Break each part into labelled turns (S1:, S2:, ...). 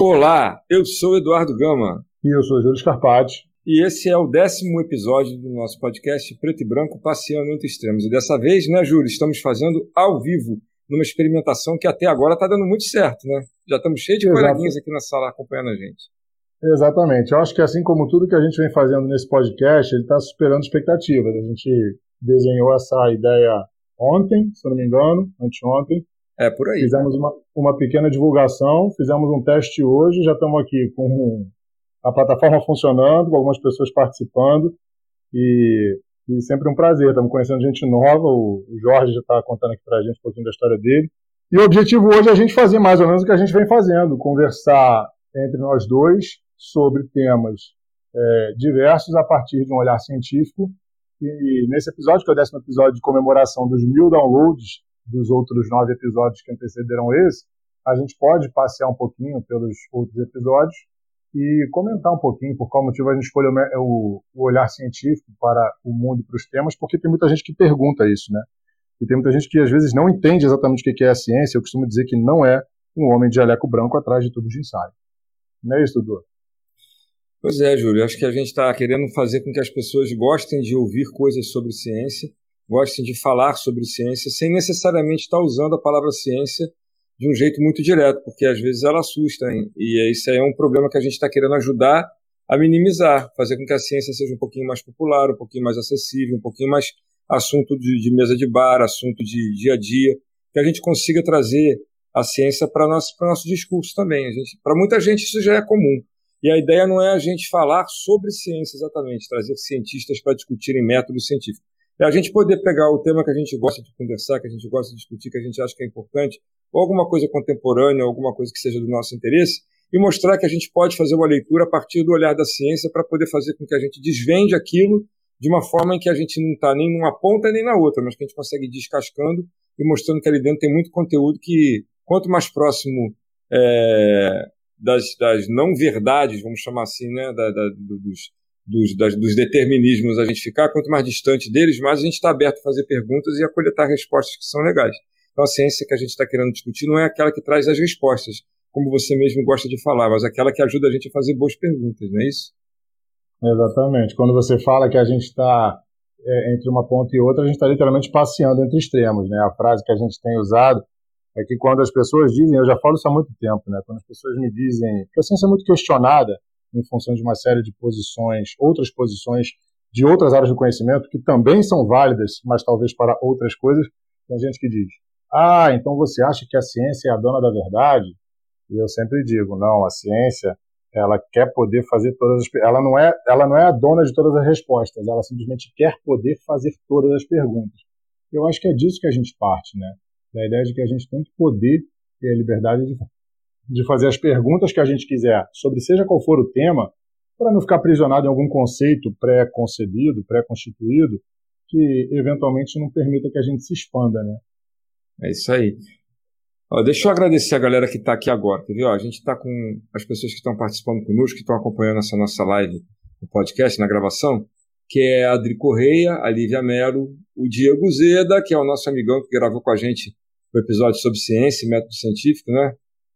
S1: Olá, eu sou Eduardo Gama.
S2: E eu sou Júlio Scarpati.
S1: E esse é o décimo episódio do nosso podcast Preto e Branco Passeando entre Extremos. E dessa vez, né, Júlio, estamos fazendo ao vivo, numa experimentação que até agora está dando muito certo, né? Já estamos cheios de coleguinhas aqui na sala acompanhando a gente.
S2: Exatamente. Eu acho que assim como tudo que a gente vem fazendo nesse podcast, ele está superando expectativas. A gente desenhou essa ideia ontem, se não me engano, anteontem.
S1: É, por aí.
S2: Fizemos uma, uma pequena divulgação, fizemos um teste hoje, já estamos aqui com a plataforma funcionando, com algumas pessoas participando e, e sempre um prazer. Estamos conhecendo gente nova, o Jorge já está contando aqui para a gente um pouquinho da história dele. E o objetivo hoje é a gente fazer mais ou menos o que a gente vem fazendo, conversar entre nós dois sobre temas é, diversos a partir de um olhar científico. E nesse episódio, que é o décimo episódio de comemoração dos mil downloads dos outros nove episódios que antecederam esse, a gente pode passear um pouquinho pelos outros episódios e comentar um pouquinho por qual motivo a gente escolheu o, olhar científico para o mundo e para os temas, porque tem muita gente que pergunta isso, né? E tem muita gente que às vezes não entende exatamente o que é a ciência. Eu costumo dizer que não é um homem de jaleco branco atrás de tubos de ensaio. Não é isso, Dudu?
S1: Pois é, Júlio. Acho que a gente está querendo fazer com que as pessoas gostem de ouvir coisas sobre ciência, gostem de falar sobre ciência, sem necessariamente estar usando a palavra ciência de um jeito muito direto, porque às vezes ela assusta, hein? e isso aí é um problema que a gente está querendo ajudar a minimizar, fazer com que a ciência seja um pouquinho mais popular, um pouquinho mais acessível, um pouquinho mais assunto de, de mesa de bar, assunto de dia a dia, que a gente consiga trazer a ciência para para nosso discurso também. Para muita gente isso já é comum. E a ideia não é a gente falar sobre ciência exatamente, trazer cientistas para discutirem métodos científicos. É a gente poder pegar o tema que a gente gosta de conversar, que a gente gosta de discutir, que a gente acha que é importante, ou alguma coisa contemporânea, alguma coisa que seja do nosso interesse, e mostrar que a gente pode fazer uma leitura a partir do olhar da ciência para poder fazer com que a gente desvende aquilo de uma forma em que a gente não está nem numa ponta nem na outra, mas que a gente consegue ir descascando e mostrando que ali dentro tem muito conteúdo que, quanto mais próximo é, das, das não verdades, vamos chamar assim, né, da, da, dos, dos, das, dos determinismos a gente ficar, quanto mais distante deles, mais a gente está aberto a fazer perguntas e a coletar respostas que são legais. Então, a ciência que a gente está querendo discutir não é aquela que traz as respostas, como você mesmo gosta de falar, mas aquela que ajuda a gente a fazer boas perguntas, não é isso?
S2: Exatamente. Quando você fala que a gente está é, entre uma ponta e outra, a gente está literalmente passeando entre extremos. Né? A frase que a gente tem usado é que quando as pessoas dizem, eu já falo isso há muito tempo, né? quando as pessoas me dizem a ciência é muito questionada em função de uma série de posições, outras posições de outras áreas do conhecimento que também são válidas, mas talvez para outras coisas, tem gente que diz, ah, então você acha que a ciência é a dona da verdade? E eu sempre digo, não, a ciência ela quer poder fazer todas as ela não é ela não é a dona de todas as respostas, ela simplesmente quer poder fazer todas as perguntas. Eu acho que é disso que a gente parte, né? Da ideia de que a gente tem que poder ter a liberdade de, de fazer as perguntas que a gente quiser sobre seja qual for o tema, para não ficar aprisionado em algum conceito pré-concebido, pré-constituído, que eventualmente não permita que a gente se expanda, né?
S1: É isso aí. Ó, deixa eu agradecer a galera que está aqui agora. Ó, a gente está com as pessoas que estão participando conosco, que estão acompanhando essa nossa live no podcast, na gravação, que é a Adri Correia, a Lívia Melo, o Diego Zeda, que é o nosso amigão que gravou com a gente o episódio sobre ciência e método científico, né?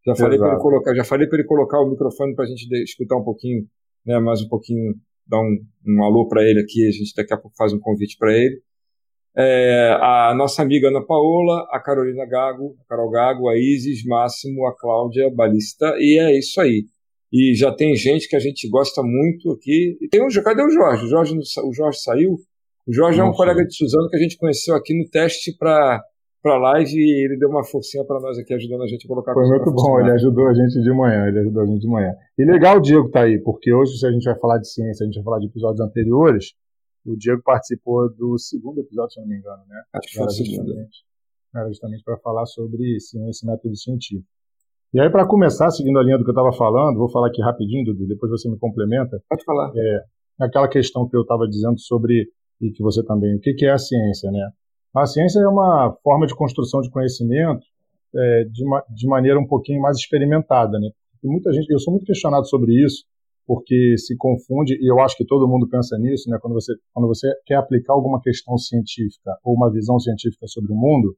S1: Já falei para ele colocar, já falei para ele colocar o microfone para a gente escutar um pouquinho, né? Mais um pouquinho, dar um, um alô para ele aqui. A gente daqui a pouco faz um convite para ele é, a nossa amiga Ana Paola, a Carolina Gago, a Carol Gago, a Isis, Máximo, a Cláudia Balista, e é isso aí. E já tem gente que a gente gosta muito aqui. E tem um, cadê o Jorge? O Jorge, o Jorge saiu? O Jorge Nossa. é um colega de Suzano que a gente conheceu aqui no teste para para live e ele deu uma forcinha para nós aqui, ajudando a gente a colocar
S2: Foi muito bom, ele ajudou a gente de manhã, ele ajudou a gente de manhã. E legal o Diego tá aí, porque hoje, se a gente vai falar de ciência, a gente vai falar de episódios anteriores, o Diego participou do segundo episódio, se não me engano, né?
S1: Acho que foi o segundo.
S2: Era justamente para falar sobre ciência e método científico. E aí, para começar, seguindo a linha do que eu estava falando, vou falar aqui rapidinho, Dudu, depois você me complementa.
S1: Pode falar.
S2: É, aquela questão que eu estava dizendo sobre, e que você também, o que, que é a ciência, né? A ciência é uma forma de construção de conhecimento é, de, de maneira um pouquinho mais experimentada, né? E muita gente, eu sou muito questionado sobre isso, porque se confunde, e eu acho que todo mundo pensa nisso, né? quando, você, quando você quer aplicar alguma questão científica ou uma visão científica sobre o mundo,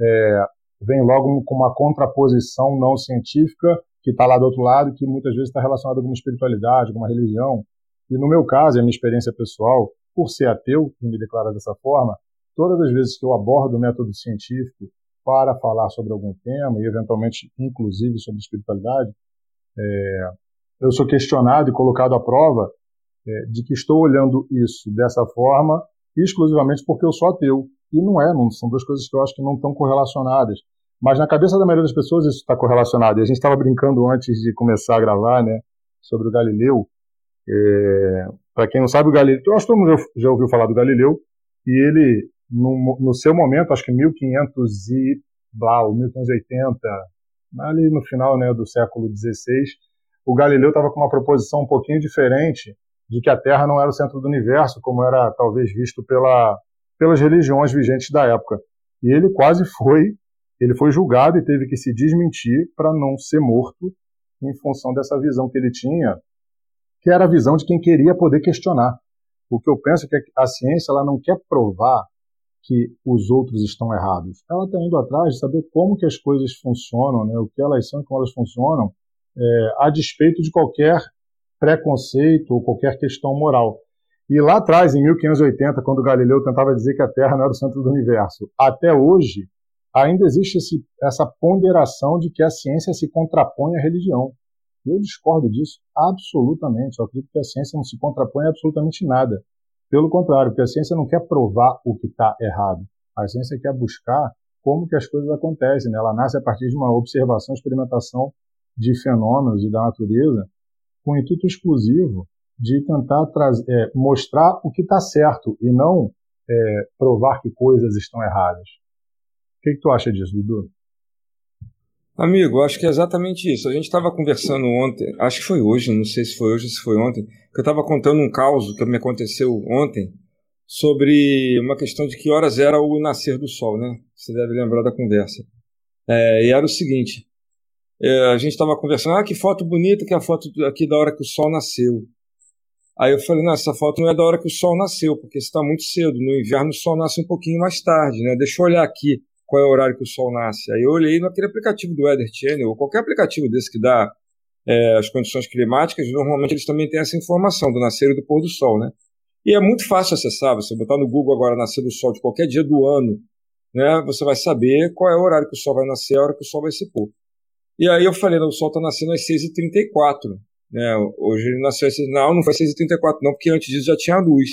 S2: é, vem logo com uma contraposição não científica que está lá do outro lado, que muitas vezes está relacionada com uma espiritualidade, com uma religião. E no meu caso, a minha experiência pessoal, por ser ateu e me declarar dessa forma, todas as vezes que eu abordo o método científico para falar sobre algum tema, e eventualmente, inclusive, sobre espiritualidade, é, eu sou questionado e colocado à prova é, de que estou olhando isso dessa forma exclusivamente porque eu sou ateu. E não é, não, são duas coisas que eu acho que não estão correlacionadas. Mas na cabeça da maioria das pessoas isso está correlacionado. E a gente estava brincando antes de começar a gravar, né, sobre o Galileu. É, Para quem não sabe, o Galileu, eu acho que todo mundo já ouviu falar do Galileu. E ele, no, no seu momento, acho que 1500 e blá, 1580, ali no final né, do século XVI, o Galileu estava com uma proposição um pouquinho diferente de que a Terra não era o centro do universo, como era talvez visto pela, pelas religiões vigentes da época. E ele quase foi, ele foi julgado e teve que se desmentir para não ser morto em função dessa visão que ele tinha, que era a visão de quem queria poder questionar. O que eu penso é que a ciência ela não quer provar que os outros estão errados. Ela está indo atrás de saber como que as coisas funcionam, né, o que elas são e como elas funcionam, é, a despeito de qualquer preconceito ou qualquer questão moral. E lá atrás, em 1580, quando Galileu tentava dizer que a Terra não era o centro do universo, até hoje, ainda existe esse, essa ponderação de que a ciência se contrapõe à religião. Eu discordo disso absolutamente. Eu acredito que a ciência não se contrapõe a absolutamente nada. Pelo contrário, porque a ciência não quer provar o que está errado. A ciência quer buscar como que as coisas acontecem. Né? Ela nasce a partir de uma observação, experimentação de fenômenos e da natureza, com o intuito exclusivo de tentar é, mostrar o que está certo e não é, provar que coisas estão erradas. O que, que tu acha disso, Dudu?
S1: Amigo, acho que é exatamente isso. A gente estava conversando ontem, acho que foi hoje, não sei se foi hoje ou se foi ontem, que eu estava contando um caos que me aconteceu ontem sobre uma questão de que horas era o nascer do sol, né? Você deve lembrar da conversa. É, e era o seguinte: é, a gente estava conversando, ah, que foto bonita que é a foto aqui da hora que o sol nasceu. Aí eu falei, não, essa foto não é da hora que o sol nasceu, porque está muito cedo. No inverno o sol nasce um pouquinho mais tarde, né? Deixa eu olhar aqui qual é o horário que o sol nasce. Aí eu olhei naquele aplicativo do Weather Channel, ou qualquer aplicativo desse que dá é, as condições climáticas, normalmente eles também têm essa informação do nascer e do pôr do sol, né? E é muito fácil acessar, você botar no Google agora nascer do sol de qualquer dia do ano, né? Você vai saber qual é o horário que o sol vai nascer, a hora que o sol vai se pôr. E aí eu falei, não, o sol está nascendo às 6h34. Né? Hoje ele nasceu às 6 Não, não foi 6h34, não, porque antes disso já tinha luz.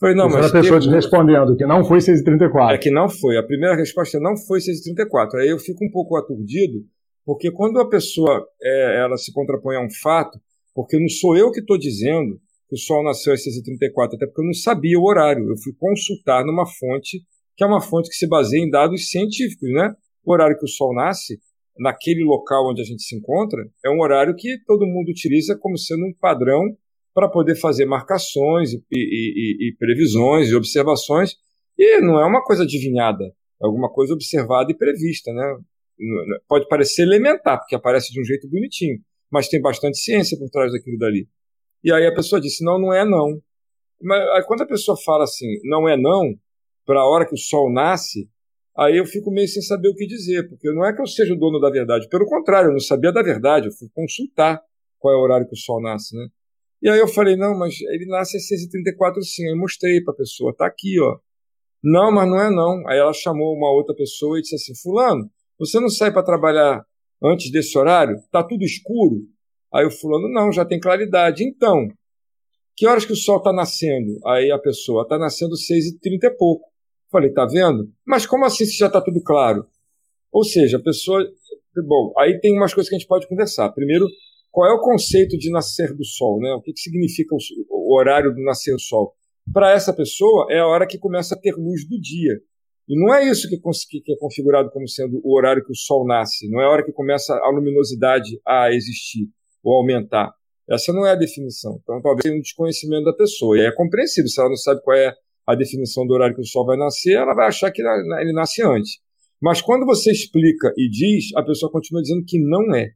S2: Falei, não, mas. a pessoa te respondendo que não foi 6h34.
S1: É que não foi. A primeira resposta é não foi 6h34. Aí eu fico um pouco aturdido, porque quando a pessoa é, ela se contrapõe a um fato, porque não sou eu que estou dizendo que o sol nasceu às 6h34, até porque eu não sabia o horário. Eu fui consultar numa fonte, que é uma fonte que se baseia em dados científicos, né? O horário que o sol nasce naquele local onde a gente se encontra, é um horário que todo mundo utiliza como sendo um padrão para poder fazer marcações e, e, e, previsões e observações. E não é uma coisa adivinhada, é alguma coisa observada e prevista. Né? Pode parecer elementar, porque aparece de um jeito bonitinho, mas tem bastante ciência por trás daquilo dali. E aí a pessoa disse: não, não é não. Mas quando a pessoa fala assim, não é não, para a hora que o sol nasce, aí eu fico meio sem saber o que dizer, porque não é que eu seja o dono da verdade, pelo contrário, eu não sabia da verdade, eu fui consultar qual é o horário que o sol nasce, né? E aí eu falei, não, mas ele nasce às 6h34 sim, aí mostrei para a pessoa, tá aqui, ó. Não, mas não é não. Aí ela chamou uma outra pessoa e disse assim, fulano, você não sai para trabalhar antes desse horário? Tá tudo escuro? Aí o fulano, não, já tem claridade. Então, que horas que o sol está nascendo? Aí a pessoa, está nascendo 6h30 e pouco. Falei, tá vendo? Mas como assim se já está tudo claro? Ou seja, a pessoa. Bom, aí tem umas coisas que a gente pode conversar. Primeiro, qual é o conceito de nascer do sol? Né? O que, que significa o, horário do nascer do sol? Para essa pessoa, é a hora que começa a ter luz do dia. E não é isso que, que é configurado como sendo o horário que o sol nasce, não é a hora que começa a luminosidade a existir ou aumentar. Essa não é a definição. Então, talvez tenha um desconhecimento da pessoa. E é compreensível, se ela não sabe qual é a definição do horário que o Sol vai nascer, ela vai achar que ele nasce antes. Mas quando você explica e diz, a pessoa continua dizendo que não é.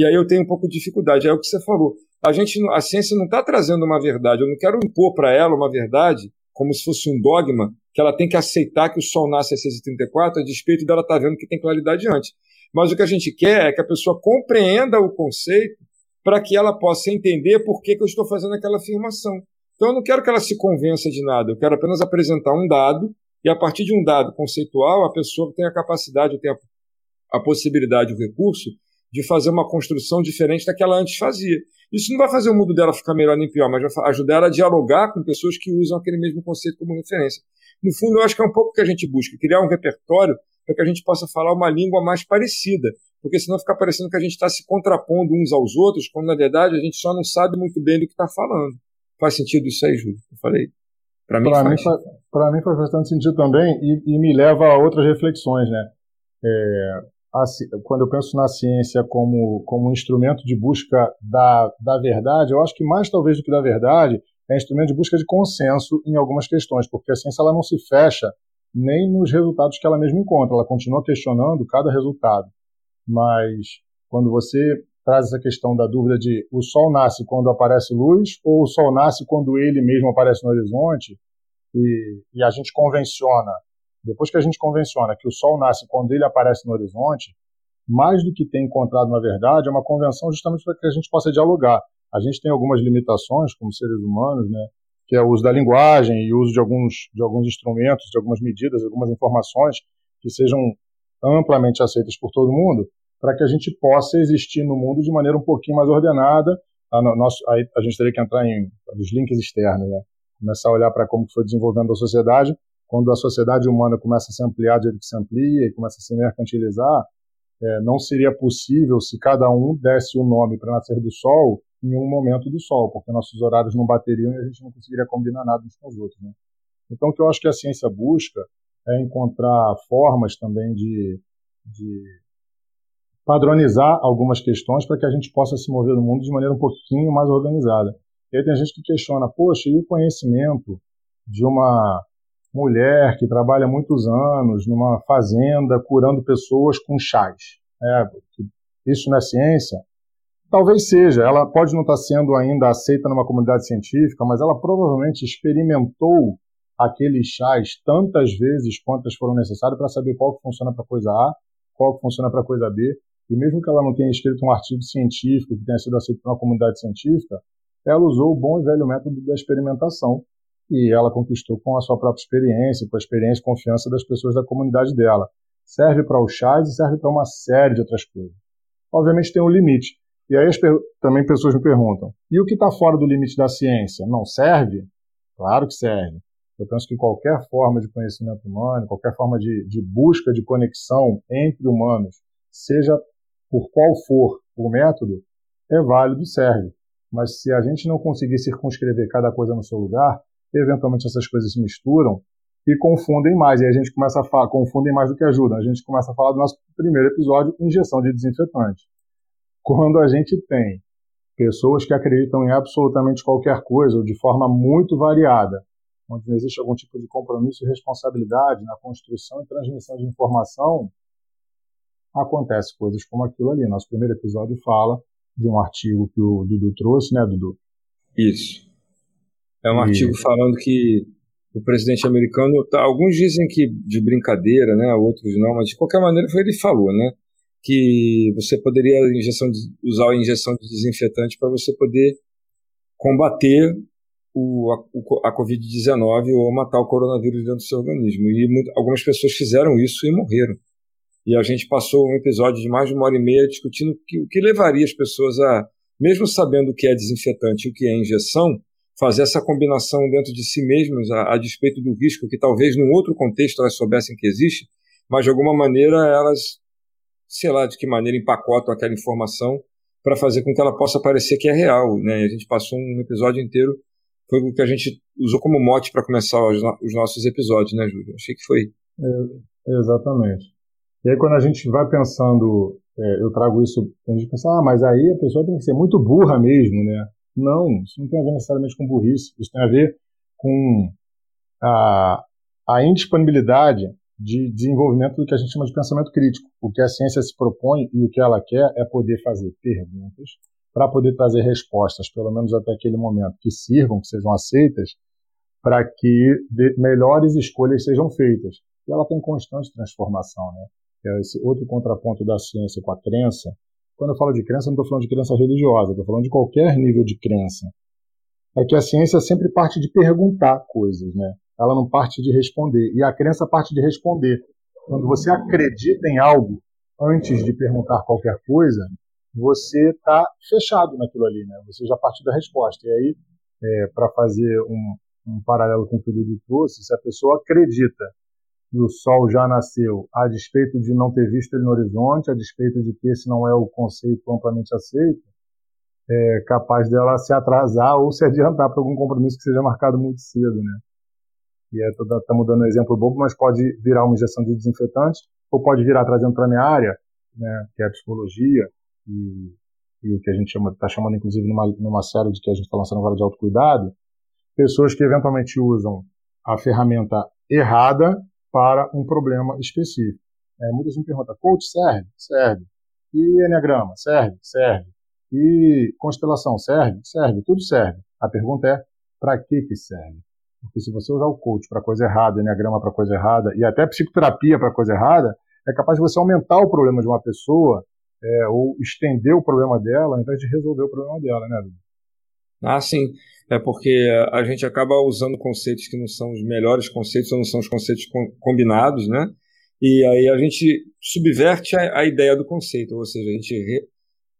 S1: E aí eu tenho um pouco de dificuldade. É o que você falou. a gente, a ciência não está trazendo uma verdade. Eu não quero impor para ela uma verdade como se fosse um dogma que ela tem que aceitar que o Sol nasce às 6h34 a despeito dela estar tá vendo que tem claridade antes. Mas o que a gente quer é que a pessoa compreenda o conceito para que ela possa entender por que, que eu estou fazendo aquela afirmação. Então eu não quero que ela se convença de nada, eu quero apenas apresentar um dado e a partir de um dado conceitual a pessoa tem a capacidade, tem a, a possibilidade, o recurso de fazer uma construção diferente da que ela antes fazia. Isso não vai fazer o mundo dela ficar melhor nem pior, mas vai ajudar ela a dialogar com pessoas que usam aquele mesmo conceito como referência. No fundo, eu acho que é um pouco o que a gente busca, criar um repertório para que a gente possa falar uma língua mais parecida, porque senão fica parecendo que a gente está se contrapondo uns aos outros, quando na verdade a gente só não sabe muito bem do que está falando. Faz sentido isso aí, Júlio? Eu falei. Para mim,
S2: faz. Para mim faz bastante sentido também e, e, me leva a outras reflexões, né? É, a, quando eu penso na ciência como, como um instrumento de busca da, da verdade, eu acho que mais talvez do que da verdade, é instrumento de busca de consenso em algumas questões, porque a ciência ela não se fecha nem nos resultados que ela mesma encontra, ela continua questionando cada resultado. Mas quando você traz essa questão da dúvida de o sol nasce quando aparece luz ou o sol nasce quando ele mesmo aparece no horizonte, e, e a gente convenciona depois que a gente convenciona que o Sol nasce quando ele aparece no horizonte, mais do que ter encontrado uma verdade, é uma convenção justamente para que a gente possa dialogar. A gente tem algumas limitações como seres humanos, né, que é o uso da linguagem e o uso de alguns, de alguns instrumentos, de algumas medidas, algumas informações que sejam amplamente aceitas por todo mundo, para que a gente possa existir no mundo de maneira um pouquinho mais ordenada. A, nosso, a gente teria que entrar em os links externos, né? começar a olhar para como foi desenvolvendo a sociedade quando a sociedade humana começa a se ampliar do jeito que se amplia e começa a se mercantilizar, é, não seria possível se cada um desse o nome para nascer do Sol em um momento do Sol, porque nossos horários não bateriam e a gente não conseguiria combinar nada uns com os outros. Né? Então, o que eu acho que a ciência busca é encontrar formas também de, de padronizar algumas questões para que a gente possa se mover no mundo de maneira um pouquinho mais organizada. E aí tem gente que questiona, poxa, e o conhecimento de uma mulher que trabalha muitos anos numa fazenda curando pessoas com chás. É, isso não é ciência? Talvez seja. Ela pode não estar sendo ainda aceita numa comunidade científica, mas ela provavelmente experimentou aqueles chás tantas vezes quantas foram necessárias para saber qual que funciona para coisa A, qual que funciona para coisa B. E mesmo que ela não tenha escrito um artigo científico que tenha sido aceito por uma comunidade científica, ela usou o bom e velho método da experimentação e ela conquistou com a sua própria experiência, com a experiência e confiança das pessoas da comunidade dela. Serve para o chás e serve para uma série de outras coisas. Obviamente tem um limite. E aí também pessoas me perguntam: e o que está fora do limite da ciência? Não serve? Claro que serve. Eu penso que qualquer forma de conhecimento humano, qualquer forma de, de busca de conexão entre humanos, seja por qual for o método, é válido e serve. Mas se a gente não conseguir circunscrever cada coisa no seu lugar, eventualmente essas coisas se misturam e confundem mais. E a gente começa a falar, confundem mais do que ajudam. A gente começa a falar do nosso primeiro episódio, injeção de desinfetante. Quando a gente tem pessoas que acreditam em absolutamente qualquer coisa, ou de forma muito variada, onde não existe algum tipo de compromisso e responsabilidade na construção e transmissão de informação, acontece coisas como aquilo ali. Nosso primeiro episódio fala de um artigo que o Dudu trouxe, né, Dudu?
S1: Isso. É um e... artigo falando que o presidente americano, tá, alguns dizem que de brincadeira, né, outros não, mas de qualquer maneira foi ele falou, né, que você poderia injeção de, usar a injeção de desinfetante para você poder combater o, a, a Covid-19 ou matar o coronavírus dentro do seu organismo. E muito, algumas pessoas fizeram isso e morreram. E a gente passou um episódio de mais de uma hora e meia discutindo que, o que levaria as pessoas a, mesmo sabendo o que é desinfetante e o que é injeção, fazer essa combinação dentro de si mesmos, a, a, despeito do risco que talvez num outro contexto elas soubessem que existe, mas de alguma maneira elas, sei lá de que maneira, empacotam aquela informação para fazer com que ela possa parecer que é real. Né? A gente passou um episódio inteiro, foi o que a gente usou como mote para começar os, os, nossos episódios, né, Júlio? Achei que foi.
S2: É, exatamente. E aí quando a gente vai pensando, é, eu trago isso, a gente pensa, ah, mas aí a pessoa tem que ser muito burra mesmo, né? Não, isso não tem a ver necessariamente com burrice, isso tem a ver com a, a indisponibilidade de desenvolvimento do que a gente chama de pensamento crítico. O que a ciência se propõe e o que ela quer é poder fazer perguntas para poder trazer respostas, pelo menos até aquele momento, que sirvam, que sejam aceitas, para que melhores escolhas sejam feitas. E ela tem constante transformação, né? É esse outro contraponto da ciência com a crença. Quando eu falo de crença, não estou falando de crença religiosa, estou falando de qualquer nível de crença. É que a ciência sempre parte de perguntar coisas, né? Ela não parte de responder. E a crença parte de responder. Quando você acredita em algo antes de perguntar qualquer coisa, você está fechado naquilo ali, né? Você já partiu da resposta. E aí, é, para fazer um, um paralelo com o que o Dudu trouxe, se a pessoa acredita que o Sol já nasceu, a despeito de não ter visto ele no horizonte, a despeito de que esse não é o conceito amplamente aceito, é capaz dela se atrasar ou se adiantar para algum compromisso que seja marcado muito cedo, né? E é toda, estamos dando um exemplo bobo, mas pode virar uma injeção de desinfetante, ou pode virar trazendo para a minha área, né, que é a psicologia, e, e o que a gente está chamando, inclusive, numa, numa série de que a gente está lançando agora de autocuidado, pessoas que eventualmente usam a ferramenta errada para um problema específico. É, muitas me perguntam, coach serve? Serve. E enneagrama? Serve? Serve. E constelação serve? Serve. Tudo serve. A pergunta é, para que que serve? Porque se você usar o coach para coisa errada, enneagrama para coisa errada e até psicoterapia para coisa errada, é capaz de você aumentar o problema de uma pessoa é, ou estender o problema dela ao invés de resolver o problema dela, né, Dudu?
S1: Ah, sim. É porque a gente acaba usando conceitos que não são os melhores conceitos, ou não são os conceitos combinados, né? E aí a gente subverte a, a ideia do conceito, ou seja, a gente re,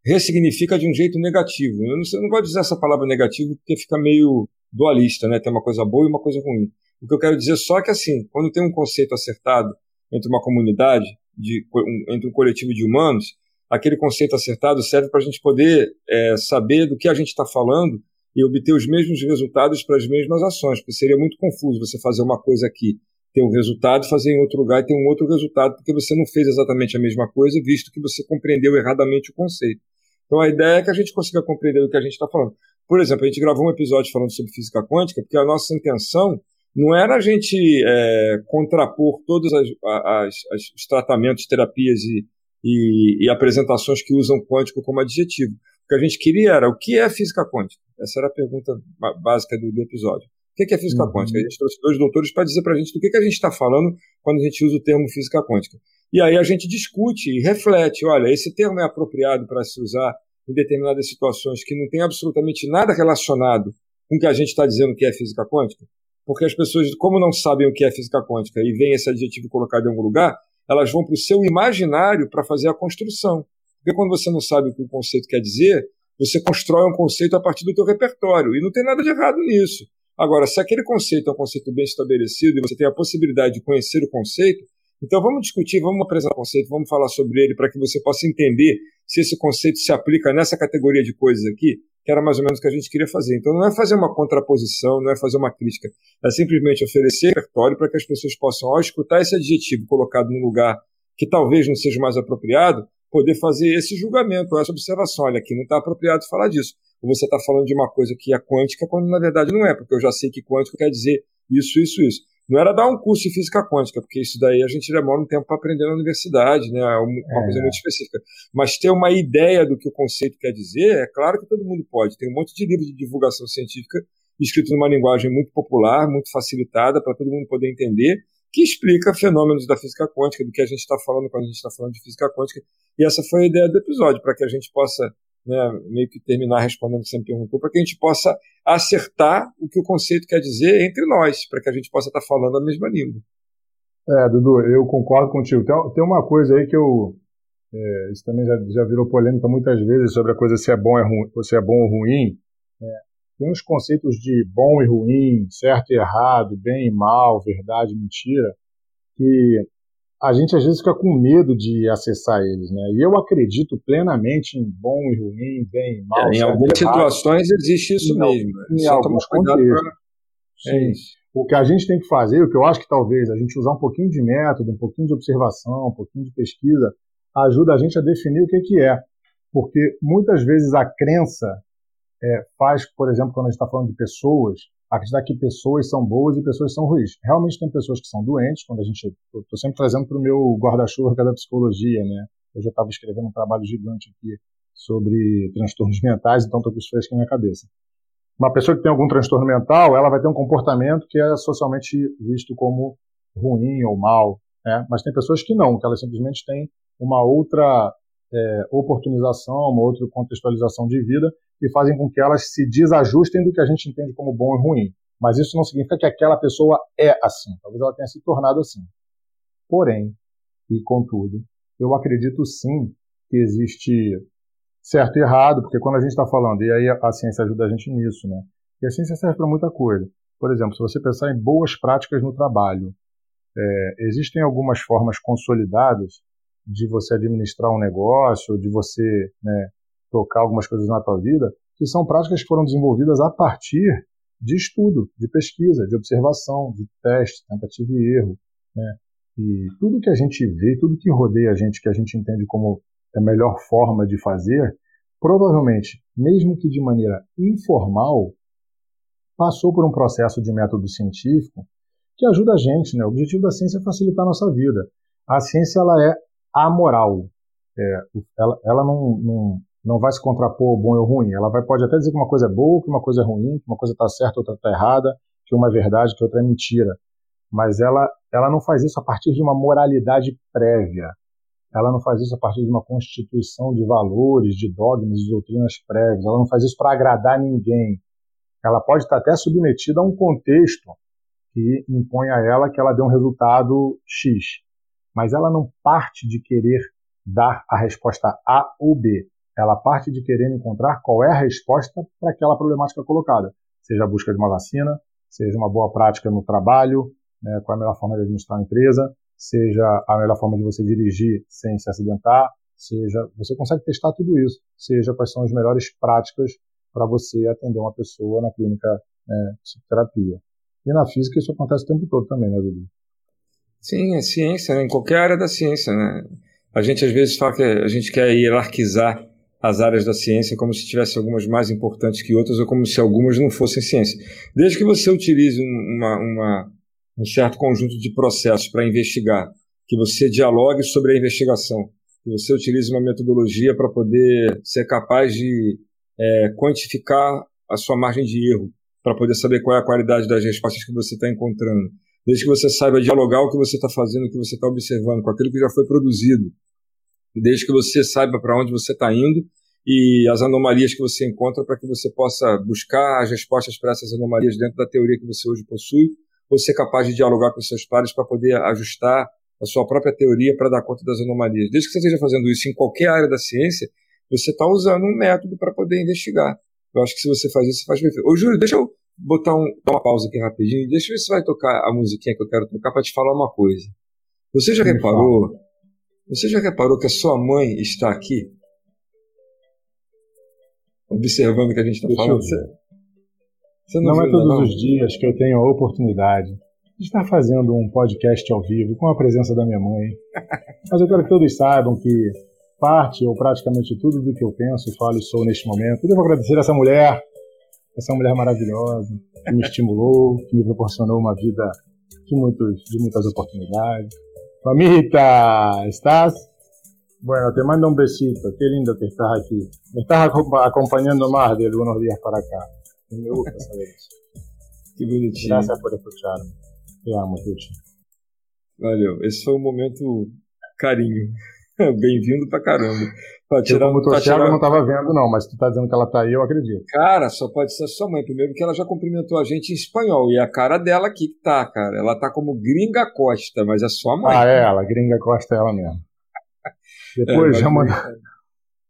S1: ressignifica de um jeito negativo. Eu não, eu não gosto de dizer essa palavra negativo porque fica meio dualista, né? Tem uma coisa boa e uma coisa ruim. O que eu quero dizer só é que assim, quando tem um conceito acertado entre uma comunidade, de, um, entre um coletivo de humanos, aquele conceito acertado serve para a gente poder é, saber do que a gente está falando e obter os mesmos resultados para as mesmas ações, porque seria muito confuso você fazer uma coisa aqui, ter um resultado, fazer em outro lugar e ter um outro resultado, porque você não fez exatamente a mesma coisa, visto que você compreendeu erradamente o conceito. Então a ideia é que a gente consiga compreender o que a gente está falando. Por exemplo, a gente gravou um episódio falando sobre física quântica, porque a nossa intenção não era a gente é, contrapor todos as, as, as, os tratamentos, terapias e, e, e apresentações que usam quântico como adjetivo que a gente queria era o que é física quântica? Essa era a pergunta básica do, do episódio. O que é física uhum. quântica? A gente trouxe dois doutores para dizer para a gente do que, que a gente está falando quando a gente usa o termo física quântica. E aí a gente discute e reflete: olha, esse termo é apropriado para se usar em determinadas situações que não tem absolutamente nada relacionado com o que a gente está dizendo que é física quântica? Porque as pessoas, como não sabem o que é física quântica e veem esse adjetivo colocado em algum lugar, elas vão para o seu imaginário para fazer a construção. Porque quando você não sabe o que o conceito quer dizer, você constrói um conceito a partir do teu repertório. E não tem nada de errado nisso. Agora, se aquele conceito é um conceito bem estabelecido e você tem a possibilidade de conhecer o conceito, então vamos discutir, vamos apresentar o conceito, vamos falar sobre ele para que você possa entender se esse conceito se aplica nessa categoria de coisas aqui, que era mais ou menos o que a gente queria fazer. Então não é fazer uma contraposição, não é fazer uma crítica, é simplesmente oferecer repertório para que as pessoas possam, ao escutar esse adjetivo colocado num lugar que talvez não seja mais apropriado, poder fazer esse julgamento, essa observação. Olha, aqui não está apropriado falar disso. Ou você está falando de uma coisa que é quântica, quando na verdade não é, porque eu já sei que quântico quer dizer isso, isso, isso. Não era dar um curso de física quântica, porque isso daí a gente demora um tempo para aprender na universidade, né? É uma é. coisa muito específica. Mas ter uma ideia do que o conceito quer dizer, é claro que todo mundo pode. Tem um monte de livros de divulgação científica escrito numa linguagem muito popular, muito facilitada, para todo mundo poder entender que explica fenômenos da física quântica, do que a gente está falando quando a gente está falando de física quântica. E essa foi a ideia do episódio, para que a gente possa né, meio que terminar respondendo o que você me perguntou, para que a gente possa acertar o que o conceito quer dizer entre nós, para que a gente possa estar tá falando a mesma língua.
S2: É, Dudu, eu concordo contigo. Tem, tem uma coisa aí que eu. É, isso também já, já virou polêmica muitas vezes sobre a coisa se é bom, é ruim, se é bom ou ruim. É, tem uns conceitos de bom e ruim, certo e errado, bem e mal, verdade e mentira, que a gente às vezes fica com medo de acessar eles, né? E eu acredito plenamente em bom e ruim, bem e mal.
S1: É, em algumas situações existe isso
S2: em,
S1: mesmo.
S2: Em alguns contextos. Pra... É o que a gente tem que fazer, o que eu acho que talvez a gente usar um pouquinho de método, um pouquinho de observação, um pouquinho de pesquisa, ajuda a gente a definir o que, que é. Porque muitas vezes a crença é, faz, por exemplo, quando a gente está falando de pessoas, acreditar que pessoas são boas e pessoas são ruins. Realmente tem pessoas que são doentes, quando a gente. Estou sempre trazendo para o meu guarda-chuva da psicologia, né? Eu estava escrevendo um trabalho gigante aqui sobre transtornos mentais, então estou com isso fresco na minha cabeça. Uma pessoa que tem algum transtorno mental, ela vai ter um comportamento que é socialmente visto como ruim ou mal, né? mas tem pessoas que não, que elas simplesmente têm uma outra é, oportunização, uma outra contextualização de vida que fazem com que elas se desajustem do que a gente entende como bom e ruim. Mas isso não significa que aquela pessoa é assim. Talvez ela tenha se tornado assim. Porém, e contudo, eu acredito sim que existe certo e errado, porque quando a gente está falando, e aí a ciência ajuda a gente nisso, né? E a ciência serve para muita coisa. Por exemplo, se você pensar em boas práticas no trabalho, é, existem algumas formas consolidadas de você administrar um negócio, de você né, tocar algumas coisas na tua vida, que são práticas que foram desenvolvidas a partir de estudo, de pesquisa, de observação, de teste, tentativa e erro. Né? E tudo que a gente vê, tudo que rodeia a gente, que a gente entende como a melhor forma de fazer, provavelmente, mesmo que de maneira informal, passou por um processo de método científico que ajuda a gente. Né? O objetivo da ciência é facilitar a nossa vida. A ciência ela é amoral. É, ela, ela não, não, não vai se contrapor bom ou ruim. Ela vai, pode até dizer que uma coisa é boa, que uma coisa é ruim, que uma coisa está certa, outra está errada, que uma é verdade, que outra é mentira. Mas ela, ela não faz isso a partir de uma moralidade prévia. Ela não faz isso a partir de uma constituição de valores, de dogmas, de doutrinas prévias. Ela não faz isso para agradar ninguém. Ela pode estar até submetida a um contexto que impõe a ela que ela dê um resultado X. Mas ela não parte de querer dar a resposta A ou B. Ela parte de querer encontrar qual é a resposta para aquela problemática colocada. Seja a busca de uma vacina, seja uma boa prática no trabalho, né, qual é a melhor forma de administrar uma empresa, seja a melhor forma de você dirigir sem se acidentar, seja você consegue testar tudo isso, seja quais são as melhores práticas para você atender uma pessoa na clínica né, psicoterapia. E na física isso acontece o tempo todo também, né, Dudu?
S1: Sim, é ciência, né? em qualquer área da ciência. Né? A gente às vezes fala que a gente quer hierarquizar as áreas da ciência como se tivesse algumas mais importantes que outras ou como se algumas não fossem ciência. Desde que você utilize uma, uma, um certo conjunto de processos para investigar, que você dialogue sobre a investigação, que você utilize uma metodologia para poder ser capaz de é, quantificar a sua margem de erro, para poder saber qual é a qualidade das respostas que você está encontrando. Desde que você saiba dialogar o que você está fazendo, o que você está observando, com aquilo que já foi produzido. Desde que você saiba para onde você está indo e as anomalias que você encontra para que você possa buscar as respostas para essas anomalias dentro da teoria que você hoje possui, ou ser capaz de dialogar com seus pares para poder ajustar a sua própria teoria para dar conta das anomalias. Desde que você esteja fazendo isso em qualquer área da ciência, você está usando um método para poder investigar. Eu acho que se você faz isso, você faz perfeito. Ô, Júlio, deixa eu botar um, uma pausa aqui rapidinho. Deixa eu ver se vai tocar a musiquinha que eu quero tocar para te falar uma coisa. Você já reparou? Você já reparou que a sua mãe está aqui? Observando o que a gente está falando. Você,
S2: você não, não é todos não? os dias que eu tenho a oportunidade de estar fazendo um podcast ao vivo com a presença da minha mãe. Mas eu quero que todos saibam que parte ou praticamente tudo do que eu penso, falo e sou neste momento. Eu devo agradecer a essa mulher essa mulher maravilhosa que me estimulou, que me proporcionou uma vida de, muitos, de muitas oportunidades. Mamita, ¿estás? Bueno, te mando un besito. Qué lindo que estás aquí. Me estás acompañando más de algunos días para acá. Me gusta saber eso.
S1: Que bonitinho.
S2: Gracias por escucharme. Te amo, Tucci.
S1: Valeu. Esse foi um momento carinho. Bem-vindo pra caramba.
S2: Pra tirar, eu, como tô tirar... eu não tava vendo, não, mas tu tá dizendo que ela tá aí, eu acredito.
S1: Cara, só pode ser sua mãe. Primeiro que ela já cumprimentou a gente em espanhol. E é a cara dela aqui que tá, cara. Ela tá como Gringa Costa, mas é sua mãe.
S2: Ah, é ela. Gringa Costa é ela mesmo. Depois é, já manda.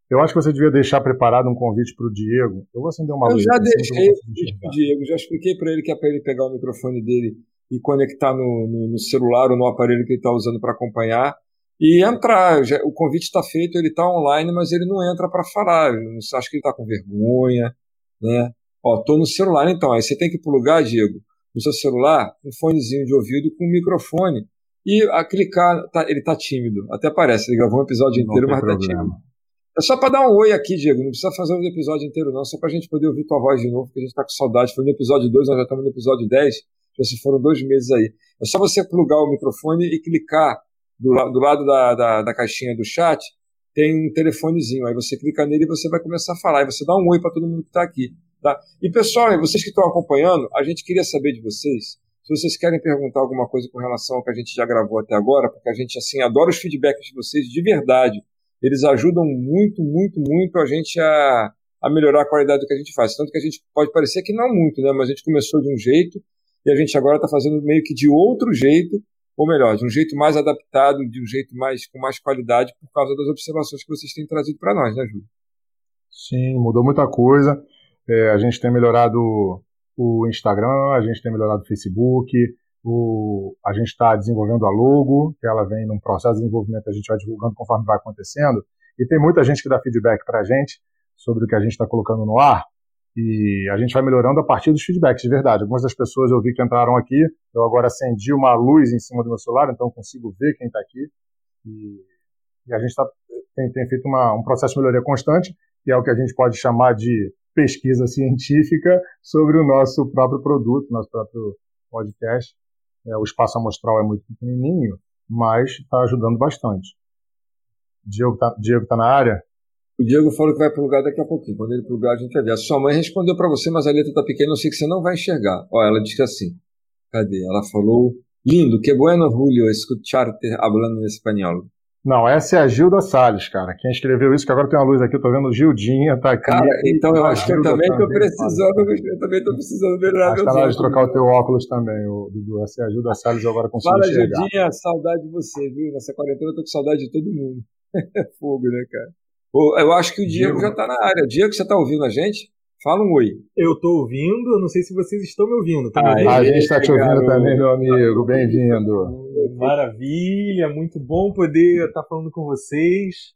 S2: Eu acho que você devia deixar preparado um convite para o Diego. Eu vou acender uma
S1: eu luz. Eu já deixei o convite para o Diego, já expliquei para ele que é para ele pegar o microfone dele e conectar no, no, no celular ou no aparelho que ele está usando para acompanhar e entrar. Já, o convite está feito, ele está online, mas ele não entra para falar. Acha que ele está com vergonha, né? Ó, tô no celular então. Aí você tem que ir pro lugar, Diego, no seu celular, um fonezinho de ouvido com um microfone e a clicar, tá, ele tá tímido. Até parece, ele gravou um episódio inteiro, mas problema. tá tímido. É só para dar um oi aqui, Diego. Não precisa fazer o episódio inteiro, não. Só para a gente poder ouvir tua voz de novo, porque a gente tá com saudade. Foi no episódio 2, nós já estamos no episódio 10. Já se foram dois meses aí. É só você plugar o microfone e clicar do, do lado da, da, da, caixinha do chat tem um telefonezinho. Aí você clica nele e você vai começar a falar. E você dá um oi para todo mundo que está aqui. Tá? E pessoal, vocês que estão acompanhando, a gente queria saber de vocês se vocês querem perguntar alguma coisa com relação ao que a gente já gravou até agora, porque a gente assim adora os feedbacks de vocês de verdade. Eles ajudam muito, muito, muito a gente a, a melhorar a qualidade do que a gente faz. Tanto que a gente pode parecer que não muito, né? Mas a gente começou de um jeito e a gente agora está fazendo meio que de outro jeito, ou melhor, de um jeito mais adaptado, de um jeito mais com mais qualidade por causa das observações que vocês têm trazido para nós, né, Júlio?
S2: Sim, mudou muita coisa. É, a gente tem melhorado o Instagram, a gente tem melhorado o Facebook, o, a gente está desenvolvendo a logo, que ela vem num processo de desenvolvimento, a gente vai divulgando conforme vai acontecendo. E tem muita gente que dá feedback para a gente sobre o que a gente está colocando no ar. E a gente vai melhorando a partir dos feedbacks, de verdade. Algumas das pessoas eu vi que entraram aqui, eu agora acendi uma luz em cima do meu celular, então consigo ver quem está aqui. E, e, a gente tá, tem, tem feito uma, um processo de melhoria constante, que é o que a gente pode chamar de pesquisa científica sobre o nosso próprio produto, nosso próprio podcast. É, o espaço amostral é muito pequenininho, mas está ajudando bastante. Diego está Diego tá na área?
S1: O Diego falou que vai para o lugar daqui a pouquinho. Quando ele para o lugar, a gente vai ver. A sua mãe respondeu para você, mas a letra está pequena, eu sei que você não vai enxergar. Ó, ela disse assim. Cadê? Ela falou: Lindo, que bueno, Julio, escucharte hablando em espanhol.
S2: Não, essa é a Gilda Salles, cara. Quem escreveu isso, que agora tem uma luz aqui, eu tô vendo Gildinha, tá aqui.
S1: Cara, então eu acho que eu também tô precisando, eu também tô precisando melhorar
S2: que tá de trocar o teu óculos também, o Dudu. Essa é a Gilda Salles, eu agora consigo Fala,
S1: enxergar. Fala, Gildinha, saudade de você, viu? Nessa quarentena eu tô com saudade de todo mundo. É fogo, né, cara? Eu acho que o Diego, Diego já tá na área. Diego, você tá ouvindo a gente? Fala um oi.
S3: Eu tô ouvindo, eu não sei se vocês estão me ouvindo.
S2: Tá me ouvindo? a gente está te ouvindo também, meu amigo. Bem-vindo.
S3: Maravilha, muito bom poder estar falando com vocês.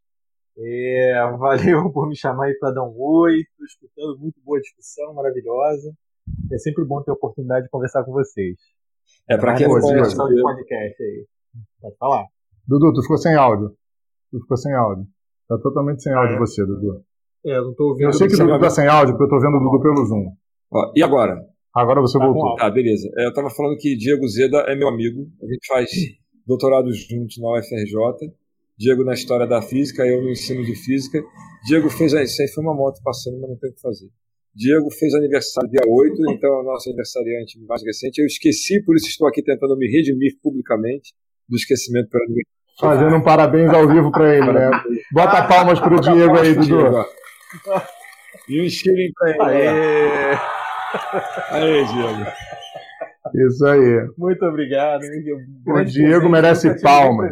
S3: É, valeu por me chamar aí para dar um oi. Estou escutando, muito boa discussão, maravilhosa. É sempre bom ter a oportunidade de conversar com vocês.
S1: É, para quem não conhece
S3: de podcast aí. Pode falar.
S2: Dudu, tu ficou sem áudio. Tu ficou sem áudio. Tá totalmente sem áudio ah, é? você, Dudu.
S3: É, eu não tô ouvindo.
S2: Eu sei que o Dudu tá sem áudio, porque eu tô vendo o Dudu pelo Zoom.
S1: Ó, e agora?
S2: Agora você tá voltou.
S1: Ah, beleza. É, eu tava falando que Diego Zeda é meu amigo. A gente faz doutorado juntos na UFRJ. Diego na história da física, eu no ensino de física. Diego fez. Isso aí foi uma moto passando, mas não tem o que fazer. Diego fez aniversário dia 8, então é o nosso aniversariante mais recente. Eu esqueci, por isso estou aqui tentando me redimir publicamente do esquecimento pelo aniversário.
S2: Fazendo um parabéns ao vivo para ele, né? Bota palmas pro Diego aí, Dudu.
S1: E um estilinho pra ele. Aê! Aê, Diego.
S2: Isso aí.
S3: Muito obrigado.
S2: O Diego merece palmas.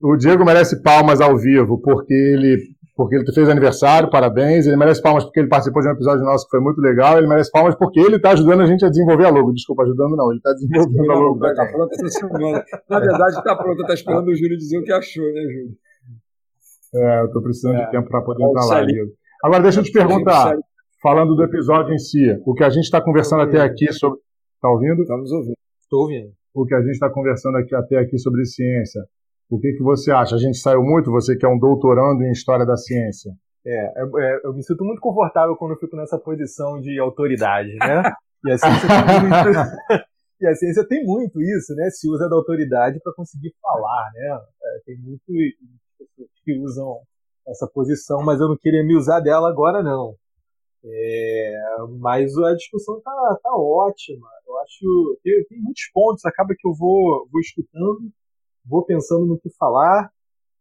S2: O Diego merece palmas ao vivo, porque ele, porque ele fez aniversário, parabéns. Ele merece palmas porque ele participou de um episódio nosso que foi muito legal. Ele merece palmas porque ele está ajudando a gente a desenvolver a logo. Desculpa, ajudando não, ele está desenvolvendo a logo.
S1: Tá pronta essa semana. Na verdade, está pronta, está esperando o Júlio dizer o que achou, né, Júlio?
S2: É, eu estou precisando é. de tempo para poder entrar lá, Diego. Agora, deixa eu te perguntar, falando do episódio em si, o que a gente está conversando até aqui sobre. Está ouvindo?
S1: Estamos ouvindo.
S3: Estou ouvindo.
S2: O que a gente está conversando aqui, até aqui sobre ciência. O que, que você acha? A gente saiu muito, você que é um doutorando em História da Ciência.
S3: É, é, é eu me sinto muito confortável quando eu fico nessa posição de autoridade, né? E a ciência tem muito, e a ciência tem muito isso, né? Se usa da autoridade para conseguir falar, né? É, tem muito que usam essa posição, mas eu não queria me usar dela agora, não. É, mas a discussão tá, tá ótima. Eu acho. Tem, tem muitos pontos, acaba que eu vou, vou escutando, vou pensando no que falar,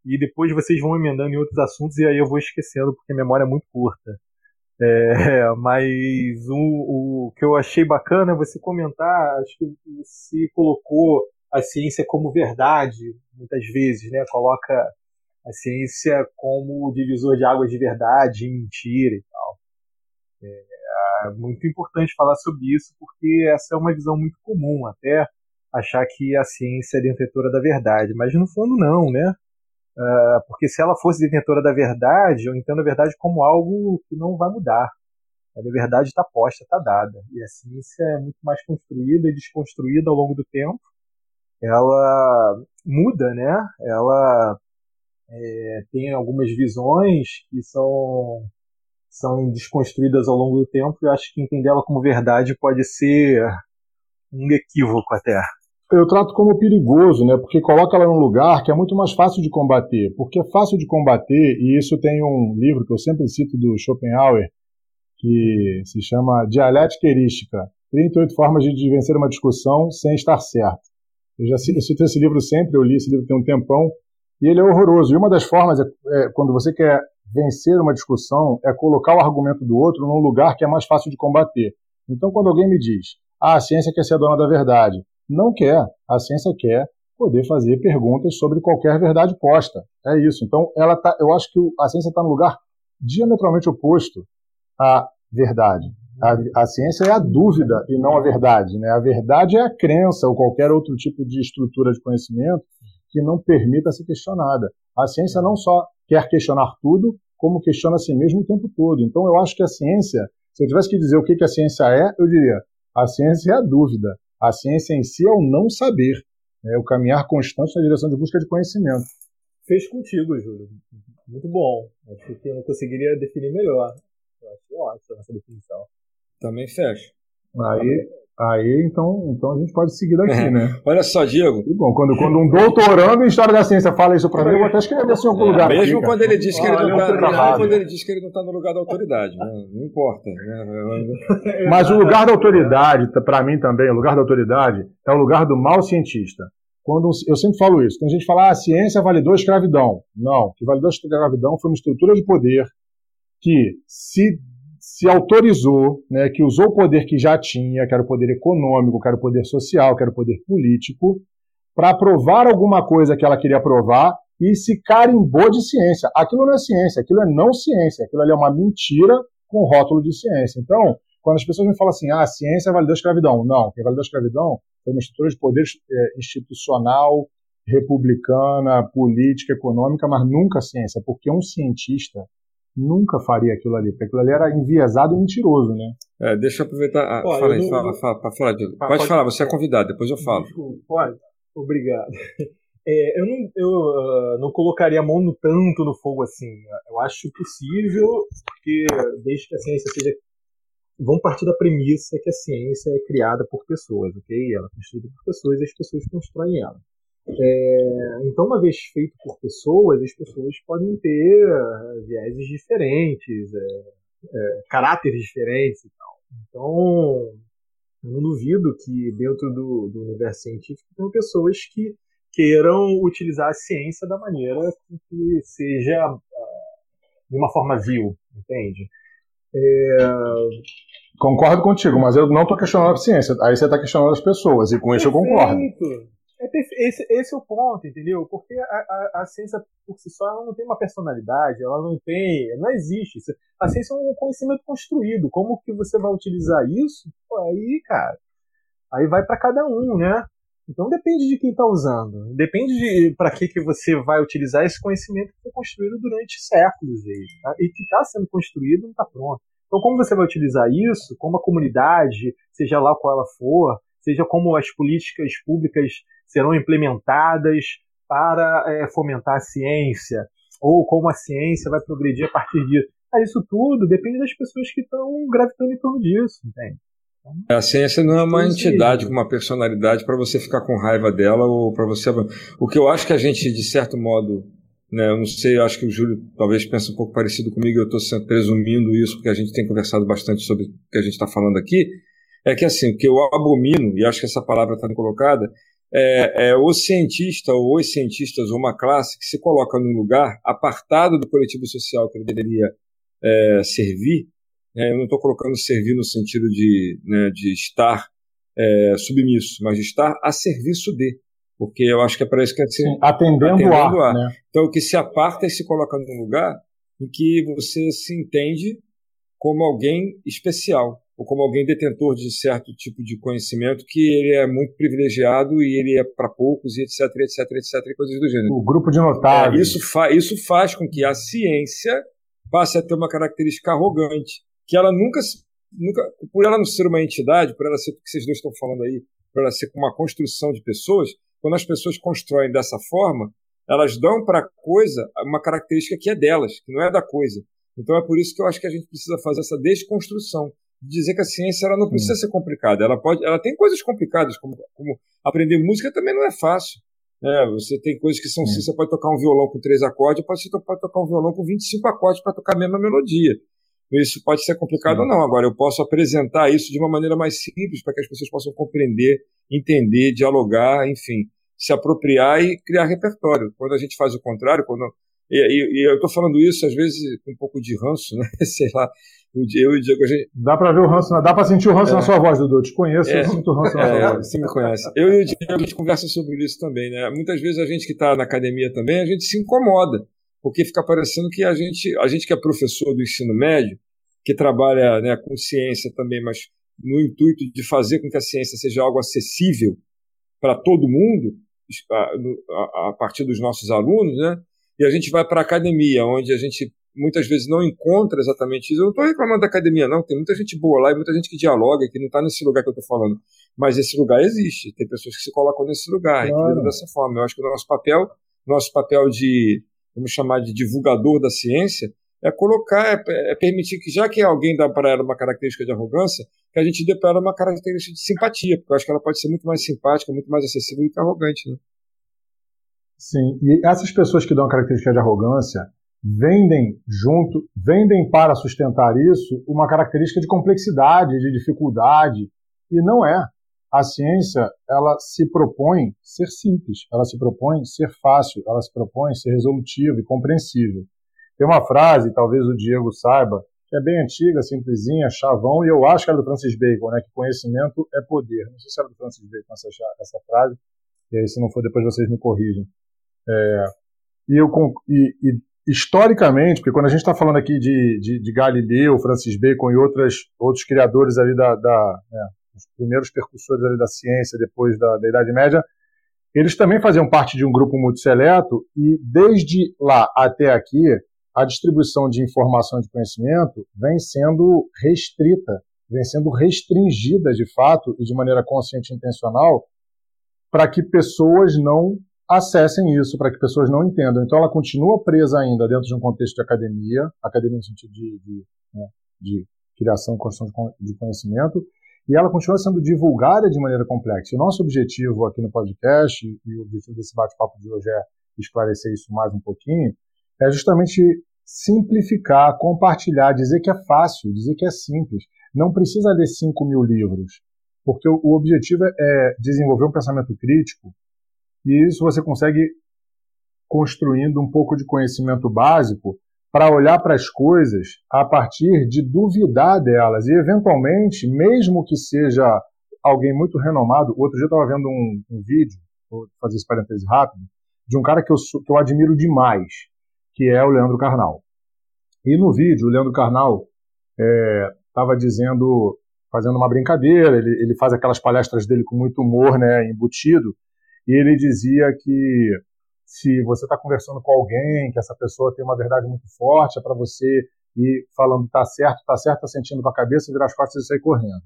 S3: e depois vocês vão emendando em outros assuntos, e aí eu vou esquecendo, porque a memória é muito curta. É, mas o, o que eu achei bacana é você comentar, acho que você colocou a ciência como verdade, muitas vezes, né? Coloca a ciência como divisor de águas de verdade e mentira e tal. É, é muito importante falar sobre isso porque essa é uma visão muito comum até achar que a ciência é detentora da verdade, mas no fundo não, né? Uh, porque se ela fosse detentora da verdade, eu entendo a verdade como algo que não vai mudar. A verdade está posta, está dada. E a ciência é muito mais construída e desconstruída ao longo do tempo. Ela muda, né? Ela é, tem algumas visões que são, são desconstruídas ao longo do tempo e acho que entender ela como verdade pode ser um equívoco até.
S2: Eu trato como perigoso, né? Porque coloca ela num lugar que é muito mais fácil de combater. Porque é fácil de combater, e isso tem um livro que eu sempre cito do Schopenhauer, que se chama Dialética Erística 38 formas de vencer uma discussão sem estar certo. Eu já cito, esse livro sempre, eu li esse livro tem um tempão, e ele é horroroso. E uma das formas, é, é, quando você quer vencer uma discussão, é colocar o argumento do outro num lugar que é mais fácil de combater. Então, quando alguém me diz, ah, a ciência quer ser a dona da verdade, não quer. A ciência quer poder fazer perguntas sobre qualquer verdade posta. É isso. Então, ela tá, eu acho que a ciência está no lugar diametralmente oposto à verdade. A, a, ciência é a dúvida e não a verdade. Né? A verdade é a crença ou qualquer outro tipo de estrutura de conhecimento que não permita ser questionada. A ciência não só quer questionar tudo, como questiona a si mesmo o tempo todo. Então, eu acho que a ciência, se eu tivesse que dizer o que, que a ciência é, eu diria: a ciência é a dúvida. A ciência em si é o não saber, é o caminhar constante na direção de busca de conhecimento.
S3: Fez contigo, Júlio. Muito bom. Acho que eu não conseguiria definir melhor. Eu acho ótimo essa definição.
S1: Também fecha.
S2: Aí, Aí, então, então a gente pode seguir daqui, né?
S1: Olha só, Diego.
S2: E bom, quando, quando um doutorando em História da Ciência fala isso para mim, eu vou até escrever assim em algum é, lugar.
S1: Mesmo aqui, quando ele diz que ele não está quando ele diz que ele não está no lugar da autoridade, né? não importa. Né?
S2: Mas o lugar da autoridade, para mim também, o lugar da autoridade é o lugar do mal cientista. Quando eu sempre falo isso, tem gente que fala, ah, a ciência validou a escravidão. Não, o que validou a escravidão foi uma estrutura de poder que se se autorizou, né, que usou o poder que já tinha, que era o poder econômico, que era o poder social, que era o poder político, para aprovar alguma coisa que ela queria aprovar e se carimbou de ciência. Aquilo não é ciência, aquilo é não ciência, aquilo ali é uma mentira com rótulo de ciência. Então, quando as pessoas me falam assim, ah, a ciência validou a escravidão. Não, quem validou a escravidão foi uma estrutura de poder é, institucional, republicana, política, econômica, mas nunca ciência, porque um cientista nunca faria aquilo ali, porque aquilo ali era enviesado e mentiroso, né?
S1: É, deixa eu aproveitar. Ah, Pô, fala aí, fala, fala, fala, fala, Pode, pode falar, você é convidado, depois eu falo.
S3: pode. Obrigado. É, eu não, eu, uh, não colocaria a mão no tanto no fogo assim. Eu acho possível, porque desde que a ciência seja. Vamos partir da premissa que a ciência é criada por pessoas, ok? Ela é construída por pessoas e as pessoas constroem ela. É, então, uma vez feito por pessoas, as pessoas podem ter uh, vieses diferentes, é, é, caráteres diferentes e tal. Então, eu não duvido que dentro do, do universo científico tenham pessoas que queiram utilizar a ciência da maneira que seja uh, de uma forma vil, entende? É...
S2: Concordo contigo, mas eu não estou questionando a ciência. Aí você está questionando as pessoas, e com isso eu concordo.
S3: É esse, esse é o ponto, entendeu? Porque a, a, a, ciência por si só ela não tem uma personalidade, ela não tem. Não existe. A ciência é um conhecimento construído. Como que você vai utilizar isso? Pô, aí, cara, aí vai para cada um, né? Então depende de quem está usando. Depende de para que, que você vai utilizar esse conhecimento que foi construído durante séculos aí, tá? e que está sendo construído não está pronto. Então, como você vai utilizar isso, como a comunidade, seja lá qual ela for, seja como as políticas públicas serão implementadas para é, fomentar a ciência, ou como a ciência vai progredir a partir disso. Ah, isso tudo depende das pessoas que estão gravitando em torno disso, entende?
S1: Então, a ciência não é uma entidade com uma personalidade para você ficar com raiva dela ou para você. O que eu acho que a gente, de certo modo, né, eu não sei, eu acho que o Júlio talvez pense um pouco parecido comigo, eu estou presumindo isso porque a gente tem conversado bastante sobre o que a gente está falando aqui, é que assim, o que eu abomino, e acho que essa palavra está colocada, é, é, o cientista ou os cientistas ou uma classe que se coloca num lugar apartado do coletivo social que ele deveria é, servir. Né? Eu não estou colocando servir no sentido de, né, de estar é, submisso, mas de estar a serviço de. Porque eu acho que é para isso que é
S2: Sim, atendendo, atendendo a. Né?
S1: Então, que se aparta e se coloca num lugar em que você se entende como alguém especial ou como alguém detentor de certo tipo de conhecimento que ele é muito privilegiado e ele é para poucos e etc, etc, etc, e coisas do gênero.
S2: O grupo de notáveis.
S1: É, isso, fa isso faz com que a ciência passe a ter uma característica arrogante, que ela nunca, nunca por ela não ser uma entidade, por ela ser o que vocês dois estão falando aí, por ela ser uma construção de pessoas, quando as pessoas constroem dessa forma, elas dão para a coisa uma característica que é delas, que não é da coisa. Então é por isso que eu acho que a gente precisa fazer essa desconstrução de dizer que a ciência ela não precisa ser complicada. Ela pode, ela tem coisas complicadas, como, como aprender música também não é fácil. É, você tem coisas que são simples, você pode tocar um violão com três acordes, pode, pode tocar um violão com 25 acordes para tocar a mesma melodia. Isso pode ser complicado Sim. ou não. Agora, eu posso apresentar isso de uma maneira mais simples para que as pessoas possam compreender, entender, dialogar, enfim, se apropriar e criar repertório. Quando a gente faz o contrário, quando e, e, e eu estou falando isso às vezes com um pouco de ranço, né? Sei lá, eu e o Diego, a gente...
S2: Dá para ver o ranço, dá para sentir o ranço é. na sua voz, Dudu. Eu te conheço, é. eu sinto o ranço na sua
S1: é, voz. Você me conhece. Eu e o Diego, a gente conversa sobre isso também, né? Muitas vezes a gente que está na academia também, a gente se incomoda, porque fica parecendo que a gente, a gente que é professor do ensino médio, que trabalha né, com ciência também, mas no intuito de fazer com que a ciência seja algo acessível para todo mundo, a, a partir dos nossos alunos, né? E a gente vai para a academia, onde a gente muitas vezes não encontra exatamente isso. Eu não estou reclamando da academia, não. Tem muita gente boa lá e muita gente que dialoga, que não está nesse lugar que eu estou falando. Mas esse lugar existe. Tem pessoas que se colocam nesse lugar claro. e dessa forma. Eu acho que o nosso papel, nosso papel de, vamos chamar de divulgador da ciência, é colocar, é, é permitir que, já que alguém dá para ela uma característica de arrogância, que a gente dê para ela uma característica de simpatia, porque eu acho que ela pode ser muito mais simpática, muito mais acessível do que arrogante. Né?
S2: Sim, e essas pessoas que dão característica de arrogância, vendem junto, vendem para sustentar isso uma característica de complexidade, de dificuldade, e não é. A ciência, ela se propõe ser simples, ela se propõe ser fácil, ela se propõe ser resolutiva e compreensível. Tem uma frase, talvez o Diego saiba, que é bem antiga, simplesinha, chavão, e eu acho que era do Francis Bacon, né, que conhecimento é poder. Não sei se era do Francis Bacon essa, essa frase, e aí se não for, depois vocês me corrigem. É, e, eu, e, e historicamente, porque quando a gente está falando aqui de, de, de, Galileu, Francis Bacon e outras, outros criadores ali da, da né, os primeiros percussores ali da ciência depois da, da Idade Média, eles também faziam parte de um grupo muito seleto e desde lá até aqui a distribuição de informação e de conhecimento vem sendo restrita, vem sendo restringida de fato e de maneira consciente e intencional para que pessoas não acessem isso para que pessoas não entendam. Então, ela continua presa ainda dentro de um contexto de academia, academia no sentido de, de, né, de criação e construção de conhecimento, e ela continua sendo divulgada de maneira complexa. O nosso objetivo aqui no podcast, e o objetivo desse bate-papo de hoje é esclarecer isso mais um pouquinho, é justamente simplificar, compartilhar, dizer que é fácil, dizer que é simples. Não precisa ler 5 mil livros, porque o, o objetivo é desenvolver um pensamento crítico e isso você consegue construindo um pouco de conhecimento básico para olhar para as coisas a partir de duvidar delas. E, eventualmente, mesmo que seja alguém muito renomado, outro dia eu estava vendo um, um, vídeo, vou fazer esse parêntese rápido, de um cara que eu, que eu admiro demais, que é o Leandro Carnal. E no vídeo, o Leandro Carnal estava é, dizendo, fazendo uma brincadeira, ele, ele faz aquelas palestras dele com muito humor, né, embutido, e ele dizia que se você está conversando com alguém, que essa pessoa tem uma verdade muito forte, é para você ir falando tá certo, tá certo, tá sentindo com a cabeça, virar as costas e sair correndo.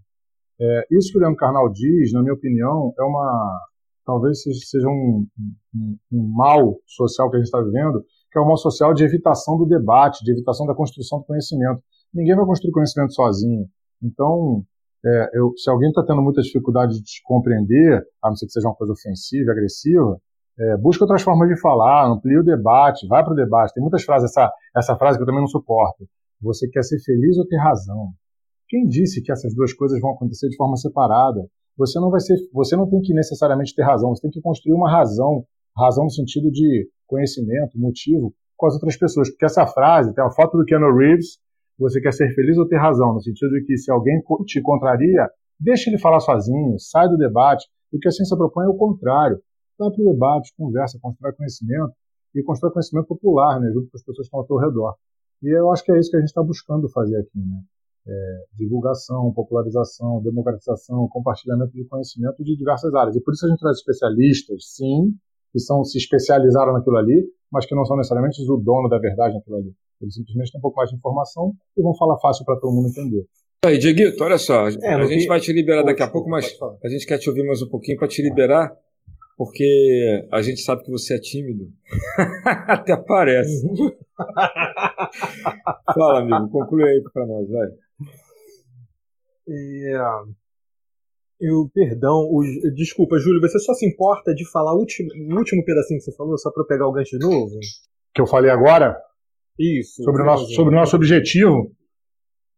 S2: É, isso que o Leandro Carnal diz, na minha opinião, é uma talvez seja um, um, um mal social que a gente está vivendo, que é um mal social de evitação do debate, de evitação da construção do conhecimento. Ninguém vai construir conhecimento sozinho. Então, é, eu, se alguém está tendo muita dificuldade de te compreender, a não ser que seja uma coisa ofensiva, agressiva, é, busca outras formas de falar, amplia o debate, vai para o debate. Tem muitas frases, essa, essa frase que eu também não suporto. Você quer ser feliz ou ter razão? Quem disse que essas duas coisas vão acontecer de forma separada? Você não vai ser, você não tem que necessariamente ter razão, você tem que construir uma razão, razão no sentido de conhecimento, motivo com as outras pessoas, porque essa frase tem uma foto do Keanu Reeves você quer ser feliz ou ter razão, no sentido de que se alguém te contraria, deixe ele falar sozinho, sai do debate. O que a ciência propõe é o contrário. Vai para o debate, conversa, constrói conhecimento e constrói conhecimento popular, né, junto com as pessoas que estão ao teu redor. E eu acho que é isso que a gente está buscando fazer aqui, né? É, divulgação, popularização, democratização, compartilhamento de conhecimento de diversas áreas. E por isso a gente traz especialistas, sim, que são, se especializaram naquilo ali, mas que não são necessariamente o dono da verdade naquilo ali. Eles simplesmente têm um pouco mais de informação e vão falar fácil para todo mundo entender.
S1: Aí, Dieguito, olha só, é, a gente vai te liberar daqui a pouco, mas a gente quer te ouvir mais um pouquinho para te liberar, porque a gente sabe que você é tímido. Até parece. Uhum. Fala, amigo, conclui aí para nós, vai.
S3: Eu, perdão, o, desculpa, Júlio, você só se importa de falar o último, o último pedacinho que você falou, só para eu pegar o gancho de novo?
S2: Que eu falei agora?
S3: Isso.
S2: Sobre o nosso, sobre o nosso objetivo,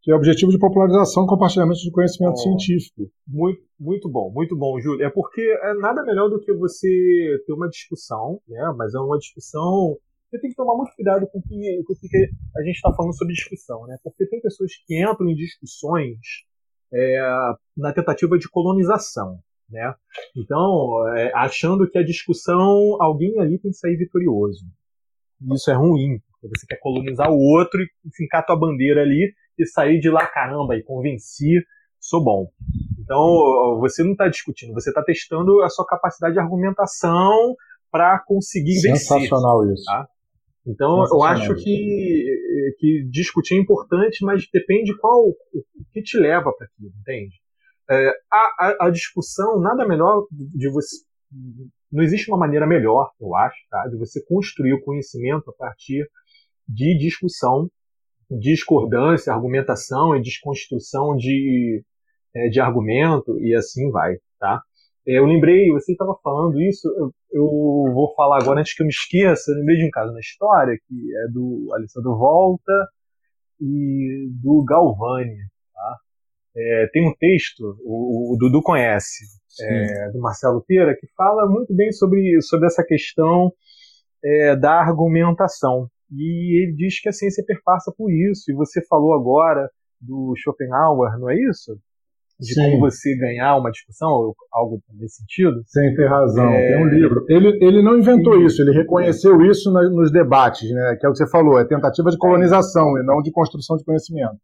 S2: que é o objetivo de popularização e compartilhamento de conhecimento oh, científico.
S3: Muito, muito bom, muito bom, Júlio. É porque é nada melhor do que você ter uma discussão, né? Mas é uma discussão. Você tem que tomar muito cuidado com o que, com o que a gente está falando sobre discussão, né? Porque tem pessoas que entram em discussões é, na tentativa de colonização. Né? Então, é, achando que a discussão, alguém ali tem que sair vitorioso. Isso é ruim, porque você quer colonizar o outro e fincar tua bandeira ali e sair de lá, caramba, e convenci, sou bom. Então, você não está discutindo, você está testando a sua capacidade de argumentação para conseguir
S2: Sensacional
S3: vencer.
S2: Sensacional isso.
S3: Tá? Então, eu acho que, que discutir é importante, mas depende qual o que te leva para aquilo, entende? É, a, a, discussão, nada melhor de você. Não existe uma maneira melhor, eu acho, tá, de você construir o conhecimento a partir de discussão, discordância, argumentação e desconstrução de, é, de argumento, e assim vai. Tá? Eu lembrei, você estava falando isso, eu, eu, vou falar agora antes que eu me esqueça, eu lembrei de um caso na história, que é do Alessandro Volta e do Galvani. Tá? É, tem um texto, o, o Dudu conhece, é, do Marcelo Pera, que fala muito bem sobre, sobre essa questão é, da argumentação. E ele diz que a ciência perpassa por isso, e você falou agora do Schopenhauer, não é isso? De Sim. como você ganhar uma discussão, ou algo nesse sentido.
S2: Sem ter razão, é... tem um livro. Ele, ele não inventou Sim. isso, ele reconheceu isso nos debates, né? que é o que você falou, é tentativa de colonização e não de construção de conhecimento.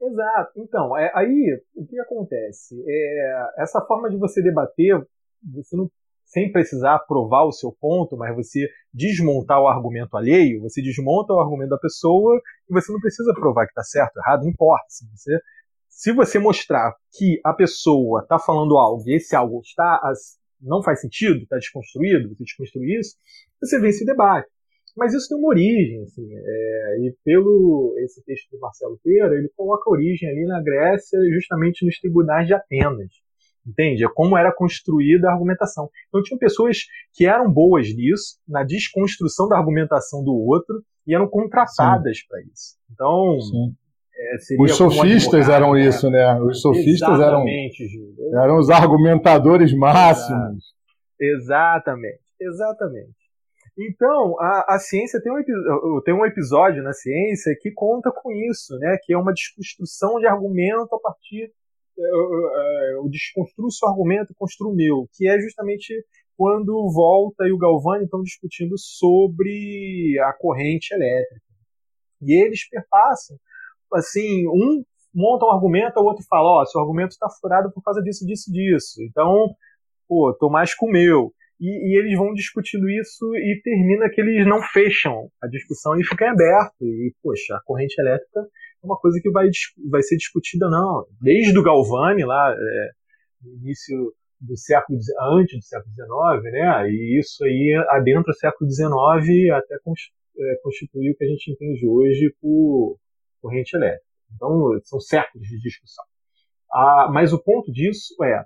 S3: Exato. Então, é, aí o que acontece? É, essa forma de você debater, você não sem precisar provar o seu ponto, mas você desmontar o argumento alheio, você desmonta o argumento da pessoa e você não precisa provar que está certo, errado, não importa. Se você se você mostrar que a pessoa está falando algo e esse algo está não faz sentido, está desconstruído, você desconstruir isso, você vence o debate. Mas isso tem uma origem, assim, é, e pelo esse texto do Marcelo Pera, ele coloca a origem ali na Grécia, justamente nos tribunais de Atenas. Entende? É como era construída a argumentação. Então tinham pessoas que eram boas nisso, na desconstrução da argumentação do outro, e eram contratadas para isso. Então, Sim.
S2: É, os sofistas eram né? isso, né? Os sofistas eram, eram os argumentadores máximos.
S3: Exatamente, exatamente. Então, a, a ciência tem um, tem um episódio na ciência que conta com isso, né? Que é uma desconstrução de argumento a partir. Eu, eu desconstruo o seu argumento e construo o meu, que é justamente quando Volta e o Galvani estão discutindo sobre a corrente elétrica. E eles perpassam assim, um monta um argumento, o outro fala, ó, oh, seu argumento está furado por causa disso, disso, disso. Então, pô, tô mais com o meu. E, e, eles vão discutindo isso e termina que eles não fecham a discussão e fica aberto. E, poxa, a corrente elétrica é uma coisa que vai, vai ser discutida, não. Desde o Galvani, lá, é, no início do século, antes do século XIX, né? E isso aí adentra o século XIX até é, constituir o que a gente entende hoje por corrente elétrica. Então, são séculos de discussão. Ah, mas o ponto disso é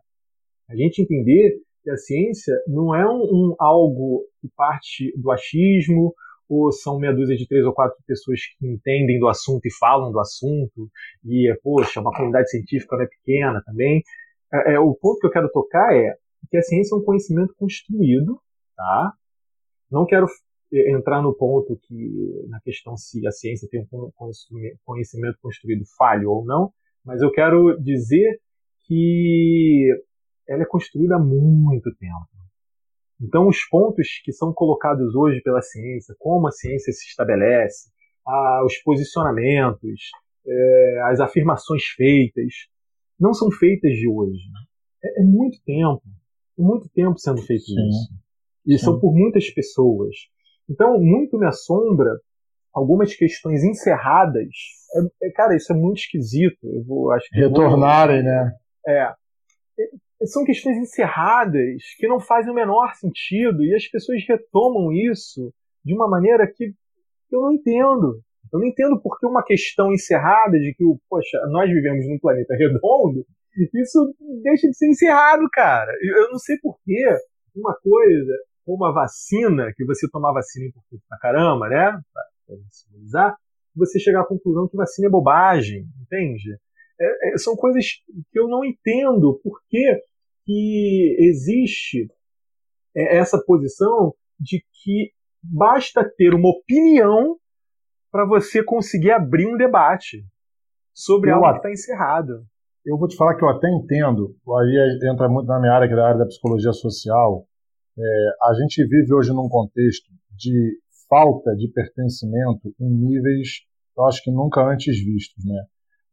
S3: a gente entender que a ciência não é um, um, algo que parte do achismo ou são meia dúzia de três ou quatro pessoas que entendem do assunto e falam do assunto e, poxa, uma comunidade científica não é pequena também. É, é, o ponto que eu quero tocar é que a ciência é um conhecimento construído, tá? Não quero entrar no ponto que na questão se a ciência tem um conhecimento construído falho ou não, mas eu quero dizer que ela é construída há muito tempo. Então, os pontos que são colocados hoje pela ciência, como a ciência se estabelece, os posicionamentos, é, as afirmações feitas, não são feitas de hoje. É, é muito tempo, muito tempo sendo feito Sim. isso. E Sim. são por muitas pessoas. Então, muito me assombra algumas questões encerradas. É, é, cara, isso é muito esquisito. Eu vou, acho que
S2: Retornarem, vou... né?
S3: É. é. São questões encerradas que não fazem o menor sentido e as pessoas retomam isso de uma maneira que eu não entendo. Eu não entendo por que uma questão encerrada de que, poxa, nós vivemos num planeta redondo, isso deixa de ser encerrado, cara. Eu não sei por que uma coisa como a vacina, que você tomar vacina é importante pra caramba, né? Pra, pra você chegar à conclusão que vacina é bobagem, entende? É, é, são coisas que eu não entendo por que, que existe é, essa posição de que basta ter uma opinião para você conseguir abrir um debate sobre eu algo que está encerrado.
S2: Eu vou te falar que eu até entendo, aí entra muito na minha área, que é da área da psicologia social. É, a gente vive hoje num contexto de falta de pertencimento em níveis, eu acho que nunca antes vistos, né?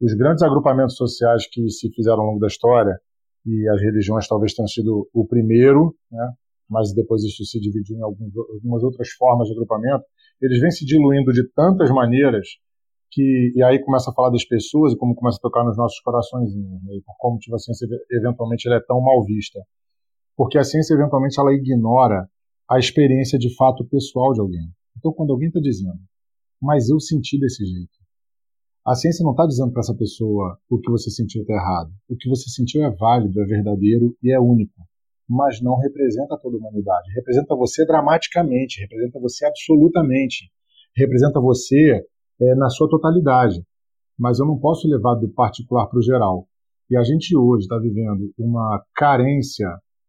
S2: Os grandes agrupamentos sociais que se fizeram ao longo da história, e as religiões talvez tenham sido o primeiro, né? mas depois isso se dividiu em algumas outras formas de agrupamento, eles vêm se diluindo de tantas maneiras que e aí começa a falar das pessoas e como começa a tocar nos nossos corações né, e por como tipo, a ciência eventualmente ela é tão mal vista porque a ciência eventualmente ela ignora a experiência de fato pessoal de alguém. Então quando alguém está dizendo mas eu senti desse jeito. A ciência não está dizendo para essa pessoa o que você sentiu está errado. O que você sentiu é válido é verdadeiro e é único. Mas não representa toda a humanidade. Representa você dramaticamente representa você absolutamente representa você é, na sua totalidade. Mas eu não posso levar do particular para o geral. E a gente hoje está vivendo uma carência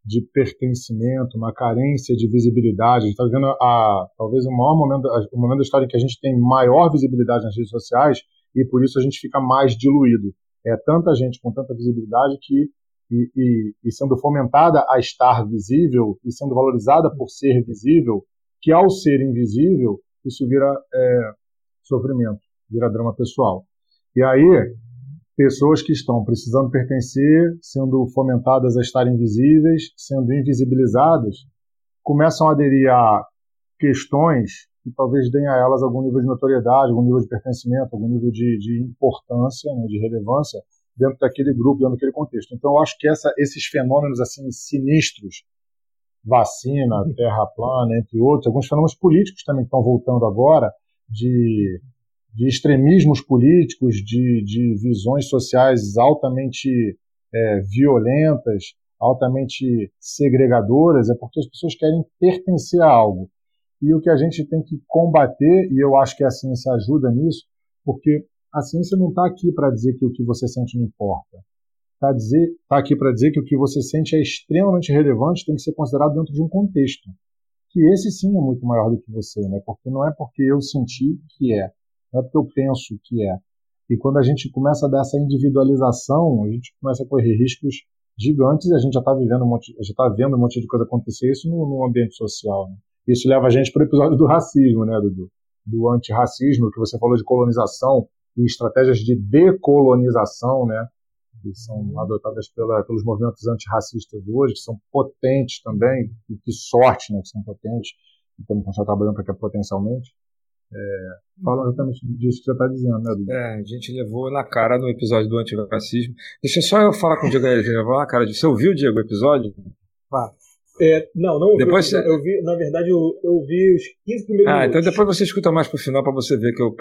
S2: de pertencimento, uma carência de visibilidade. A gente está vivendo a, talvez o maior momento, o momento da história em que a gente tem maior visibilidade nas redes sociais e por isso a gente fica mais diluído. É tanta gente com tanta visibilidade que e, e, e, sendo fomentada a estar visível e sendo valorizada por ser visível, que ao ser invisível, isso vira é, sofrimento, vira drama pessoal. E aí, pessoas que estão precisando pertencer, sendo fomentadas a estarem invisíveis, sendo invisibilizadas, começam a aderir a questões que talvez deem a elas algum nível de notoriedade, algum nível de pertencimento, algum nível de, de importância, né, de relevância dentro daquele grupo, dentro daquele contexto. Então, eu acho que essa, esses fenômenos assim sinistros, vacina, terra plana, entre outros, alguns fenômenos políticos também estão voltando agora, de, de extremismos políticos, de, de visões sociais altamente é, violentas, altamente segregadoras, é porque as pessoas querem pertencer a algo. E o que a gente tem que combater, e eu acho que a ciência ajuda nisso, porque a ciência não está aqui para dizer que o que você sente não importa. Está tá aqui para dizer que o que você sente é extremamente relevante, tem que ser considerado dentro de um contexto que esse sim é muito maior do que você, né? Porque não é porque eu senti que é, não é porque eu penso que é. E quando a gente começa a dar essa individualização, a gente começa a correr riscos gigantes e a gente já está vivendo um monte, já está vendo um monte de coisa acontecer isso no, no ambiente social. Né? Isso leva a gente para o episódio do racismo, né, Dudu? Do antirracismo, que você falou de colonização e estratégias de decolonização, né? que são adotadas pela, pelos movimentos antirracistas hoje, que são potentes também, e que sorte né, que são potentes, e temos que continuar trabalhando para que é potencialmente. É, falam exatamente disso que você está dizendo, né, Dudu?
S1: É, a gente levou na cara no episódio do antirracismo. Deixa só eu falar com o Diego aí, levou na cara. Você ouviu, Diego, o episódio?
S3: Ah, é, não, não ouvi. Depois eu, eu vi, na verdade, eu, eu vi os 15 primeiros
S1: Ah,
S3: então
S1: minutos. então depois você escuta mais pro final para você ver que eu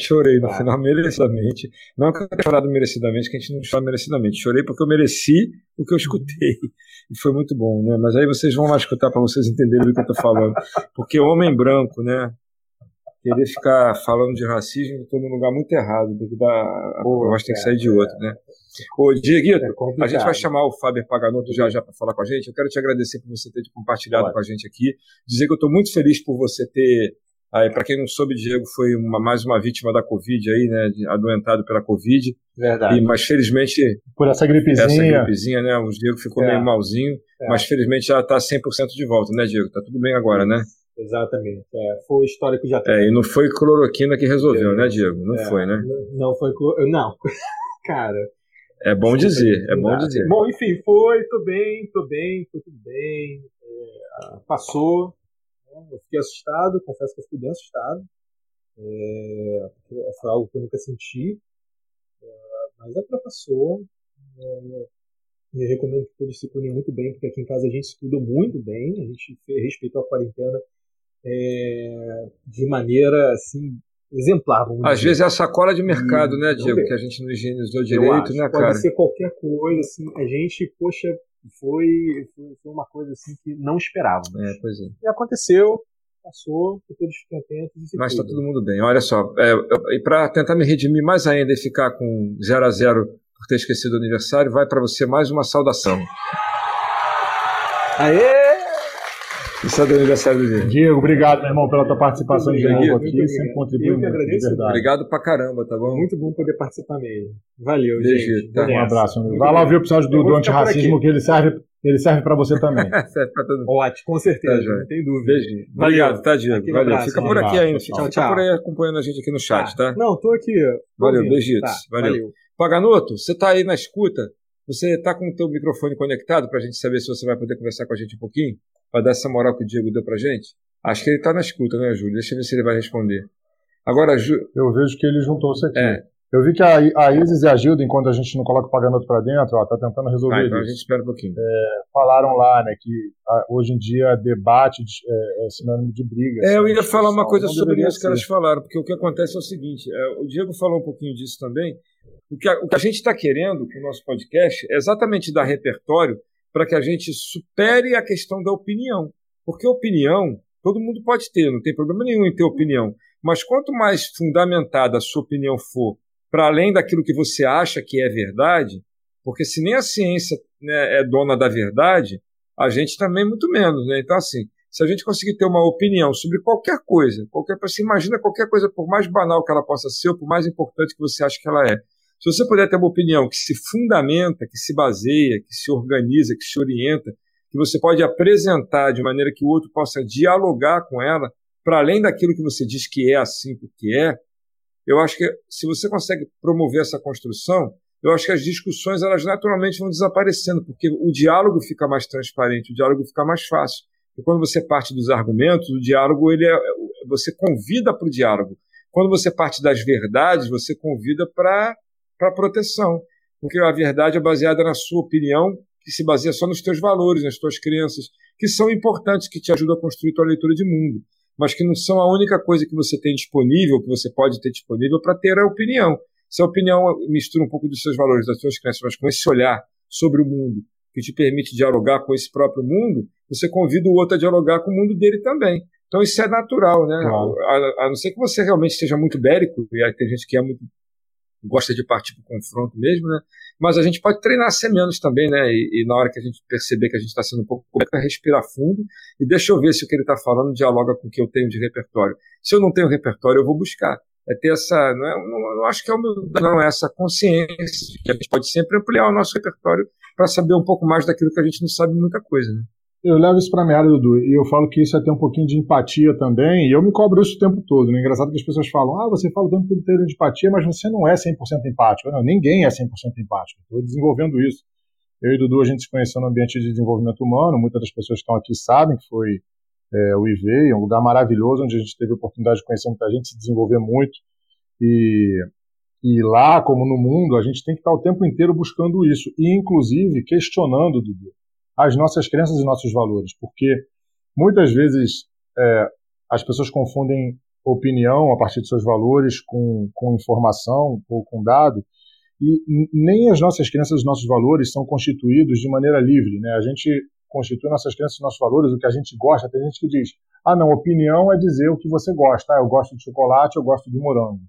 S1: chorei no ah. final merecidamente. Não que eu tenha chorado merecidamente, que a gente não chora merecidamente. Chorei porque eu mereci o que eu escutei. E foi muito bom, né? Mas aí vocês vão lá escutar para vocês entenderem do que eu tô falando. Porque homem branco, né? Querer ficar falando de racismo, estou num lugar muito errado. Tem que dar, a tem que sair de outro, né? Ô, Dieguito, é a gente vai chamar o Fábio Paganotto já já para falar com a gente. Eu quero te agradecer por você ter compartilhado Olha. com a gente aqui. Dizer que eu estou muito feliz por você ter. Para quem não soube, Diego foi uma, mais uma vítima da Covid aí, né? Adoentado pela Covid.
S3: Verdade.
S1: E, mas felizmente.
S2: Por essa gripezinha.
S1: Essa gripezinha, né? O Diego ficou é. meio malzinho. É. Mas felizmente já está 100% de volta, né, Diego? Tá tudo bem agora, né?
S3: Exatamente. É, foi o histórico já.
S1: É, e não foi cloroquina que resolveu, é. né, Diego? Não é, foi, né?
S3: Não, foi. Não. Cara,
S1: é bom dizer, é bom dizer.
S3: Bom, enfim, foi, tô bem, tô bem, foi tudo bem. É, passou. Né? Eu fiquei assustado, confesso que eu fiquei bem assustado. É, foi algo que eu nunca senti. É, mas até passou. E eu recomendo que todos se cuidem muito bem, porque aqui em casa a gente se cuidou muito bem, a gente respeitou a quarentena é, de maneira assim exemplar.
S1: Às dizer. vezes é a sacola de mercado, e, né, Diego? Que a gente não higienizou direito, né, cara?
S3: Pode ser qualquer coisa, assim. A gente, poxa, foi, foi, uma coisa assim que não esperávamos.
S1: É, pois é.
S3: E aconteceu, passou, todos fiquem atentos.
S1: Mas está todo mundo bem. Olha só, é, e para tentar me redimir mais ainda e ficar com 0 a 0 por ter esquecido o aniversário, vai para você mais uma saudação.
S3: Aê!
S1: Isso é do aniversário do Diego.
S2: Diego, obrigado, meu irmão, pela tua participação de novo aqui. Sempre contribuiu muito, agradeço,
S1: verdade. Obrigado pra caramba, tá bom?
S3: Muito bom poder participar mesmo. Valeu, Beijo, gente.
S2: Tá. Um abraço. Vai lá ouvir o episódio do, do antirracismo, que ele serve, ele serve pra você também.
S1: serve pra todo mundo.
S3: Ótimo, com certeza, tá, não tem dúvida.
S1: Beijo. Obrigado, tá, Diego? Valeu. Abraço, Fica por aqui ainda. Fica, tchau, por aí acompanhando a gente aqui no chat, tá?
S3: tá? Não, tô aqui.
S1: Valeu, beijitos. Tá, valeu. valeu. Paganuto, você tá aí na escuta? Você está com o teu microfone conectado para a gente saber se você vai poder conversar com a gente um pouquinho? Para dar essa moral que o Diego deu para a gente? Acho que ele está na escuta, né, Júlio? Deixa eu ver se ele vai responder. Agora, Ju...
S2: Eu vejo que ele juntou-se aqui. É. Eu vi que a, a Isis e a Gilda, enquanto a gente não coloca o paganoto para dentro, está tentando resolver ah,
S1: então
S2: isso.
S1: a gente espera um pouquinho.
S2: É, falaram lá, né, que a, hoje em dia debate é, é sinônimo de briga.
S1: É, eu ia falar uma coisa sobre isso que elas falaram, porque o que acontece é o seguinte: é, o Diego falou um pouquinho disso também. O que a, o que a gente está querendo com o nosso podcast é exatamente dar repertório para que a gente supere a questão da opinião. Porque opinião, todo mundo pode ter, não tem problema nenhum em ter opinião. Mas quanto mais fundamentada a sua opinião for, para além daquilo que você acha que é verdade, porque se nem a ciência né, é dona da verdade, a gente também muito menos. Né? Então, assim, se a gente conseguir ter uma opinião sobre qualquer coisa, qualquer você imagina qualquer coisa, por mais banal que ela possa ser, ou por mais importante que você acha que ela é, se você puder ter uma opinião que se fundamenta, que se baseia, que se organiza, que se orienta, que você pode apresentar de maneira que o outro possa dialogar com ela, para além daquilo que você diz que é assim porque é, eu acho que se você consegue promover essa construção, eu acho que as discussões elas naturalmente vão desaparecendo, porque o diálogo fica mais transparente, o diálogo fica mais fácil. E quando você parte dos argumentos, o diálogo ele é, você convida para o diálogo. Quando você parte das verdades, você convida para para proteção, porque a verdade é baseada na sua opinião, que se baseia só nos teus valores, nas tuas crenças, que são importantes, que te ajudam a construir tua leitura de mundo, mas que não são a única coisa que você tem disponível, que você pode ter disponível para ter a opinião. Se a opinião mistura um pouco dos seus valores, das suas crenças, mas com esse olhar sobre o mundo, que te permite dialogar com esse próprio mundo, você convida o outro a dialogar com o mundo dele também. Então isso é natural, né? Claro. A, a, não ser que você realmente esteja muito bélico, e aí tem gente que é muito gosta de partir para o confronto mesmo, né? Mas a gente pode treinar ser menos também, né? E, e na hora que a gente perceber que a gente está sendo um pouco correto, respirar fundo e deixa eu ver se o que ele está falando dialoga com o que eu tenho de repertório. Se eu não tenho repertório, eu vou buscar. É ter essa, não, é, não, não acho que é humildade, não, é essa consciência que a gente pode sempre ampliar o nosso repertório para saber um pouco mais daquilo que a gente não sabe muita coisa, né?
S2: Eu levo isso para minha área, Dudu, e eu falo que isso é ter um pouquinho de empatia também, e eu me cobro isso o tempo todo. Né? Engraçado que as pessoas falam, ah, você fala o tempo inteiro de empatia, mas você não é 100% empático. Não, ninguém é 100% empático. Estou desenvolvendo isso. Eu e Dudu, a gente se conheceu no ambiente de desenvolvimento humano, muitas das pessoas que estão aqui sabem que foi é, o IV, um lugar maravilhoso, onde a gente teve a oportunidade de conhecer muita gente, se desenvolver muito, e, e lá, como no mundo, a gente tem que estar o tempo inteiro buscando isso, e inclusive questionando, Dudu, as nossas crenças e nossos valores, porque muitas vezes é, as pessoas confundem opinião a partir de seus valores com, com informação ou com dado, e nem as nossas crenças e nossos valores são constituídos de maneira livre. Né? A gente constitui nossas crenças e nossos valores, o que a gente gosta. Tem gente que diz: ah, não, opinião é dizer o que você gosta. Ah, eu gosto de chocolate, eu gosto de morango.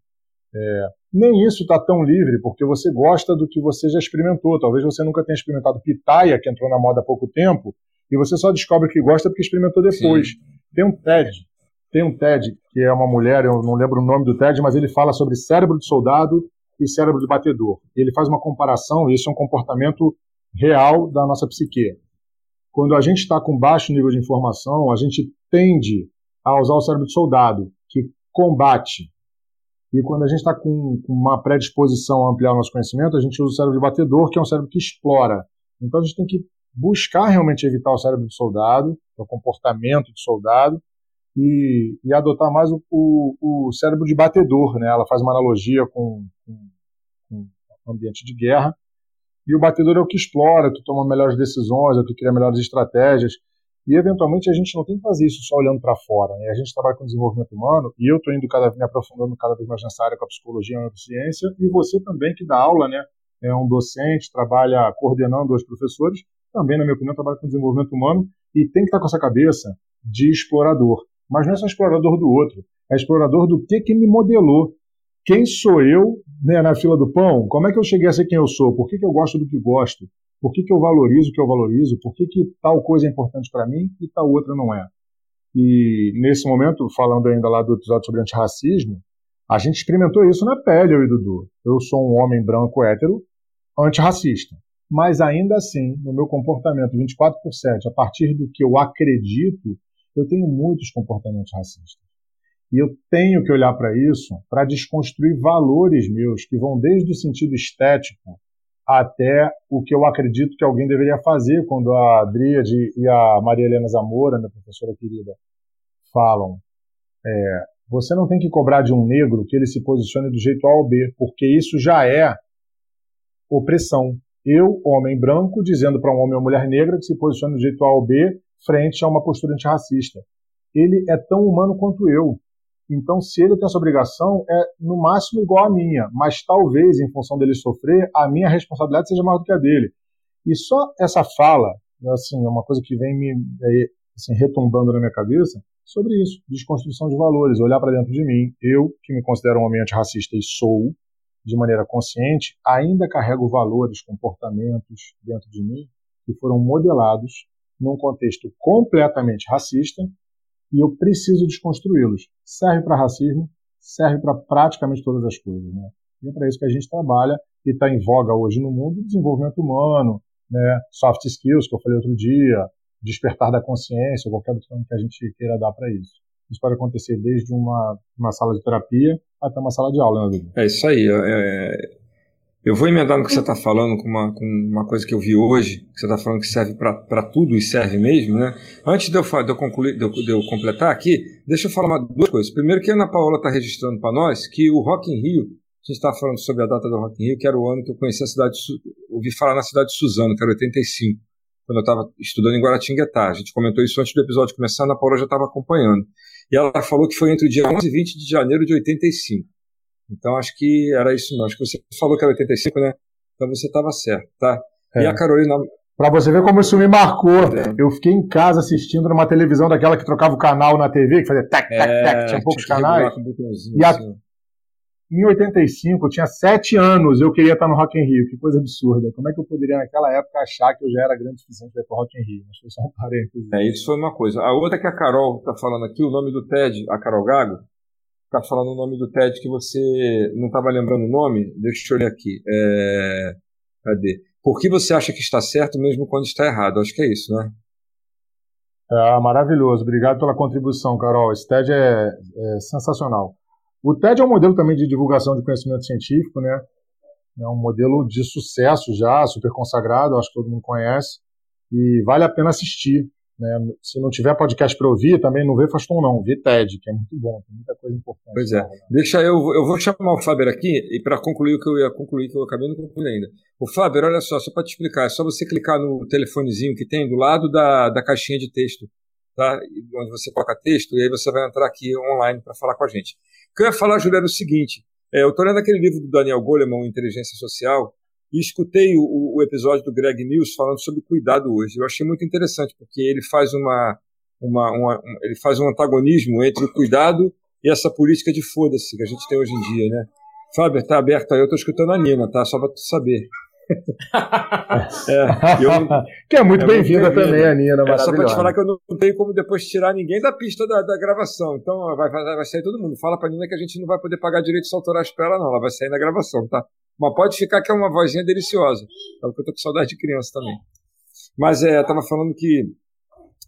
S2: É, nem isso está tão livre, porque você gosta do que você já experimentou. Talvez você nunca tenha experimentado pitaia, que entrou na moda há pouco tempo, e você só descobre que gosta porque experimentou depois. Sim. Tem um TED, tem um TED, que é uma mulher, eu não lembro o nome do TED, mas ele fala sobre cérebro de soldado e cérebro de batedor. Ele faz uma comparação, e isso é um comportamento real da nossa psique. Quando a gente está com baixo nível de informação, a gente tende a usar o cérebro de soldado, que combate, e quando a gente está com, uma predisposição a ampliar o nosso conhecimento, a gente usa o cérebro de batedor, que é um cérebro que explora. Então a gente tem que buscar realmente evitar o cérebro de soldado, o comportamento de soldado, e, e adotar mais o, o, o, cérebro de batedor. Né? Ela faz uma analogia com, com, com o ambiente de guerra. E o batedor é o que explora, tu toma melhores decisões, tu cria melhores estratégias. E, eventualmente, a gente não tem que fazer isso só olhando para fora. Né? A gente trabalha com desenvolvimento humano, e eu estou indo cada, me aprofundando cada vez mais nessa área com a psicologia e a neurociência, e você também, que dá aula, né? é um docente, trabalha coordenando os professores, também, na minha opinião, trabalha com desenvolvimento humano, e tem que estar com essa cabeça de explorador. Mas não é só explorador do outro, é explorador do que, que me modelou. Quem sou eu né, na fila do pão? Como é que eu cheguei a ser quem eu sou? Por que, que eu gosto do que gosto? Por que, que eu valorizo o que eu valorizo? Por que, que tal coisa é importante para mim e tal outra não é? E nesse momento, falando ainda lá do episódio sobre antirracismo, a gente experimentou isso na pele, eu e Dudu. Eu sou um homem branco hétero antirracista. Mas ainda assim, no meu comportamento 24 por 7, a partir do que eu acredito, eu tenho muitos comportamentos racistas. E eu tenho que olhar para isso para desconstruir valores meus que vão desde o sentido estético até o que eu acredito que alguém deveria fazer quando a Adriade e a Maria Helena Zamora, minha professora querida, falam. É, você não tem que cobrar de um negro que ele se posicione do jeito A ou B, porque isso já é opressão. Eu, homem branco, dizendo para um homem ou mulher negra que se posicione do jeito A ou B frente a uma postura antirracista. Ele é tão humano quanto eu. Então, se ele tem essa obrigação, é no máximo igual à minha, mas talvez, em função dele sofrer, a minha responsabilidade seja maior do que a dele. E só essa fala, assim, é uma coisa que vem me é, assim, retumbando na minha cabeça, sobre isso, desconstrução de valores, olhar para dentro de mim. Eu, que me considero um homem antirracista e sou, de maneira consciente, ainda carrego valores, comportamentos dentro de mim que foram modelados num contexto completamente racista e eu preciso desconstruí-los. Serve para racismo, serve para praticamente todas as coisas. Né? E é para isso que a gente trabalha e está em voga hoje no mundo desenvolvimento humano, né? soft skills, que eu falei outro dia, despertar da consciência, qualquer outro nome que a gente queira dar para isso. Isso pode acontecer desde uma, uma sala de terapia até uma sala de aula, né,
S1: É isso aí. É, eu vou emendar no que você está falando com uma, com uma coisa que eu vi hoje, que você está falando que serve para tudo e serve mesmo, né? Antes de eu, de eu concluir, de eu, de eu, completar aqui, deixa eu falar uma, duas coisas. Primeiro que a Ana Paola está registrando para nós que o Rock in Rio, a gente está falando sobre a data do Rock in Rio, que era o ano que eu conheci a cidade, ouvi falar na cidade de Suzano, que era 85, quando eu estava estudando em Guaratinguetá. A gente comentou isso antes do episódio começar, a Ana Paola já estava acompanhando. E ela falou que foi entre o dia 11 e 20 de janeiro de 85. Então acho que era isso não. Acho que você falou que era 85, né? Então você estava certo, tá? É. E a Carolina.
S2: Para você ver como isso me marcou. É. Eu fiquei em casa assistindo numa televisão daquela que trocava o canal na TV, que fazia tac, tac, tac, é, tinha poucos tinha canais. E a... assim. Em 85, eu tinha sete anos, eu queria estar no Rock in Rio. Que coisa absurda. Como é que eu poderia, naquela época, achar que eu já era grande o suficiente para ir para o Rock in Rio? Acho que só um parênteses.
S1: É, isso foi uma coisa. A outra que a Carol está falando aqui, o nome do TED, a Carol Gago, ficar falando o nome do TED que você não estava lembrando o nome, deixa eu olhar aqui. É... Cadê? Por que você acha que está certo mesmo quando está errado? Acho que é isso, né?
S2: É, maravilhoso. Obrigado pela contribuição, Carol. Esse TED é, é, sensacional. O TED é um modelo também de divulgação de conhecimento científico, né? É um modelo de sucesso já, super consagrado, acho que todo mundo conhece. E vale a pena assistir. Né? Se não tiver podcast para ouvir, também não vê Faston não, vê TED, que é muito bom, tem muita coisa importante.
S1: Pois é. Deixa eu, eu vou chamar o Fábio aqui e para concluir o que eu ia concluir, que eu acabei não concluindo ainda. O Fábio, olha só, só para te explicar, é só você clicar no telefonezinho que tem do lado da, da caixinha de texto, tá? Onde você coloca texto e aí você vai entrar aqui online para falar com a gente. O que eu ia falar, Juliano, é o seguinte, é, eu estou lendo aquele livro do Daniel Goleman, Inteligência Social, e escutei o, o, episódio do Greg News falando sobre cuidado hoje. Eu achei muito interessante porque ele faz uma, uma, uma um, ele faz um antagonismo entre o cuidado e essa política de foda-se que a gente tem hoje em dia, né? Fábio, tá aberto aí, eu tô escutando a Nina, tá? Só pra tu saber.
S2: É, eu, que é muito é bem-vinda bem também, a Nina,
S1: é, Só pra te falar que eu não tenho como depois tirar ninguém da pista da, da gravação. Então vai, vai, vai sair todo mundo. Fala pra Nina que a gente não vai poder pagar direitos autorais pra ela, não. Ela vai sair na gravação, tá? Mas pode ficar que é uma vozinha deliciosa. Então, eu tô com saudade de criança também. Mas é, eu tava falando que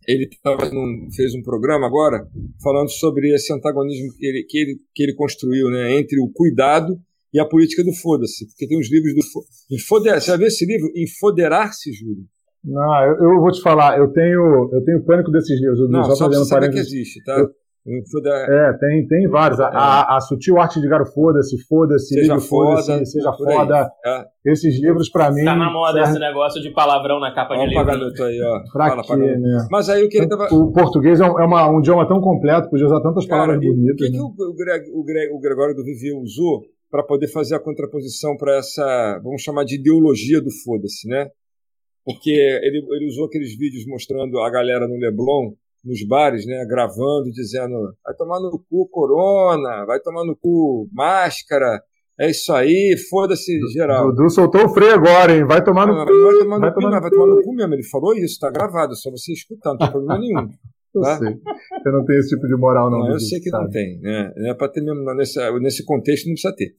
S1: ele tava num, fez um programa agora falando sobre esse antagonismo que ele, que ele, que ele construiu né, entre o cuidado e a política do foda-se. Porque tem uns livros do. Enfoder, você já viu esse livro? Enfoderar-se, Júlio?
S2: Não, eu, eu, vou te falar, eu tenho, eu tenho pânico desses livros.
S1: Não, só, só fazendo parênteses. que existe, tá?
S2: Eu, É, tem, tem vários. A, a, a, Sutil Arte de Garo Foda-se, Foda-se,
S1: Seja Foda,
S2: Seja Foda. É. Esses livros, pra mim.
S4: Tá na moda esse negócio de palavrão na capa Vamos de livro.
S1: Vamos pagar aí, ó.
S2: Pra Fala, quê, né?
S1: Mas aí o que ele tava...
S2: O português é, um, é uma, um idioma tão completo, podia usar tantas Cara, palavras bonitas. O
S1: que, né? que o, o, Greg, o, Greg, o Gregório do Vivi usou para poder fazer a contraposição para essa, vamos chamar de ideologia do foda-se, né? Porque ele, ele usou aqueles vídeos mostrando a galera no Leblon nos bares, né, gravando, dizendo vai tomar no cu corona, vai tomar no cu máscara, é isso aí, foda-se geral.
S2: Dudu soltou o freio agora, hein? Vai tomar no
S1: não,
S2: cu.
S1: Vai tomar no cu, vai tomar no cu mesmo. Ele falou isso, tá gravado, é só você escutar, não tem problema nenhum.
S2: Eu tá? sei. Eu não tenho esse tipo de moral, não.
S1: não eu sei que sabe. não tem. Né? É para ter mesmo, nesse, nesse contexto não precisa ter.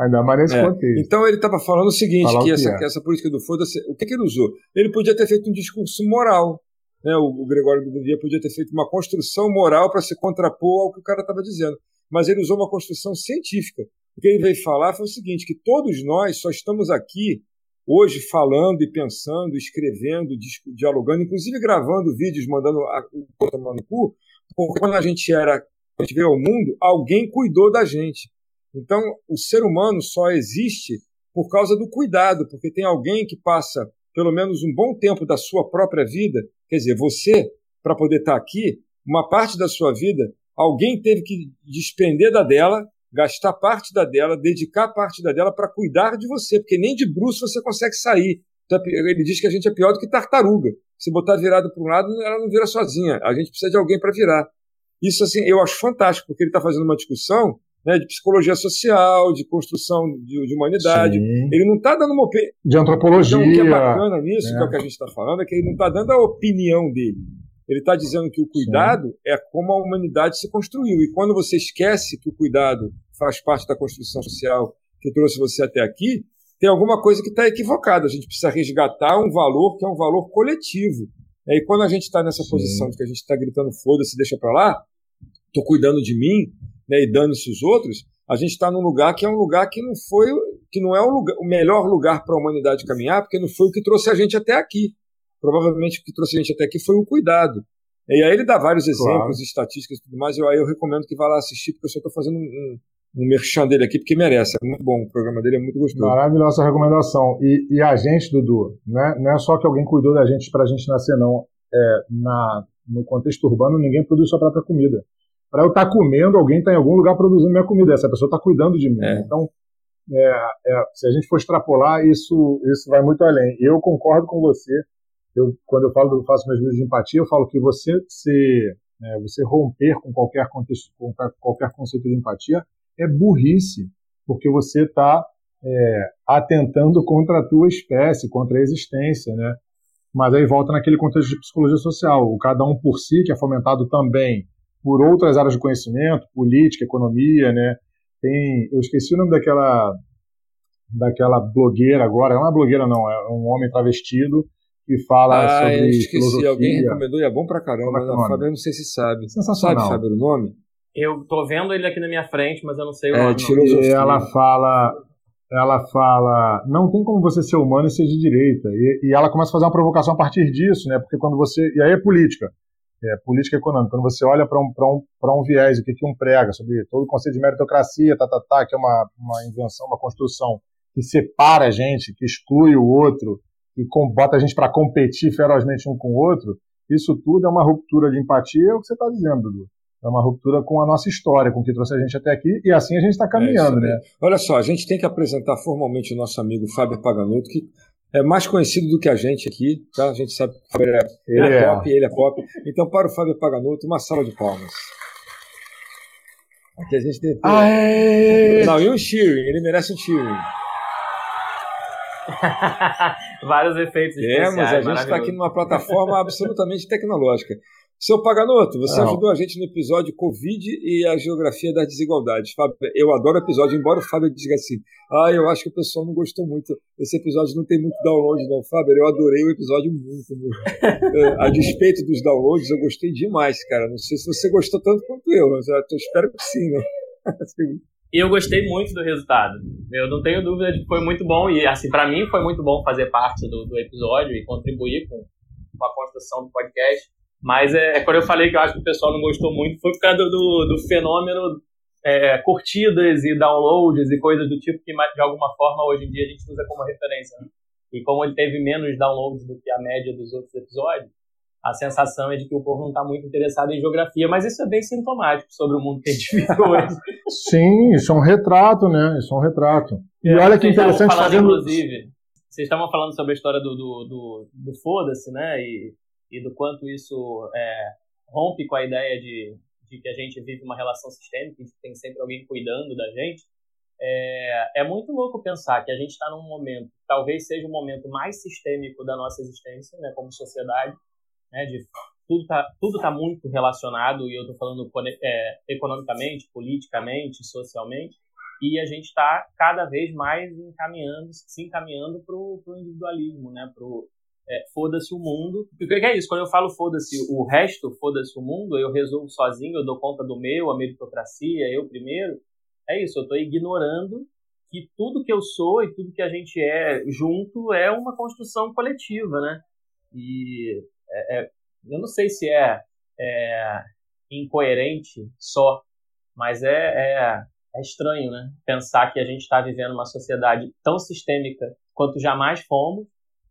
S2: Ainda mais nesse é. contexto.
S1: Então ele estava falando o seguinte: que, que, essa, é. essa, política do foda-se, o que, que, ele usou? Ele podia ter feito um discurso moral. Né? O, o Gregório do Vivier podia ter feito uma construção moral para se contrapor ao que o cara estava dizendo. Mas ele usou uma construção científica. O que ele veio falar foi o seguinte: que todos nós só estamos aqui hoje falando e pensando, escrevendo, dialogando, inclusive gravando vídeos, mandando o no cu, porque quando a gente era, a gente veio ao mundo, alguém cuidou da gente. Então, o ser humano só existe por causa do cuidado, porque tem alguém que passa pelo menos um bom tempo da sua própria vida, quer dizer, você, para poder estar tá aqui, uma parte da sua vida, alguém teve que despender da dela gastar parte da dela, dedicar parte da dela para cuidar de você, porque nem de bruxo você consegue sair. Então, ele diz que a gente é pior do que tartaruga. Se botar virado para um lado, ela não vira sozinha. A gente precisa de alguém para virar. Isso, assim, eu acho fantástico, porque ele está fazendo uma discussão né, de psicologia social, de construção de, de humanidade. Sim. Ele não está dando uma opinião.
S2: De antropologia. Então,
S1: o que é bacana nisso, é. que é o que a gente está falando, é que ele não está dando a opinião dele. Ele está dizendo que o cuidado Sim. é como a humanidade se construiu. E quando você esquece que o cuidado faz parte da construção social que trouxe você até aqui, tem alguma coisa que está equivocada. A gente precisa resgatar um valor que é um valor coletivo. E quando a gente está nessa Sim. posição de que a gente está gritando foda-se, deixa para lá, estou cuidando de mim né, e dando-se os outros, a gente está num lugar que é um lugar que não foi, que não é o, lugar, o melhor lugar para a humanidade caminhar, porque não foi o que trouxe a gente até aqui provavelmente o que trouxe a gente até aqui foi o cuidado. E aí ele dá vários exemplos, claro. estatísticas e tudo mais, e aí eu recomendo que vá lá assistir, porque eu só estou fazendo um, um, merchan dele aqui, porque merece, é muito bom, o programa dele é muito gostoso.
S2: Maravilhosa recomendação. E, e a gente, Dudu, não é, não é só que alguém cuidou da gente para a gente nascer, não. É, na, no contexto urbano, ninguém produz sua própria comida. Para eu estar tá comendo, alguém está em algum lugar produzindo minha comida, essa pessoa está cuidando de mim. É. Então, é, é, se a gente for extrapolar, isso, isso vai muito além. Eu concordo com você eu, quando eu falo, eu faço meus vídeos de empatia, eu falo que você se, é, você romper com qualquer contexto, com qualquer conceito de empatia é burrice, porque você está é, atentando contra a tua espécie, contra a existência, né? Mas aí volta naquele contexto de psicologia social, o cada um por si, que é fomentado também por outras áreas de conhecimento, política, economia, né? Tem, eu esqueci o nome daquela daquela blogueira agora, não é uma blogueira não, é um homem travestido que fala ah, sobre esqueci, filosofia.
S1: alguém recomendou e é bom pra caramba, mas é a Fábio eu não sei se sabe.
S2: Sensacional.
S1: Sabe, Fábio, o nome?
S4: Eu tô vendo ele aqui na minha frente, mas eu não sei o
S2: é,
S4: nome.
S2: E ela fala, ela fala, não tem como você ser humano e ser de direita. E, e, ela começa a fazer uma provocação a partir disso, né? Porque quando você, e aí é política, é política econômica. Quando você olha para um, um, um viés, o que, que um prega sobre todo o conceito de meritocracia, tá, tá, tá, que é uma, uma invenção, uma construção que separa a gente, que exclui o outro, e com, bota a gente para competir ferozmente um com o outro, isso tudo é uma ruptura de empatia, é o que você está dizendo, Dudu. É uma ruptura com a nossa história, com o que trouxe a gente até aqui, e assim a gente está é caminhando, é né?
S1: Olha só, a gente tem que apresentar formalmente o nosso amigo Fábio Paganuto, que é mais conhecido do que a gente aqui, tá? A gente sabe que ele é, ele é, é pop, ele é pop. Então, para o Fábio Paganuto, uma sala de palmas. Aqui a gente tem. Não, e um cheering, ele merece um cheering.
S4: Vários efeitos especiais.
S1: Temos, a gente está aqui numa plataforma absolutamente tecnológica. Seu Paganoto, você Não. ajudou a gente no episódio Covid e a geografia das desigualdades. Fábio, eu adoro o episódio, embora o Fábio diga assim: ah, eu acho que o pessoal não gostou muito. Esse episódio não tem muito download, não. Fábio, eu adorei o episódio muito, muito. É, a despeito dos downloads, eu gostei demais, cara. Não sei se você gostou tanto quanto eu, mas eu espero que sim, né?
S4: E eu gostei muito do resultado. Eu não tenho dúvida de que foi muito bom. E, assim, para mim foi muito bom fazer parte do, do episódio e contribuir com, com a construção do podcast. Mas é, é, quando eu falei que eu acho que o pessoal não gostou muito, foi por causa do, do, fenômeno é, curtidas e downloads e coisas do tipo que, de alguma forma, hoje em dia a gente usa como referência. Né? E como ele teve menos downloads do que a média dos outros episódios, a sensação é de que o povo não está muito interessado em geografia, mas isso é bem sintomático sobre o mundo que a gente vive hoje.
S2: Sim, isso é um retrato, né? Isso é um retrato. E é, olha que interessante
S4: falando, fazendo... Inclusive, vocês estavam falando sobre a história do, do, do, do foda-se, né? E, e do quanto isso é, rompe com a ideia de, de que a gente vive uma relação sistêmica, que tem sempre alguém cuidando da gente. É, é muito louco pensar que a gente está num momento, talvez seja o momento mais sistêmico da nossa existência, né, como sociedade, né, de tudo está tudo tá muito relacionado, e eu estou falando é, economicamente, politicamente, socialmente, e a gente está cada vez mais encaminhando, se encaminhando para o individualismo, né, para é, foda-se o mundo. O que é isso? Quando eu falo foda-se o resto, foda-se o mundo, eu resolvo sozinho, eu dou conta do meu, a meritocracia, eu primeiro. É isso, eu estou ignorando que tudo que eu sou e tudo que a gente é junto é uma construção coletiva, né? E é, é, eu não sei se é, é incoerente só, mas é, é, é, estranho, né? Pensar que a gente está vivendo uma sociedade tão sistêmica quanto jamais fomos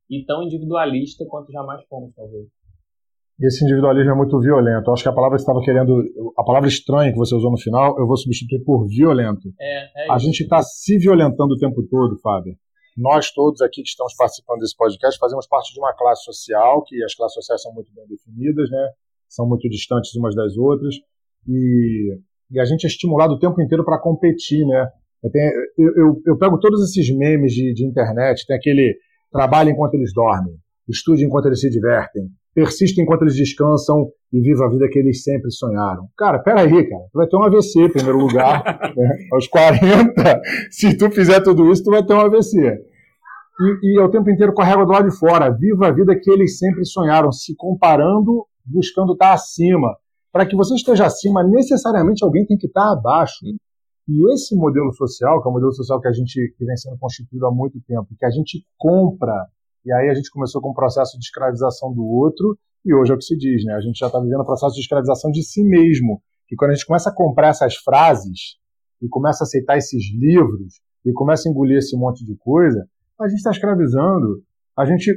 S4: e tão individualista quanto jamais fomos, talvez.
S2: E esse individualismo é muito violento. Eu acho que a palavra que estava querendo, a palavra estranha que você usou no final, eu vou substituir por violento.
S4: É, é
S2: a gente está se violentando o tempo todo, Fábio. Nós todos aqui que estamos participando desse podcast fazemos parte de uma classe social, que as classes sociais são muito bem definidas, né? são muito distantes umas das outras, e, e a gente é estimulado o tempo inteiro para competir. Né? Eu, tenho, eu, eu, eu, pego todos esses memes de, de internet, tem aquele trabalhe enquanto eles dormem, estude enquanto eles se divertem, persiste enquanto eles descansam e viva a vida que eles sempre sonharam. Cara, peraí, cara, tu vai ter um AVC em primeiro lugar, né? aos 40, se tu fizer tudo isso, tu vai ter um AVC. E, e ao tempo inteiro com a régua do lado de fora, viva a vida que eles sempre sonharam, se comparando, buscando estar acima. Para que você esteja acima, necessariamente alguém tem que estar abaixo. E esse modelo social, que é o modelo social que a gente que vem sendo constituído há muito tempo, que a gente compra, e aí a gente começou com o processo de escravização do outro, e hoje é o que se diz, né? A gente já está vivendo o processo de escravização de si mesmo. E quando a gente começa a comprar essas frases, e começa a aceitar esses livros, e começa a engolir esse monte de coisa, a gente está escravizando. A gente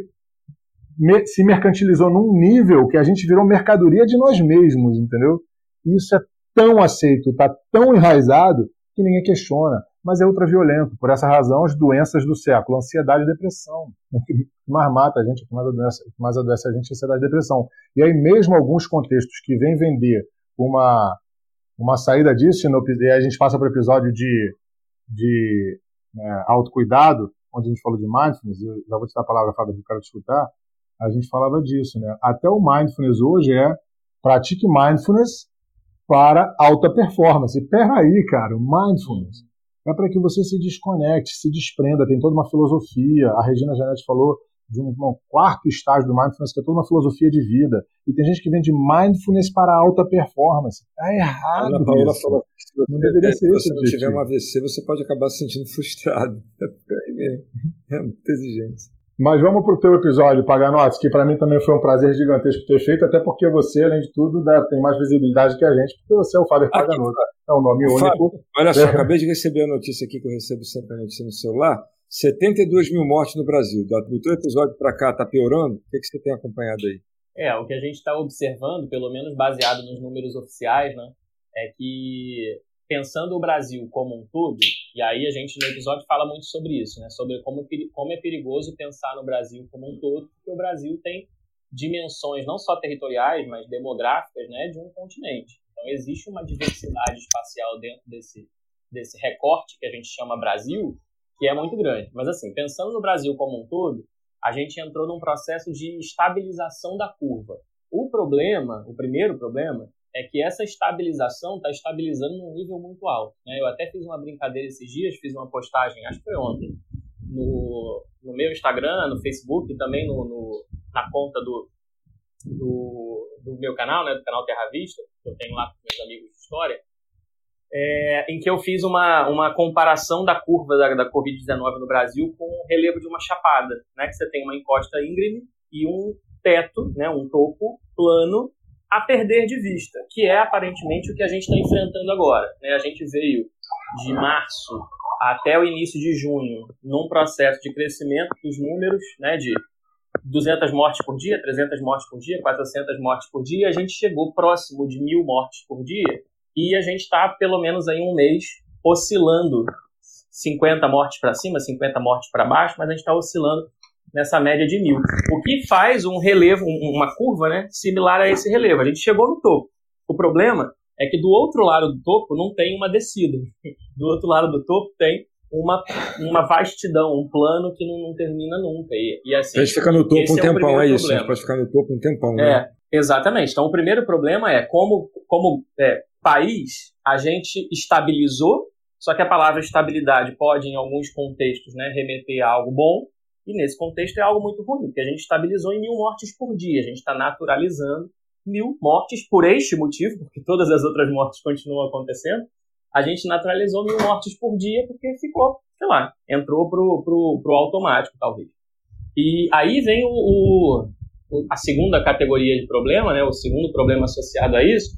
S2: se mercantilizou num nível que a gente virou mercadoria de nós mesmos, entendeu? E isso é tão aceito, está tão enraizado, que ninguém questiona, mas é ultraviolento. Por essa razão, as doenças do século, ansiedade e depressão. O que mais mata a gente, o que mais adoece, o que mais adoece a gente é ansiedade e depressão. E aí, mesmo alguns contextos que vêm vender uma, uma saída disso, e a gente passa para o episódio de, de é, autocuidado, onde a gente falou de mindfulness, eu já vou te dar a palavra, Fábio, que eu quero te escutar, a gente falava disso, né? Até o mindfulness hoje é pratique mindfulness para alta performance. Peraí, cara, o mindfulness é para que você se desconecte, se desprenda, tem toda uma filosofia. A Regina Janete falou de um, um, quarto estágio do mindfulness, que é toda uma filosofia de vida. E tem gente que vem de mindfulness para alta performance. Tá errado. Ana Paula isso. falou
S1: não deveria ser isso. Se você não tiver um AVC, você pode acabar se sentindo frustrado. É mesmo. É muita exigência.
S2: Mas vamos para o teu episódio, Paganotes, que para mim também foi um prazer gigantesco ter feito, até porque você, além de tudo, dá, tem mais visibilidade que a gente, porque você é o Fábio Paganotes. É um nome único. Fábio,
S1: olha só, é. acabei de receber a notícia aqui, que eu recebo sempre a notícia no celular. 72 mil mortes no Brasil. Do teu episódio para cá, está piorando? O que, que você tem acompanhado aí?
S4: É, o que a gente está observando, pelo menos baseado nos números oficiais, né, é que pensando o Brasil como um todo, e aí a gente no episódio fala muito sobre isso, né? Sobre como, como é perigoso pensar no Brasil como um todo, porque o Brasil tem dimensões não só territoriais, mas demográficas, né, de um continente. Então existe uma diversidade espacial dentro desse desse recorte que a gente chama Brasil, que é muito grande. Mas assim, pensando no Brasil como um todo, a gente entrou num processo de estabilização da curva. O problema, o primeiro problema, é que essa estabilização está estabilizando num nível muito alto. Né? Eu até fiz uma brincadeira esses dias, fiz uma postagem, acho que foi ontem, no, no meu Instagram, no Facebook também no, no, na conta do, do, do, meu canal, né, do canal Terra Vista, que eu tenho lá com meus amigos de história, é, em que eu fiz uma, uma comparação da curva da, da Covid-19 no Brasil com o relevo de uma chapada, né, que você tem uma encosta íngreme e um teto, né, um topo plano a perder de vista, que é aparentemente o que a gente está enfrentando agora. Né? A gente veio de março até o início de junho num processo de crescimento dos números, né, de 200 mortes por dia, 300 mortes por dia, 400 mortes por dia, a gente chegou próximo de mil mortes por dia e a gente está pelo menos aí um mês oscilando 50 mortes para cima, 50 mortes para baixo, mas a gente está oscilando nessa média de mil. O que faz um relevo, uma curva, né, similar a esse relevo. A gente chegou no topo. O problema é que do outro lado do topo não tem uma descida. Do outro lado do topo tem uma, uma vastidão, um plano que não, não termina nunca. E, e assim,
S1: a gente fica no topo um é tempão, é isso. Problema. A gente pode ficar no topo um tempão, né?
S4: É, exatamente. Então o primeiro problema é como, como é, país a gente estabilizou, só que a palavra estabilidade pode, em alguns contextos, né, remeter a algo bom, e nesse contexto é algo muito ruim, porque a gente estabilizou em mil mortes por dia, a gente está naturalizando mil mortes por este motivo, porque todas as outras mortes continuam acontecendo, a gente naturalizou mil mortes por dia porque ficou, sei lá, entrou pro, pro, pro automático, talvez. E aí vem o, o, a segunda categoria de problema, né, o segundo problema associado a isso,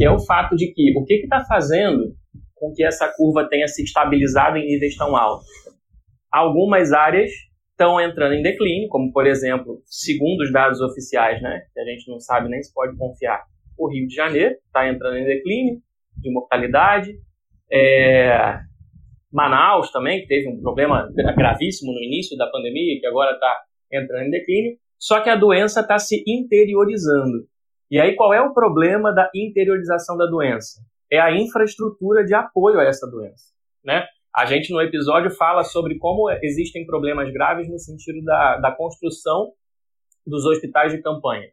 S4: que é o fato de que o que está fazendo com que essa curva tenha se estabilizado em níveis tão altos? Algumas áreas estão entrando em declínio, como por exemplo, segundo os dados oficiais, né, que a gente não sabe nem se pode confiar, o Rio de Janeiro está entrando em declínio de mortalidade, é, Manaus também, que teve um problema gravíssimo no início da pandemia, que agora está entrando em declínio, só que a doença está se interiorizando. E aí qual é o problema da interiorização da doença? É a infraestrutura de apoio a essa doença, né? A gente no episódio fala sobre como existem problemas graves no sentido da, da construção dos hospitais de campanha,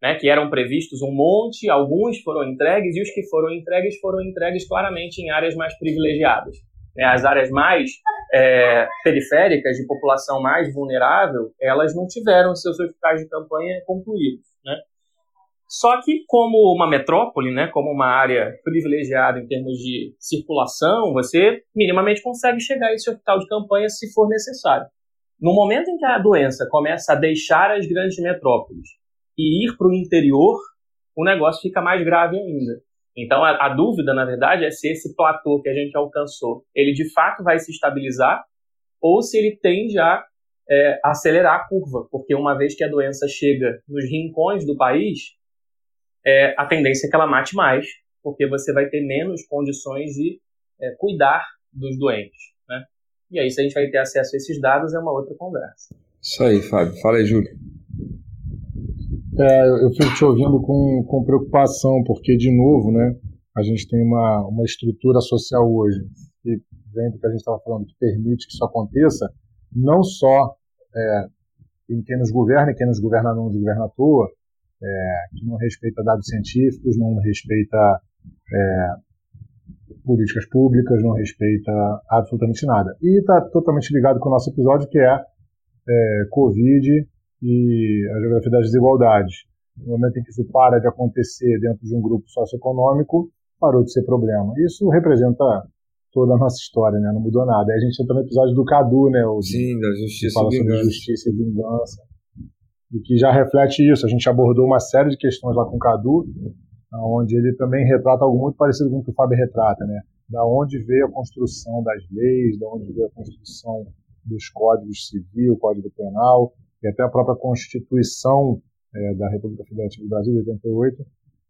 S4: né, que eram previstos um monte, alguns foram entregues e os que foram entregues foram entregues claramente em áreas mais privilegiadas. Né, as áreas mais é, periféricas, de população mais vulnerável, elas não tiveram seus hospitais de campanha concluídos. Né? Só que, como uma metrópole, né, como uma área privilegiada em termos de circulação, você minimamente consegue chegar a esse hospital de campanha se for necessário. No momento em que a doença começa a deixar as grandes metrópoles e ir para o interior, o negócio fica mais grave ainda. Então, a, a, dúvida, na verdade, é se esse platô que a gente alcançou, ele de fato vai se estabilizar ou se ele tende a é, acelerar a curva, porque uma vez que a doença chega nos rincões do país, é, a tendência é que ela mate mais, porque você vai ter menos condições de é, cuidar dos doentes. Né? E aí, se a gente vai ter acesso a esses dados, é uma outra conversa.
S1: Isso aí, Fábio. Fala aí, Júlio.
S2: É, eu fico te ouvindo com, com preocupação, porque, de novo, né, a gente tem uma, uma estrutura social hoje, que vem do que a gente estava falando, que permite que isso aconteça, não só é, em quem nos governa e quem nos governa não nos governa à toa, é, que não respeita dados científicos, não respeita é, políticas públicas, não respeita absolutamente nada. E está totalmente ligado com o nosso episódio, que é, é Covid e a geografia das desigualdades. No momento em que isso para de acontecer dentro de um grupo socioeconômico, parou de ser problema. Isso representa toda a nossa história, né? Não mudou nada. Aí a gente entra no episódio do Cadu, né? O,
S1: Sim, da justiça
S2: fala
S1: e vingança.
S2: sobre justiça e vingança e que já reflete isso. A gente abordou uma série de questões lá com o Cadu, onde ele também retrata algo muito parecido com o que o Fábio retrata, né? Da onde veio a construção das leis, da onde veio a construção dos códigos civil, código penal e até a própria Constituição é, da República Federativa do Brasil de 88.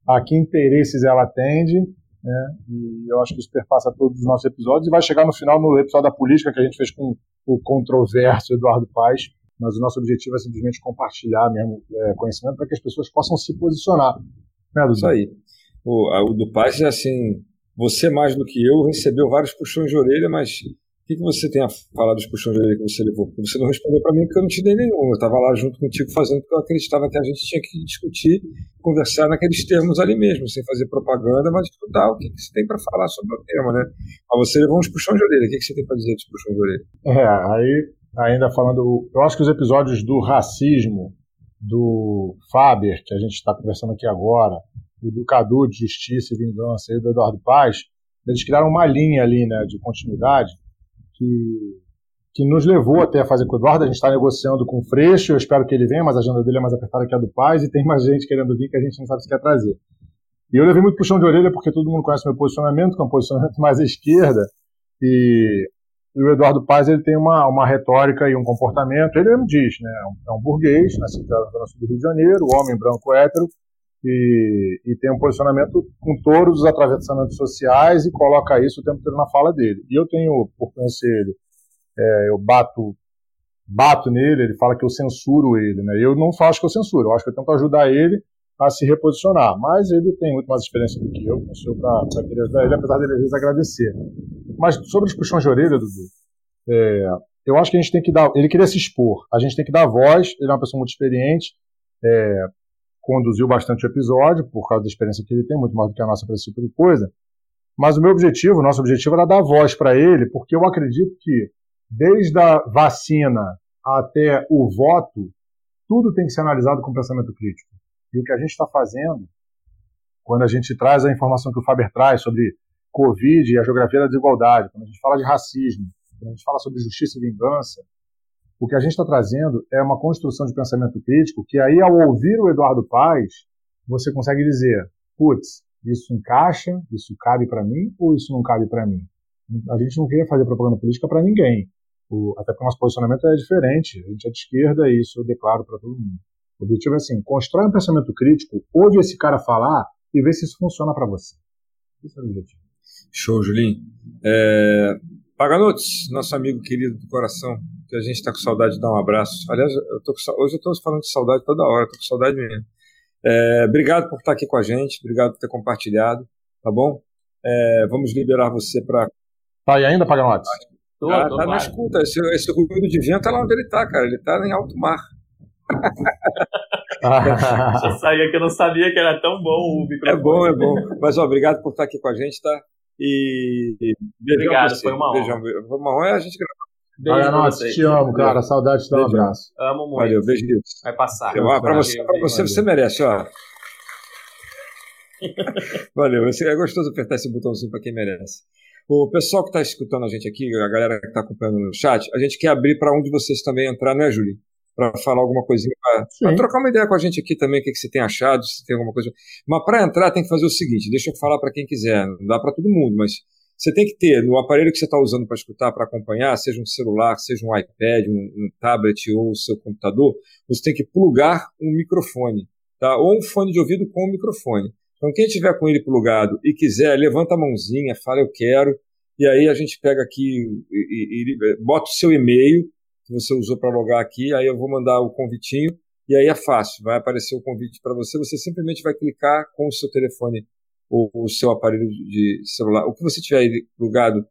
S2: A que interesses ela atende, né? E eu acho que isso perpassa todos os nossos episódios e vai chegar no final no episódio da política que a gente fez com o controverso Eduardo Paes, mas o nosso objetivo é simplesmente compartilhar mesmo é, conhecimento para que as pessoas possam se posicionar.
S1: Né, Isso aí. O, o do Paz é assim, você mais do que eu recebeu vários puxões de orelha, mas o que, que você tem a falar dos puxões de orelha que você levou? Porque você não respondeu para mim porque eu não te dei nenhum. Eu estava lá junto contigo fazendo porque eu acreditava que a gente tinha que discutir, conversar naqueles termos ali mesmo, sem fazer propaganda, mas escutar o que, que você tem para falar sobre o tema, né? Mas você levou uns puxões de orelha. O que, que você tem para dizer dos puxões de orelha?
S2: É, aí ainda falando. Eu acho que os episódios do racismo, do Faber, que a gente está conversando aqui agora, o do Cadu de Justiça e Vingança e do Eduardo Paz, eles criaram uma linha ali né, de continuidade que que nos levou até a fazer com o Eduardo. A gente está negociando com o Freixo, eu espero que ele venha, mas a agenda dele é mais apertada que a do Paz, e tem mais gente querendo vir que a gente não sabe se quer trazer. E eu levei muito puxão de orelha porque todo mundo conhece meu posicionamento, que é um posicionamento mais à esquerda, e, e o Eduardo Paz ele tem uma, uma retórica e um comportamento, ele mesmo diz, né, é um, é burguês, nascido na Zona Sul do Rio de Janeiro, homem branco hétero, e, e, tem um posicionamento com todos os atravessamentos sociais e coloca isso o tempo todo na fala dele. E eu tenho, por conhecer ele, é, eu bato bato nele, ele fala que eu censuro ele, né? Eu não acho que eu censuro, eu acho que eu tento ajudar ele a se reposicionar, mas ele tem muito mais experiência do que eu, para querer ajudar ele, apesar dele às vezes agradecer. Mas sobre os puxões de orelha, Dudu, é, eu acho que a gente tem que dar, ele queria se expor, a gente tem que dar voz, ele é uma pessoa muito experiente, é, conduziu bastante o episódio, por causa da experiência que ele tem, muito mais do que a nossa para esse tipo de coisa, mas o meu objetivo, o nosso objetivo era dar voz para ele, porque eu acredito que desde a vacina até o voto, tudo tem que ser analisado com pensamento crítico. E o que a gente está fazendo, quando a gente traz a informação que o Faber traz sobre Covid e a geografia da desigualdade, quando a gente fala de racismo, quando a gente fala sobre justiça e vingança, o que a gente está trazendo é uma construção de pensamento crítico que aí, ao ouvir o Eduardo Paes, você consegue dizer, putz, isso encaixa, isso cabe para mim ou isso não cabe para mim? A gente não queria fazer propaganda política para ninguém. Até porque o nosso posicionamento é diferente. A gente é de esquerda e isso eu declaro para todo mundo. O objetivo é assim: constrói um pensamento crítico, ouve esse cara falar e vê se isso funciona para você. Esse é o objetivo.
S1: Show, Julinho. É... Paganotes, nosso amigo querido do coração, que a gente está com saudade de dar um abraço. Aliás, eu tô com, hoje eu estou falando de saudade toda hora, estou com saudade mesmo. É, obrigado por estar aqui com a gente, obrigado por ter compartilhado, tá bom? É, vamos liberar você para.
S2: Tá aí ainda, Paganotes?
S1: Tô, tá, tô tá na escuta. Esse, esse ruído de vento é lá onde ele está, cara. Ele está em alto mar.
S4: eu saía que eu não sabia que era tão bom o microfone.
S1: É bom, é bom. Mas ó, obrigado por estar aqui com a gente, tá? E,
S4: obrigado, foi uma honra.
S1: Beijão, foi uma honra e a gente
S2: grava. Olha, nossa, te amo, cara. Saudade de dar um abraço.
S4: Amo muito.
S1: Valeu, beijo.
S4: Vai passar.
S1: Para você, pra você, você merece, ó. Valeu, é gostoso apertar esse botãozinho para quem merece. O pessoal que está escutando a gente aqui, a galera que está acompanhando no chat, a gente quer abrir para um de vocês também entrar, né, Júlio? Para falar alguma coisinha, para trocar uma ideia com a gente aqui também, o que, que você tem achado, se tem alguma coisa. Mas para entrar tem que fazer o seguinte: deixa eu falar para quem quiser, não dá para todo mundo, mas você tem que ter no aparelho que você está usando para escutar, para acompanhar, seja um celular, seja um iPad, um, um tablet ou o seu computador, você tem que plugar um microfone, tá? Ou um fone de ouvido com um microfone. Então, quem tiver com ele plugado e quiser, levanta a mãozinha, fala eu quero, e aí a gente pega aqui e, e, e bota o seu e-mail que você usou para logar aqui, aí eu vou mandar o convitinho, e aí é fácil, vai aparecer o convite para você, você simplesmente vai clicar com o seu telefone ou o seu aparelho de celular, o que você tiver plugado,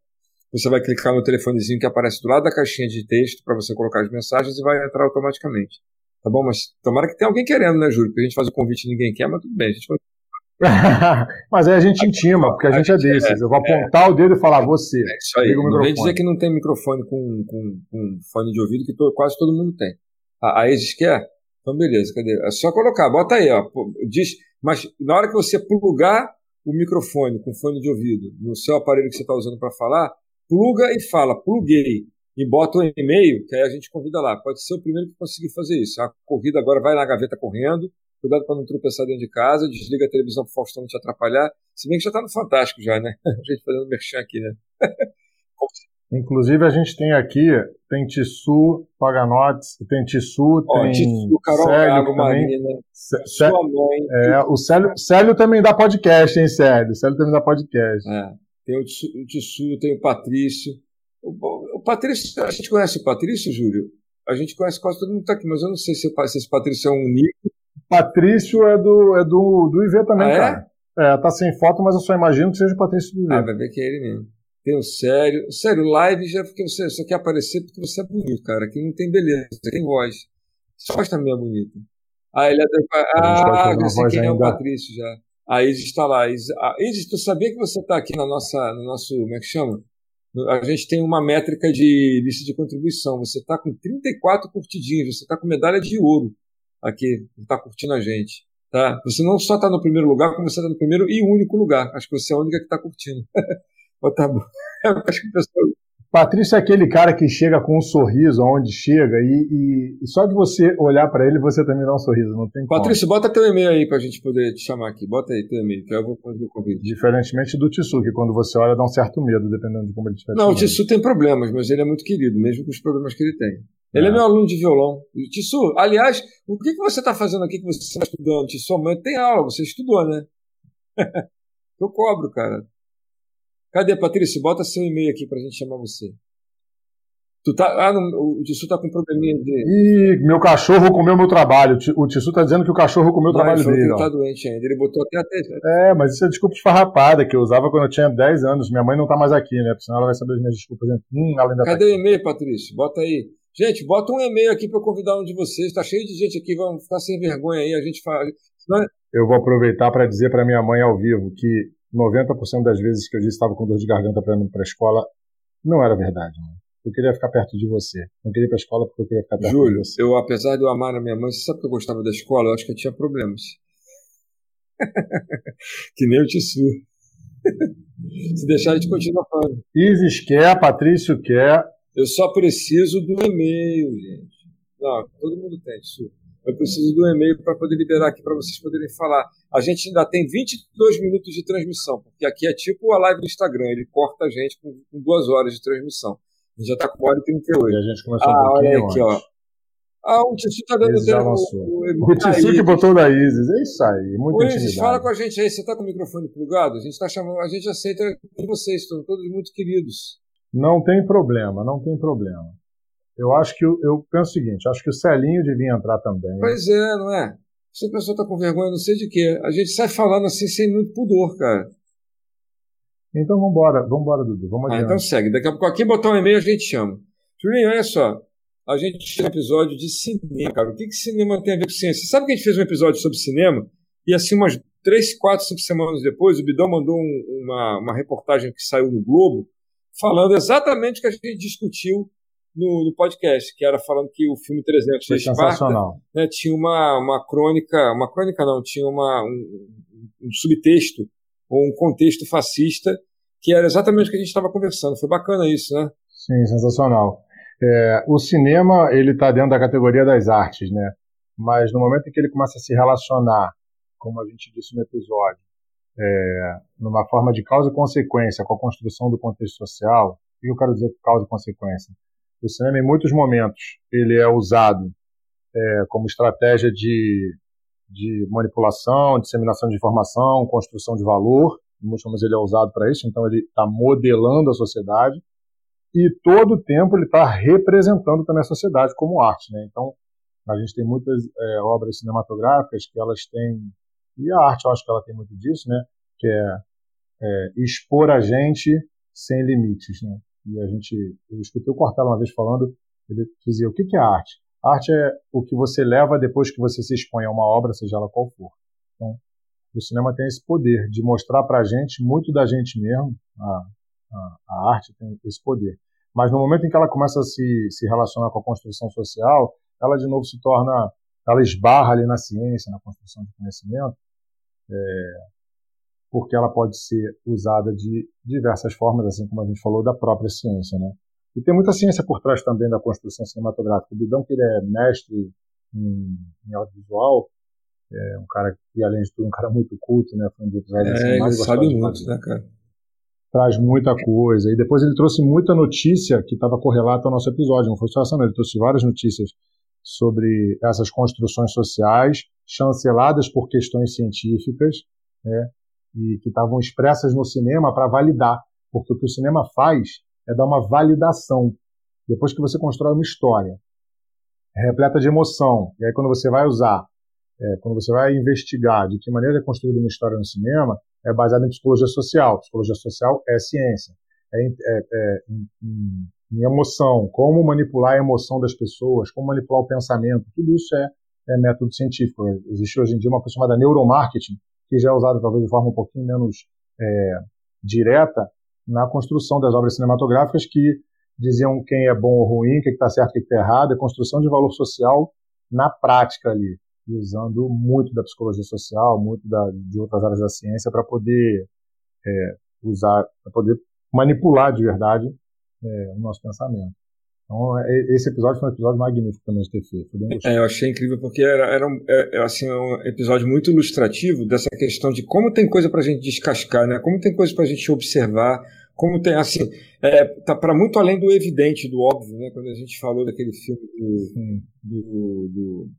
S1: você vai clicar no telefonezinho que aparece do lado da caixinha de texto para você colocar as mensagens e vai entrar automaticamente. Tá bom? Mas tomara que tenha alguém querendo, né, Júlio? Porque a gente faz o convite e ninguém quer, mas tudo bem, a gente vai
S2: Mas aí a gente intima, porque a, a gente é desses. É, eu vou apontar é, o dedo e falar, você. É
S1: isso aí. Não vem dizer que não tem microfone com, com, com fone de ouvido, que to, quase todo mundo tem. A, a quer? Então, beleza, cadê? É só colocar, bota aí, ó. Diz, mas na hora que você plugar o microfone com fone de ouvido no seu aparelho que você está usando para falar, pluga e fala, pluguei. E bota o um e-mail, que aí a gente convida lá. Pode ser o primeiro que conseguir fazer isso. A corrida agora vai na gaveta correndo, Cuidado para não tropeçar dentro de casa, desliga a televisão para o Faustão não te atrapalhar. Se bem que já está no Fantástico já, né? A gente fazendo merchan aqui, né?
S2: Inclusive a gente tem aqui, tem Tissu, Paganotes, tem Tissu,
S1: tem Tissu, Carol Célio Gago, Marina, sua mãe.
S2: É, o Célio, Célio também dá podcast, hein, Célio? Célio também dá podcast.
S1: É, tem o Tissu, tem o Patrício. O, o, Patrício, a gente conhece o Patrício, Júlio? A gente conhece quase todo mundo que está aqui, mas eu não sei se, se esse Patrício é um nico
S2: Patrício é do, é do, do IV também, ah, é? cara. É? tá sem foto, mas eu só imagino que seja o Patrício do IV.
S1: Ah, vai ver que é ele mesmo. Tem o sério. Sério, live já porque você só quer aparecer porque você é bonito, cara. Aqui não tem beleza, tem voz. Sua voz também é bonita. Ah, ele é. Ah, já sei quem ainda. é o Patrício já. A Isis está lá. Isis, a Isis, tu sabia que você está aqui na nossa, no nosso. Como é que chama? A gente tem uma métrica de lista de contribuição. Você está com 34 curtidinhos, você está com medalha de ouro aqui, está curtindo a gente. Tá? Você não só está no primeiro lugar, como você está no primeiro e único lugar. Acho que você é a única que está curtindo. tá bom. Acho que o pessoal,
S2: Patrício é aquele cara que chega com um sorriso aonde chega e, e só de você olhar para ele você também dá um sorriso, não tem
S1: Patrício, como. bota teu e-mail aí pra gente poder te chamar aqui. Bota aí teu e-mail, que eu vou fazer o convite.
S2: Diferentemente do Tissu, que quando você olha dá um certo medo, dependendo de como ele estiver.
S1: Não, o Tissu tem problemas, mas ele é muito querido, mesmo com os problemas que ele tem. Ele é, é meu aluno de violão. Tissu, aliás, o que, que você está fazendo aqui que você está estudando? Tissu, amanhã tem aula, você estudou, né? eu cobro, cara. Cadê, Patrícia? Bota seu e-mail aqui pra gente chamar você. Tu tá, ah, não, o Tissu tá com um probleminha de.
S2: Ih, meu cachorro comeu meu trabalho. O Tissu tá dizendo que o cachorro comeu o trabalho dele.
S1: Ele tá doente ainda. Ele botou até
S2: a É, mas isso é desculpa esfarrapada que eu usava quando eu tinha 10 anos. Minha mãe não tá mais aqui, né? Porque senão ela vai saber as minhas desculpas. Hum, além da
S1: tá Cadê o e-mail, Patrícia? Bota aí. Gente, bota um e-mail aqui para eu convidar um de vocês. Tá cheio de gente aqui, vamos ficar sem vergonha aí. A gente faz.
S2: Eu vou aproveitar para dizer para minha mãe ao vivo que 90% das vezes que eu disse que estava com dor de garganta para ir para a escola, não era verdade. Né? Eu queria ficar perto de você. Não queria ir para a escola porque eu queria ficar perto
S1: Júlio,
S2: de você.
S1: eu, apesar de eu amar a minha mãe, você sabe que eu gostava da escola? Eu acho que eu tinha problemas. que nem o Tissu. Se deixar, a gente continua falando.
S2: Isis quer, Patrício quer.
S1: Eu só preciso do e-mail, gente. Não, todo mundo tem, Tissu eu preciso do e-mail para poder liberar aqui para vocês poderem falar. A gente ainda tem 22 minutos de transmissão, porque aqui é tipo a live do Instagram, ele corta a gente com, com duas horas de transmissão. A gente já está com 1 hora e 38.
S2: E a gente começou ah, um olha aqui,
S1: antes. ó. Ah, o Tissu está dando
S2: tempo. O, o Tissu que botou da Isis, é isso aí, muito
S1: Isis, fala com a gente aí, você está com o microfone plugado? A gente está chamando, a gente aceita vocês, estão todos muito queridos.
S2: Não tem problema, não tem problema. Eu acho que eu penso o seguinte, acho que o Celinho devia entrar também.
S1: Pois é, não é? Se a pessoa está com vergonha, não sei de quê. A gente sai falando assim sem muito pudor, cara.
S2: Então vamos embora, vamos embora, Dudu. Vamos
S1: ah, então segue. Daqui a pouco aqui botar um e-mail a gente chama. Julinho, olha só. A gente fez um episódio de cinema, cara. O que, que cinema tem a ver com ciência? Você sabe que a gente fez um episódio sobre cinema? E assim, umas três, quatro, cinco semanas depois, o Bidão mandou um, uma, uma reportagem que saiu no Globo falando exatamente o que a gente discutiu no, no, podcast, que era falando que o filme 300
S2: Foi sensacional.
S1: né, tinha uma, uma crônica, uma crônica não, tinha uma, um, um subtexto ou um contexto fascista que era exatamente o que a gente estava conversando. Foi bacana isso, né?
S2: Sim, sensacional. É, o cinema ele está dentro da categoria das artes, né? Mas no momento em que ele começa a se relacionar, como a gente disse no episódio, é, numa forma de causa e consequência com a construção do contexto social, o que eu quero dizer com causa e consequência? O cinema, em muitos momentos, ele é usado é, como estratégia de, de manipulação, disseminação de informação, construção de valor. Em muitos momentos ele é usado para isso, então ele está modelando a sociedade e todo o tempo ele está representando também a sociedade como arte, né? Então a gente tem muitas é, obras cinematográficas que elas têm e a arte eu acho que ela tem muito disso, né? Que é, é expor a gente sem limites, né? E a gente, eu escutei o Cortella uma vez falando, ele dizia: o que é arte? Arte é o que você leva depois que você se expõe a uma obra, seja ela qual for. Então, o cinema tem esse poder de mostrar para a gente muito da gente mesmo. A, a, a, arte tem esse poder. Mas no momento em que ela começa a se, se relacionar com a construção social, ela de novo se torna, ela esbarra ali na ciência, na construção de conhecimento. É, porque ela pode ser usada de diversas formas, assim como a gente falou, da própria ciência. Né? E tem muita ciência por trás também da construção cinematográfica. O Bidão, que ele é mestre em, em audiovisual, é um cara que, além de tudo, um cara muito culto, né? Foi um dos
S1: é, mais ele sabe muito, né, cara?
S2: Traz muita coisa. E depois ele trouxe muita notícia que estava correlata ao nosso episódio. Não foi só essa, não. Ele trouxe várias notícias sobre essas construções sociais chanceladas por questões científicas, né? e que estavam expressas no cinema para validar, porque o que o cinema faz é dar uma validação. Depois que você constrói uma história repleta de emoção, e aí quando você vai usar, é, quando você vai investigar de que maneira é construída uma história no cinema, é baseado em psicologia social. Psicologia social é ciência, é, é, é em, emoção, como manipular a emoção das pessoas, como manipular o pensamento, tudo isso é, é método científico. Existe hoje em dia uma coisa chamada neuromarketing, que já é usada talvez de forma um pouquinho menos é, direta na construção das obras cinematográficas que diziam quem é bom ou ruim, o que está certo, o que está errado, a construção de valor social na prática ali, usando muito da psicologia social, muito da, de outras áreas da ciência para poder é, usar, para poder manipular de verdade é, o nosso pensamento. Então, é, esse episódio foi um episódio magnífico também de ter feito.
S1: É, eu achei incrível porque era, era um, é, é, assim, um episódio muito ilustrativo dessa questão de como tem coisa para a gente descascar, né? como tem coisa para a gente observar, como tem, assim, é, tá para muito além do evidente, do óbvio, né? Quando a gente falou daquele filme do, do, do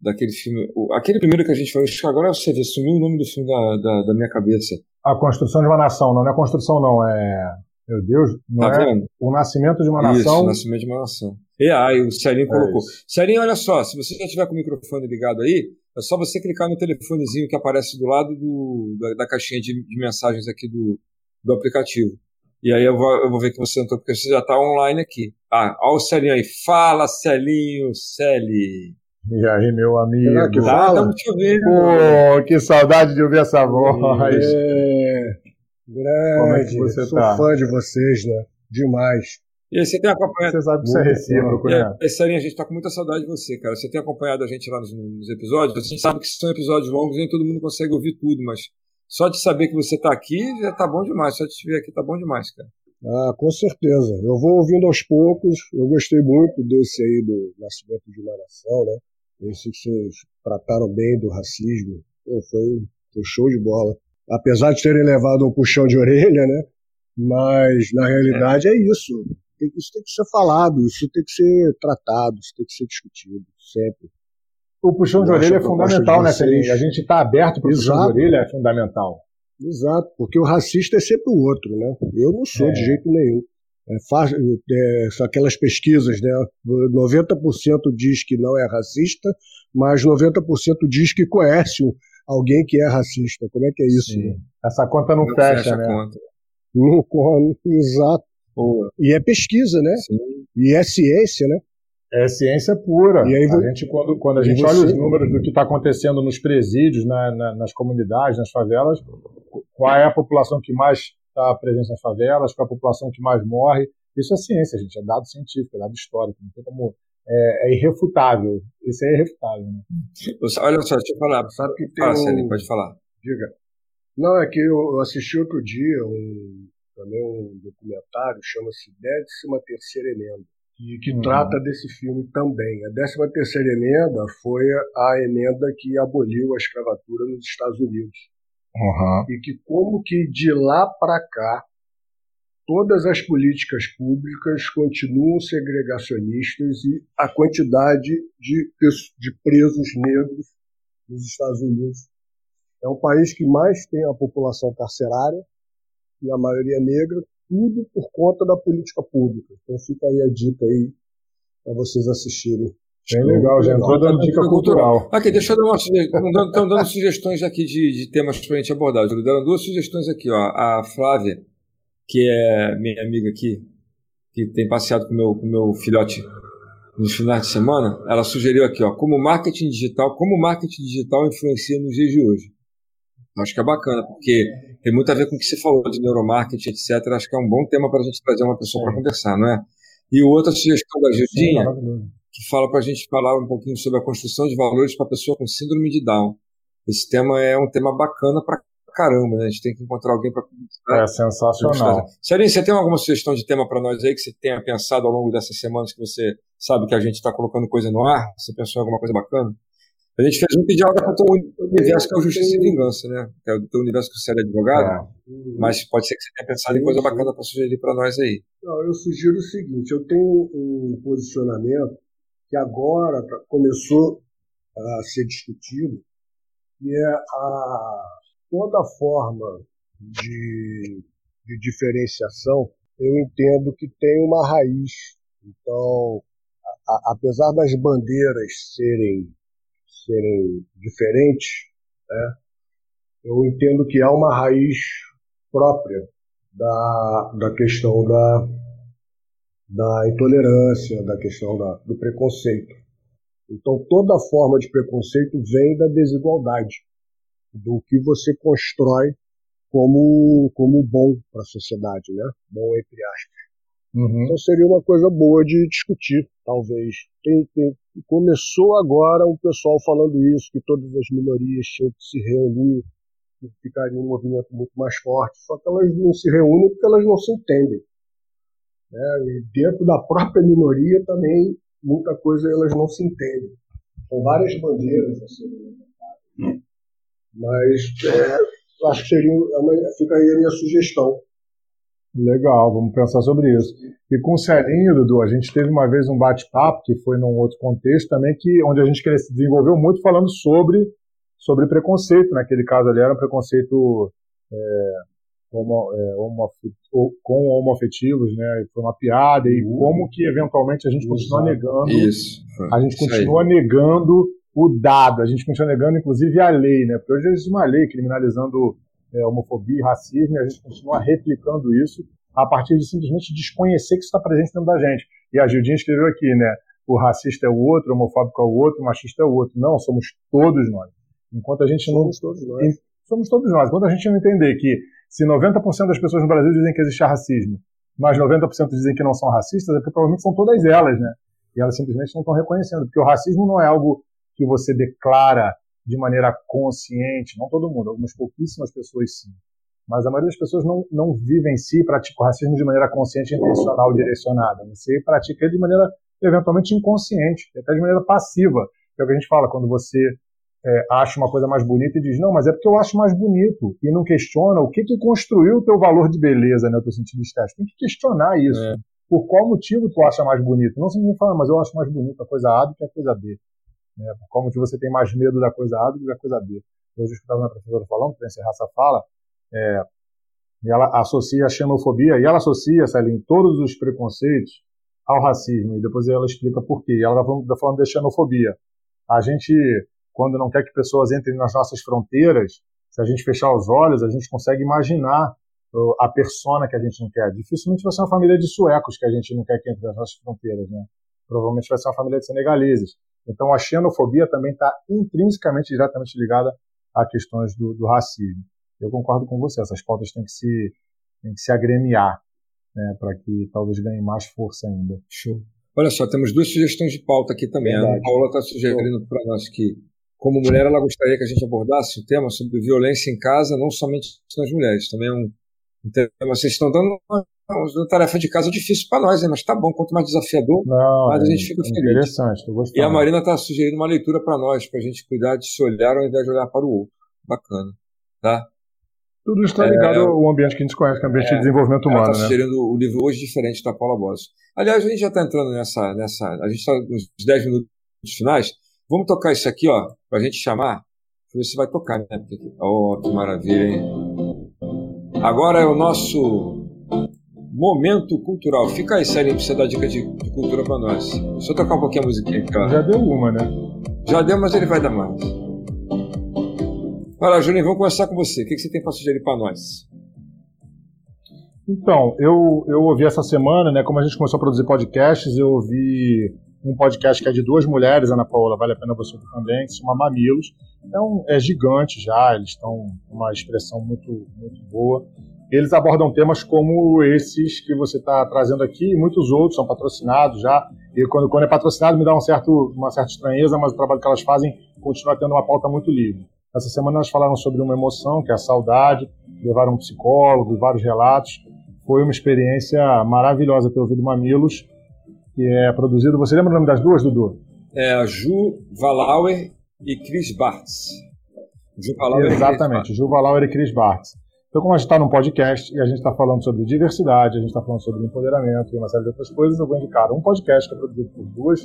S1: daquele filme, aquele primeiro que a gente falou, agora você vê, sumiu o nome do filme da, da, da minha cabeça.
S2: A Construção de uma Nação, não, não é construção não, é meu Deus, não tá é vendo? o nascimento de uma nação. Isso,
S1: o nascimento de uma nação. E aí, o Celinho é colocou. Isso. Celinho, olha só, se você já tiver com o microfone ligado aí, é só você clicar no telefonezinho que aparece do lado do, da, da caixinha de, de, mensagens aqui do, do aplicativo. E aí eu vou, eu vou ver que você entrou, porque você já está online aqui. Ah, olha o Celinho aí. Fala, Celinho, Celi.
S2: E aí, meu amigo? Será
S1: que fala? Estamos te ouvindo.
S2: Pô, que saudade de ouvir essa voz.
S5: É. Grande, Como é que você sou tá? fã de vocês, né? Demais.
S1: E aí, você tem acompanhado.
S2: Você sabe que isso é recíproco, né?
S1: É, Sarinha, a gente tá com muita saudade de você, cara. Você tem acompanhado a gente lá nos, nos, episódios. A gente sabe que são episódios longos, nem todo mundo consegue ouvir tudo, mas só de saber que você tá aqui já tá bom demais. Só de te ver aqui tá bom demais, cara.
S5: Ah, com certeza. Eu vou ouvindo aos poucos. Eu gostei muito desse aí do Nascimento de uma Nação, né? Esse que vocês trataram bem do racismo. Pô, foi, foi show de bola apesar de terem levado um puxão de orelha, né? Mas na realidade é, é isso. Isso tem que ser falado, isso tem que ser tratado, isso tem que ser discutido, sempre.
S2: O puxão de orelha é fundamental, né, Felipe? A gente está aberto para o puxão de orelha é fundamental.
S5: Exato, porque o racista é sempre o outro, né? Eu não sou é. de jeito nenhum. É, faz, é, aquelas pesquisas, né? 90% diz que não é racista, mas 90% diz que conhece alguém que é racista. Como é que é isso? Né?
S2: Essa conta não, não fecha, fecha, né? Conta.
S5: Não, exato. E é pesquisa, né? Sim. E é ciência, né?
S2: É ciência pura. E aí, a gente, quando, quando a gente olha os números do que está acontecendo nos presídios, na, na, nas comunidades, nas favelas, qual é a população que mais está presente nas favelas, qual é a população que mais morre. Isso é ciência, gente, é dado científico, é dado histórico. Não tem como é, é irrefutável. Isso é irrefutável. Né?
S1: Olha só, deixa eu falar. Sabe que tem ah, um... pode falar.
S5: Diga. Não, é que eu assisti outro dia um, também um documentário, chama-se Décima Terceira Emenda, e que uhum. trata desse filme também. A Décima Terceira Emenda foi a emenda que aboliu a escravatura nos Estados Unidos.
S2: Uhum.
S5: E que como que de lá para cá todas as políticas públicas continuam segregacionistas e a quantidade de, de presos negros nos Estados Unidos é um país que mais tem a população carcerária e a maioria negra, tudo por conta da política pública. Então fica aí a dica aí para vocês assistirem.
S2: Bem legal, já entrou dando dica cultural.
S1: Aqui, deixa eu dar uma sugestão. Estão dando sugestões aqui de, de temas para a gente abordar. Deram duas sugestões aqui. Ó. A Flávia que é minha amiga aqui, que tem passeado com meu, o com meu filhote nos finais de semana, ela sugeriu aqui, ó, como marketing digital, como marketing digital influencia nos dias de hoje. Acho que é bacana, porque tem muito a ver com o que você falou de neuromarketing, etc. Acho que é um bom tema para a gente trazer uma pessoa para conversar, não é? E outra sugestão da Gildinha, que fala para a gente falar um pouquinho sobre a construção de valores para a pessoa com síndrome de Down. Esse tema é um tema bacana para caramba, né? A gente tem que encontrar alguém para
S2: É sensacional.
S1: Sérgio, você tem alguma sugestão de tema para nós aí que você tenha pensado ao longo dessas semanas que você sabe que a gente está colocando coisa no ar? Você pensou em alguma coisa bacana? A gente fez um pedido para o teu universo que é o Justiça e Vingança, né? Que é o teu universo que você é advogado. É. Mas pode ser que você tenha pensado sim, em coisa bacana para sugerir para nós aí.
S5: Não, eu sugiro o seguinte: eu tenho um posicionamento que agora começou a ser discutido, que é a toda forma de, de diferenciação, eu entendo que tem uma raiz. Então, a, a, apesar das bandeiras serem, serem diferentes, né, eu entendo que há uma raiz própria da, da questão da, da intolerância, da questão da, do preconceito. Então, toda forma de preconceito vem da desigualdade do que você constrói como, como bom para a sociedade, né? Bom entre aspas. Uhum. Então seria uma coisa boa de discutir, talvez. Tem, tem, começou agora um pessoal falando isso, que todas as minorias tinham que se reunir, que ficaria um movimento muito mais forte. Só que elas não se reúnem porque elas não se entendem. Né? E dentro da própria minoria também, muita coisa elas não se entendem. São várias bandeiras assim. Mas é, acho que seria uma, fica aí a minha sugestão.
S2: Legal, vamos pensar sobre isso. E com o Celinho, Dudu, a gente teve uma vez um bate-papo, que foi num outro contexto também, que, onde a gente desenvolveu muito falando sobre, sobre preconceito. Naquele caso ali era um preconceito é, homo, é, homo, com homoafetivos, né? Foi uma piada, e uhum. como que eventualmente a gente continua negando.
S1: Isso.
S2: A gente continua negando o dado, a gente continua negando, inclusive, a lei, né? Porque hoje existe uma lei criminalizando é, homofobia e racismo, e a gente continua replicando isso a partir de simplesmente desconhecer que isso está presente dentro da gente. E a Gildinha escreveu aqui, né? O racista é o outro, o homofóbico é o outro, o machista é o outro. Não, somos todos nós. Enquanto a gente
S5: somos não. Todos nós.
S2: Somos todos nós. Enquanto a gente não entender que se 90% das pessoas no Brasil dizem que existe racismo, mas 90% dizem que não são racistas, é porque provavelmente são todas elas, né? E elas simplesmente não estão reconhecendo. Porque o racismo não é algo que você declara de maneira consciente, não todo mundo, algumas pouquíssimas pessoas sim. Mas a maioria das pessoas não, não vive em si, pratica o racismo de maneira consciente, intencional, direcionada. Você pratica ele de maneira eventualmente inconsciente, até de maneira passiva. É o que a gente fala, quando você é, acha uma coisa mais bonita e diz, não, mas é porque eu acho mais bonito. E não questiona o que, que construiu o teu valor de beleza, né, o teu sentido estético. Tem que questionar isso. É. Por qual motivo tu acha mais bonito? Não simplesmente falar, mas eu acho mais bonito a coisa A do que a coisa B. Né? Por qual motivo você tem mais medo da coisa A do que da coisa B? Hoje eu escutava minha professora falando, para encerrar essa fala, é, e ela associa a xenofobia, e ela associa, Celine, todos os preconceitos ao racismo, e depois ela explica por quê. Ela está falando, tá falando de xenofobia. A gente, quando não quer que pessoas entrem nas nossas fronteiras, se a gente fechar os olhos, a gente consegue imaginar a persona que a gente não quer. Dificilmente vai ser uma família de suecos que a gente não quer que entre nas nossas fronteiras, né? Provavelmente vai ser uma família de senegaleses. Então a xenofobia também está intrinsecamente, diretamente ligada a questões do, do, racismo. Eu concordo com você, essas pautas têm que se, têm que se agremiar né, para que talvez ganhe mais força ainda.
S1: Show. Olha só, temos duas sugestões de pauta aqui também. Verdade. A Paula está sugerindo para nós que, como mulher, ela gostaria que a gente abordasse o tema sobre violência em casa, não somente nas mulheres. Também é um, um tema. Vocês estão dando uma uma tarefa de casa difícil para nós, né? mas tá bom, quanto mais desafiador,
S2: Não,
S1: mais a gente fica
S2: é
S1: feliz.
S2: Interessante, tô gostando.
S1: E a Marina está sugerindo uma leitura para nós, para a gente cuidar de se olhar ao invés de olhar para o outro. Bacana, tá?
S2: Tudo isso está ligado é, ao ambiente que a gente conhece, que é o ambiente é, de desenvolvimento humano. Ela
S1: está né? sugerindo o livro Hoje Diferente da Paula Boss. Aliás, a gente já está entrando nessa, nessa. A gente está nos 10 minutos finais. Vamos tocar isso aqui, ó, para a gente chamar. Deixa eu ver se vai tocar, né? Oh, que maravilha, hein? Agora é o nosso Momento cultural. Fica aí, Sérgio, pra você dar dica de, de cultura pra nós. Deixa eu tocar um pouquinho a musiquinha, cara.
S2: Já deu uma, né?
S1: Já deu, mas ele vai dar mais. Lá, Juninho, vamos começar com você. O que, que você tem para sugerir para nós?
S2: Então, eu, eu ouvi essa semana, né? Como a gente começou a produzir podcasts, eu ouvi um podcast que é de duas mulheres, Ana Paula, vale a pena você ouvir também, que se chama Mamilos. Então, é gigante já, eles estão com uma expressão muito, muito boa eles abordam temas como esses que você está trazendo aqui, e muitos outros são patrocinados já. E quando, quando é patrocinado me dá um certo, uma certa estranheza, mas o trabalho que elas fazem continua tendo uma pauta muito livre. Essa semana elas falaram sobre uma emoção, que é a saudade, levaram um psicólogo, vários relatos. Foi uma experiência maravilhosa ter ouvido Mamilos, que é produzido. Você lembra o nome das duas, Dudu?
S1: É a Ju Valauer e Chris Bartz.
S2: Ju Valauer Exatamente, Ju Valauer e Chris Bartz. Então, como a gente está num podcast e a gente está falando sobre diversidade, a gente está falando sobre empoderamento e uma série de outras coisas, eu vou indicar um podcast que é produzido por duas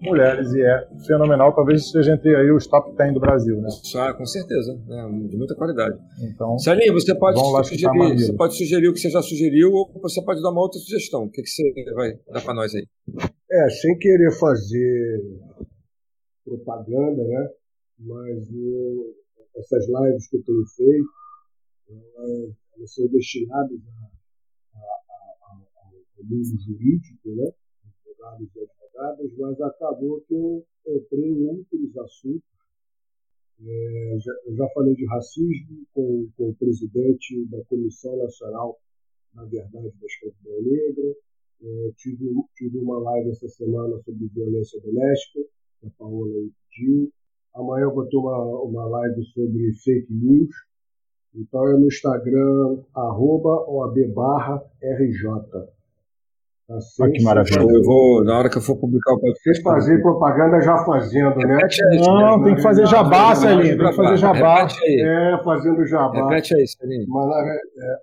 S2: mulheres e é fenomenal. Talvez seja entre aí os top 10 do Brasil, né?
S1: Ah, com certeza. É, de muita qualidade.
S2: Então,
S1: Celinho, você pode, sugerir, você pode sugerir o que você já sugeriu ou você pode dar uma outra sugestão. O que, que você vai dar para nós aí?
S5: É, sem querer fazer propaganda, né? Mas eu, essas lives que eu tenho feito, elas, são destinadas a, a, a, ao mundo jurídico, né? advogados e advogadas, mas acabou que eu entrei em outros assuntos. É, já, eu já falei de racismo com, com o presidente da Comissão Nacional na Verdade da Escravidão Negra. É, tive, tive uma live essa semana sobre violência doméstica, que a Paola pediu. Amanhã eu vou ter uma, uma live sobre fake news, então é no Instagram, arroba OAB barra RJ.
S2: Olha que maravilha.
S1: Eu vou, na hora que eu for publicar o podcast.
S5: Vocês fazer propaganda já fazendo, né?
S2: Não, tem que fazer jabá, Celinho. Tem que fazer jabá.
S5: É, fazendo jabá.
S1: Repete aí, Celinho.
S5: É,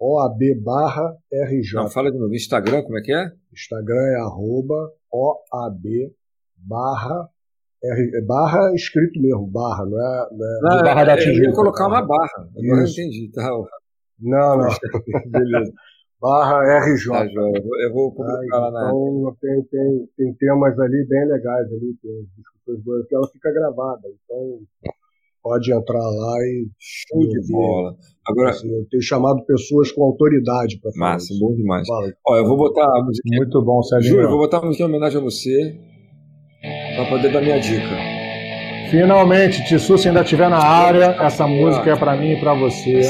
S5: OAB barra RJ.
S1: Não, fala de novo. Instagram, como é que é?
S5: Instagram é arroba OAB barra R, barra escrito mesmo, barra, não é. Não é
S1: não, barra da Tijuca. Eu ia colocar uma barra, agora Isso. eu entendi. Tá.
S5: Não, não. Beleza. Barra RJ.
S1: Tá, eu vou publicar ah, lá na.
S5: Então tem, tem, tem temas ali bem legais ali, tem discussões boas, que ela fica gravada. Então pode entrar lá e.
S1: Show de bola. Agora,
S5: assim, eu tenho chamado pessoas com autoridade para
S1: falar. Massa, isso. bom demais. Fala. Ó, eu vou botar a música.
S2: Muito bom, Sérgio.
S1: Júlio, eu vou botar a música em homenagem a você para poder dar minha dica.
S2: Finalmente, Tissu, se ainda estiver na área, essa música é para mim e para você.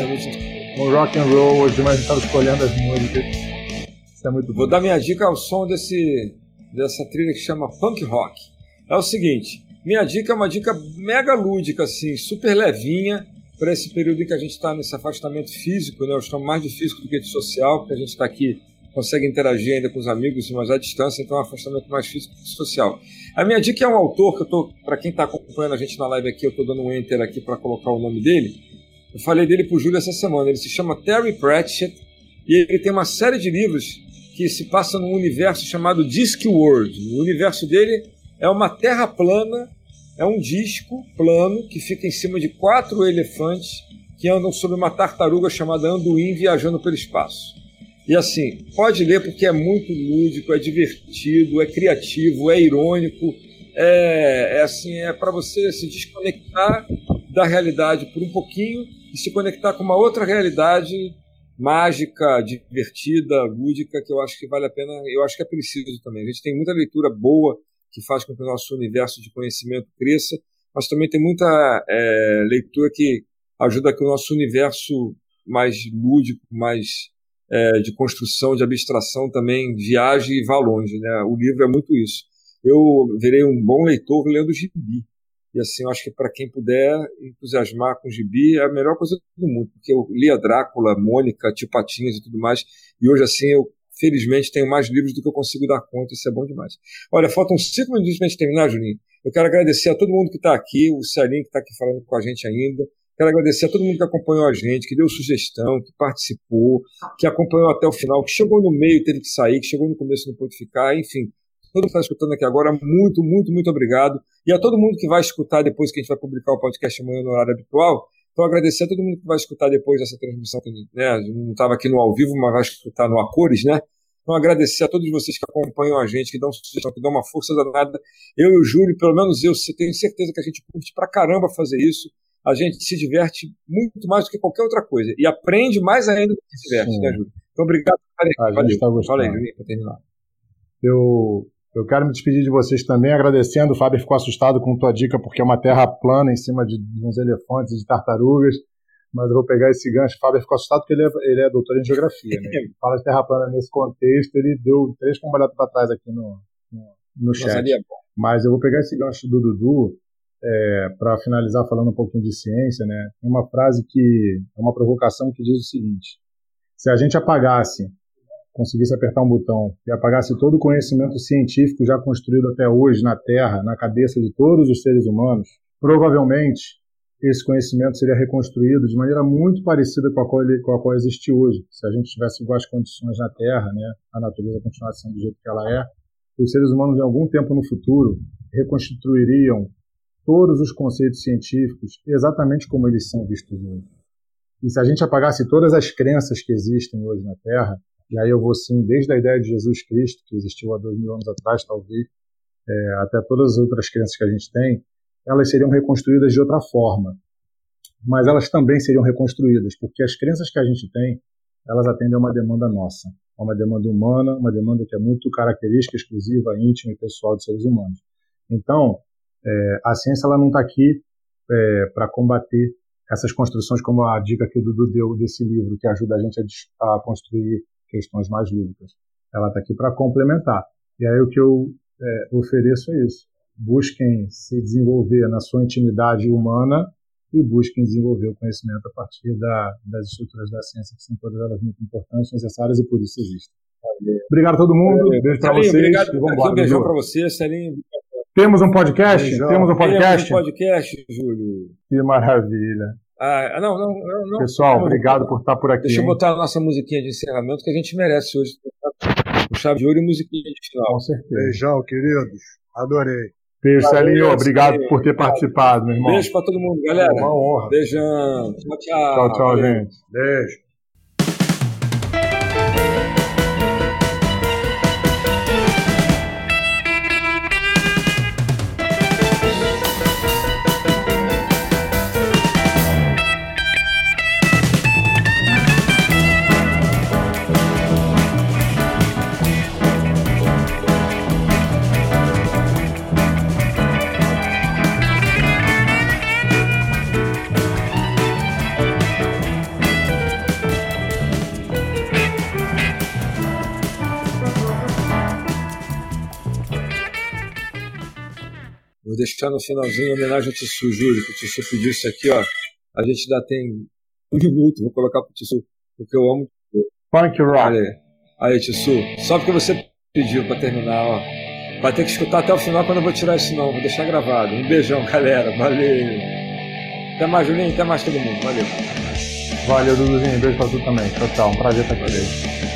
S2: No rock and roll, hoje nós estamos escolhendo as músicas. Isso é muito
S1: Vou dar minha dica ao som desse, dessa trilha que chama Punk Rock. É o seguinte, minha dica é uma dica mega lúdica, assim, super levinha, para esse período em que a gente está nesse afastamento físico, né? Eu estou mais de físico do que de social, porque a gente está aqui consegue interagir ainda com os amigos, mas à distância, então é um afastamento mais físico que social. A minha dica é um autor que eu tô, para quem está acompanhando a gente na live aqui, eu estou dando um enter aqui para colocar o nome dele. Eu falei dele para o Júlio essa semana. Ele se chama Terry Pratchett e ele tem uma série de livros que se passa num universo chamado Discworld. O universo dele é uma terra plana, é um disco plano que fica em cima de quatro elefantes que andam sobre uma tartaruga chamada Anduin viajando pelo espaço. E assim, pode ler porque é muito lúdico, é divertido, é criativo, é irônico, é, é assim, é para você se desconectar da realidade por um pouquinho e se conectar com uma outra realidade mágica, divertida, lúdica, que eu acho que vale a pena, eu acho que é preciso também. A gente tem muita leitura boa que faz com que o nosso universo de conhecimento cresça, mas também tem muita é, leitura que ajuda que o nosso universo mais lúdico, mais é, de construção, de abstração também viaje e vá longe. Né? O livro é muito isso. Eu virei um bom leitor lendo gibi. E assim, eu acho que para quem puder entusiasmar com gibi é a melhor coisa do mundo, porque eu lia Drácula, Mônica, Tio Patinhas e tudo mais, e hoje assim eu felizmente tenho mais livros do que eu consigo dar conta, isso é bom demais. Olha, faltam cinco minutos para a gente terminar, Juninho. Eu quero agradecer a todo mundo que está aqui, o Celinho que está aqui falando com a gente ainda, Quero agradecer a todo mundo que acompanhou a gente, que deu sugestão, que participou, que acompanhou até o final, que chegou no meio, teve que sair, que chegou no começo não pôde ficar, enfim. Todo mundo que está escutando aqui agora, muito, muito, muito obrigado. E a todo mundo que vai escutar depois que a gente vai publicar o podcast amanhã no horário habitual. Então, agradecer a todo mundo que vai escutar depois dessa transmissão, que né, não estava aqui no ao vivo, mas vai escutar no Acores, né? Então, agradecer a todos vocês que acompanham a gente, que dão sugestão, que dão uma força danada. Eu e o Júlio, pelo menos eu, tenho certeza que a gente curte pra caramba fazer isso a gente se diverte muito mais do que qualquer outra coisa. E aprende mais ainda do que se diverte, Sim. né, Júlio? Então, obrigado.
S2: Valeu. Valeu. Tá Fala aí, Júlio, para terminar. Eu, eu quero me despedir de vocês também, agradecendo. O Fábio ficou assustado com tua dica, porque é uma terra plana em cima de, de uns elefantes e de tartarugas. Mas eu vou pegar esse gancho. O Fábio ficou assustado porque ele é, ele é doutor em geografia. Né? Ele fala de terra plana nesse contexto. Ele deu três cambalhotas para trás aqui no, no, no chat. É Mas eu vou pegar esse gancho do Dudu é, para finalizar falando um pouquinho de ciência, né, tem uma frase que é uma provocação que diz o seguinte: se a gente apagasse, conseguisse apertar um botão e apagasse todo o conhecimento científico já construído até hoje na Terra, na cabeça de todos os seres humanos, provavelmente esse conhecimento seria reconstruído de maneira muito parecida com a qual, ele, com a qual existe hoje. Se a gente tivesse iguais condições na Terra, né, a natureza continuasse sendo do jeito que ela é, os seres humanos, em algum tempo no futuro, reconstituiriam todos os conceitos científicos exatamente como eles são vistos hoje. E se a gente apagasse todas as crenças que existem hoje na Terra, e aí eu vou sim, desde a ideia de Jesus Cristo, que existiu há dois mil anos atrás, talvez, é, até todas as outras crenças que a gente tem, elas seriam reconstruídas de outra forma. Mas elas também seriam reconstruídas, porque as crenças que a gente tem, elas atendem a uma demanda nossa, a uma demanda humana, uma demanda que é muito característica, exclusiva, íntima e pessoal dos seres humanos. Então, é, a ciência ela não está aqui é, para combater essas construções, como a dica que o Dudu deu desse livro, que ajuda a gente a, a construir questões mais lúdicas. Ela está aqui para complementar. E aí o que eu é, ofereço é isso. Busquem se desenvolver na sua intimidade humana e busquem desenvolver o conhecimento a partir da, das estruturas da ciência, que são todas elas muito importantes, necessárias e por isso existem. Obrigado a todo mundo. Beijo pra vocês.
S1: Obrigado. Um beijão pra você, Celinho.
S2: Temos um podcast? Temos um podcast?
S1: Temos um podcast, Júlio.
S2: Que maravilha.
S1: Ah, não, não, não. não.
S2: Pessoal,
S1: Não,
S2: obrigado por estar por aqui.
S1: Deixa eu botar a nossa musiquinha de encerramento que a gente merece hoje. O chave de ouro e musiquinha de final.
S2: Com certeza.
S5: Beijão, queridos. Adorei.
S2: Beijo, Celinho. Obrigado por ter participado, meu irmão.
S1: Beijo pra todo mundo, galera.
S5: Uma honra.
S1: Beijão. Tchau, tchau.
S2: Tchau, tchau,
S1: Valeu.
S2: gente.
S5: Beijo.
S1: Deixar no finalzinho em homenagem ao Tissu, Júlio, que o Tissu pediu isso aqui, ó. A gente ainda tem um minuto, vou colocar pro Tissu, porque eu amo.
S2: Funk Rock.
S1: Olha aí. Aí, Tissu, só porque você pediu pra terminar, ó. Vai ter que escutar até o final quando eu vou tirar isso não, vou deixar gravado. Um beijão, galera. Valeu. Até mais, Julinho. Até mais todo mundo. Valeu.
S2: Valeu, Duduzinho. Beijo pra tu também. Tchau, tchau. Um prazer estar aqui.
S1: Valeu.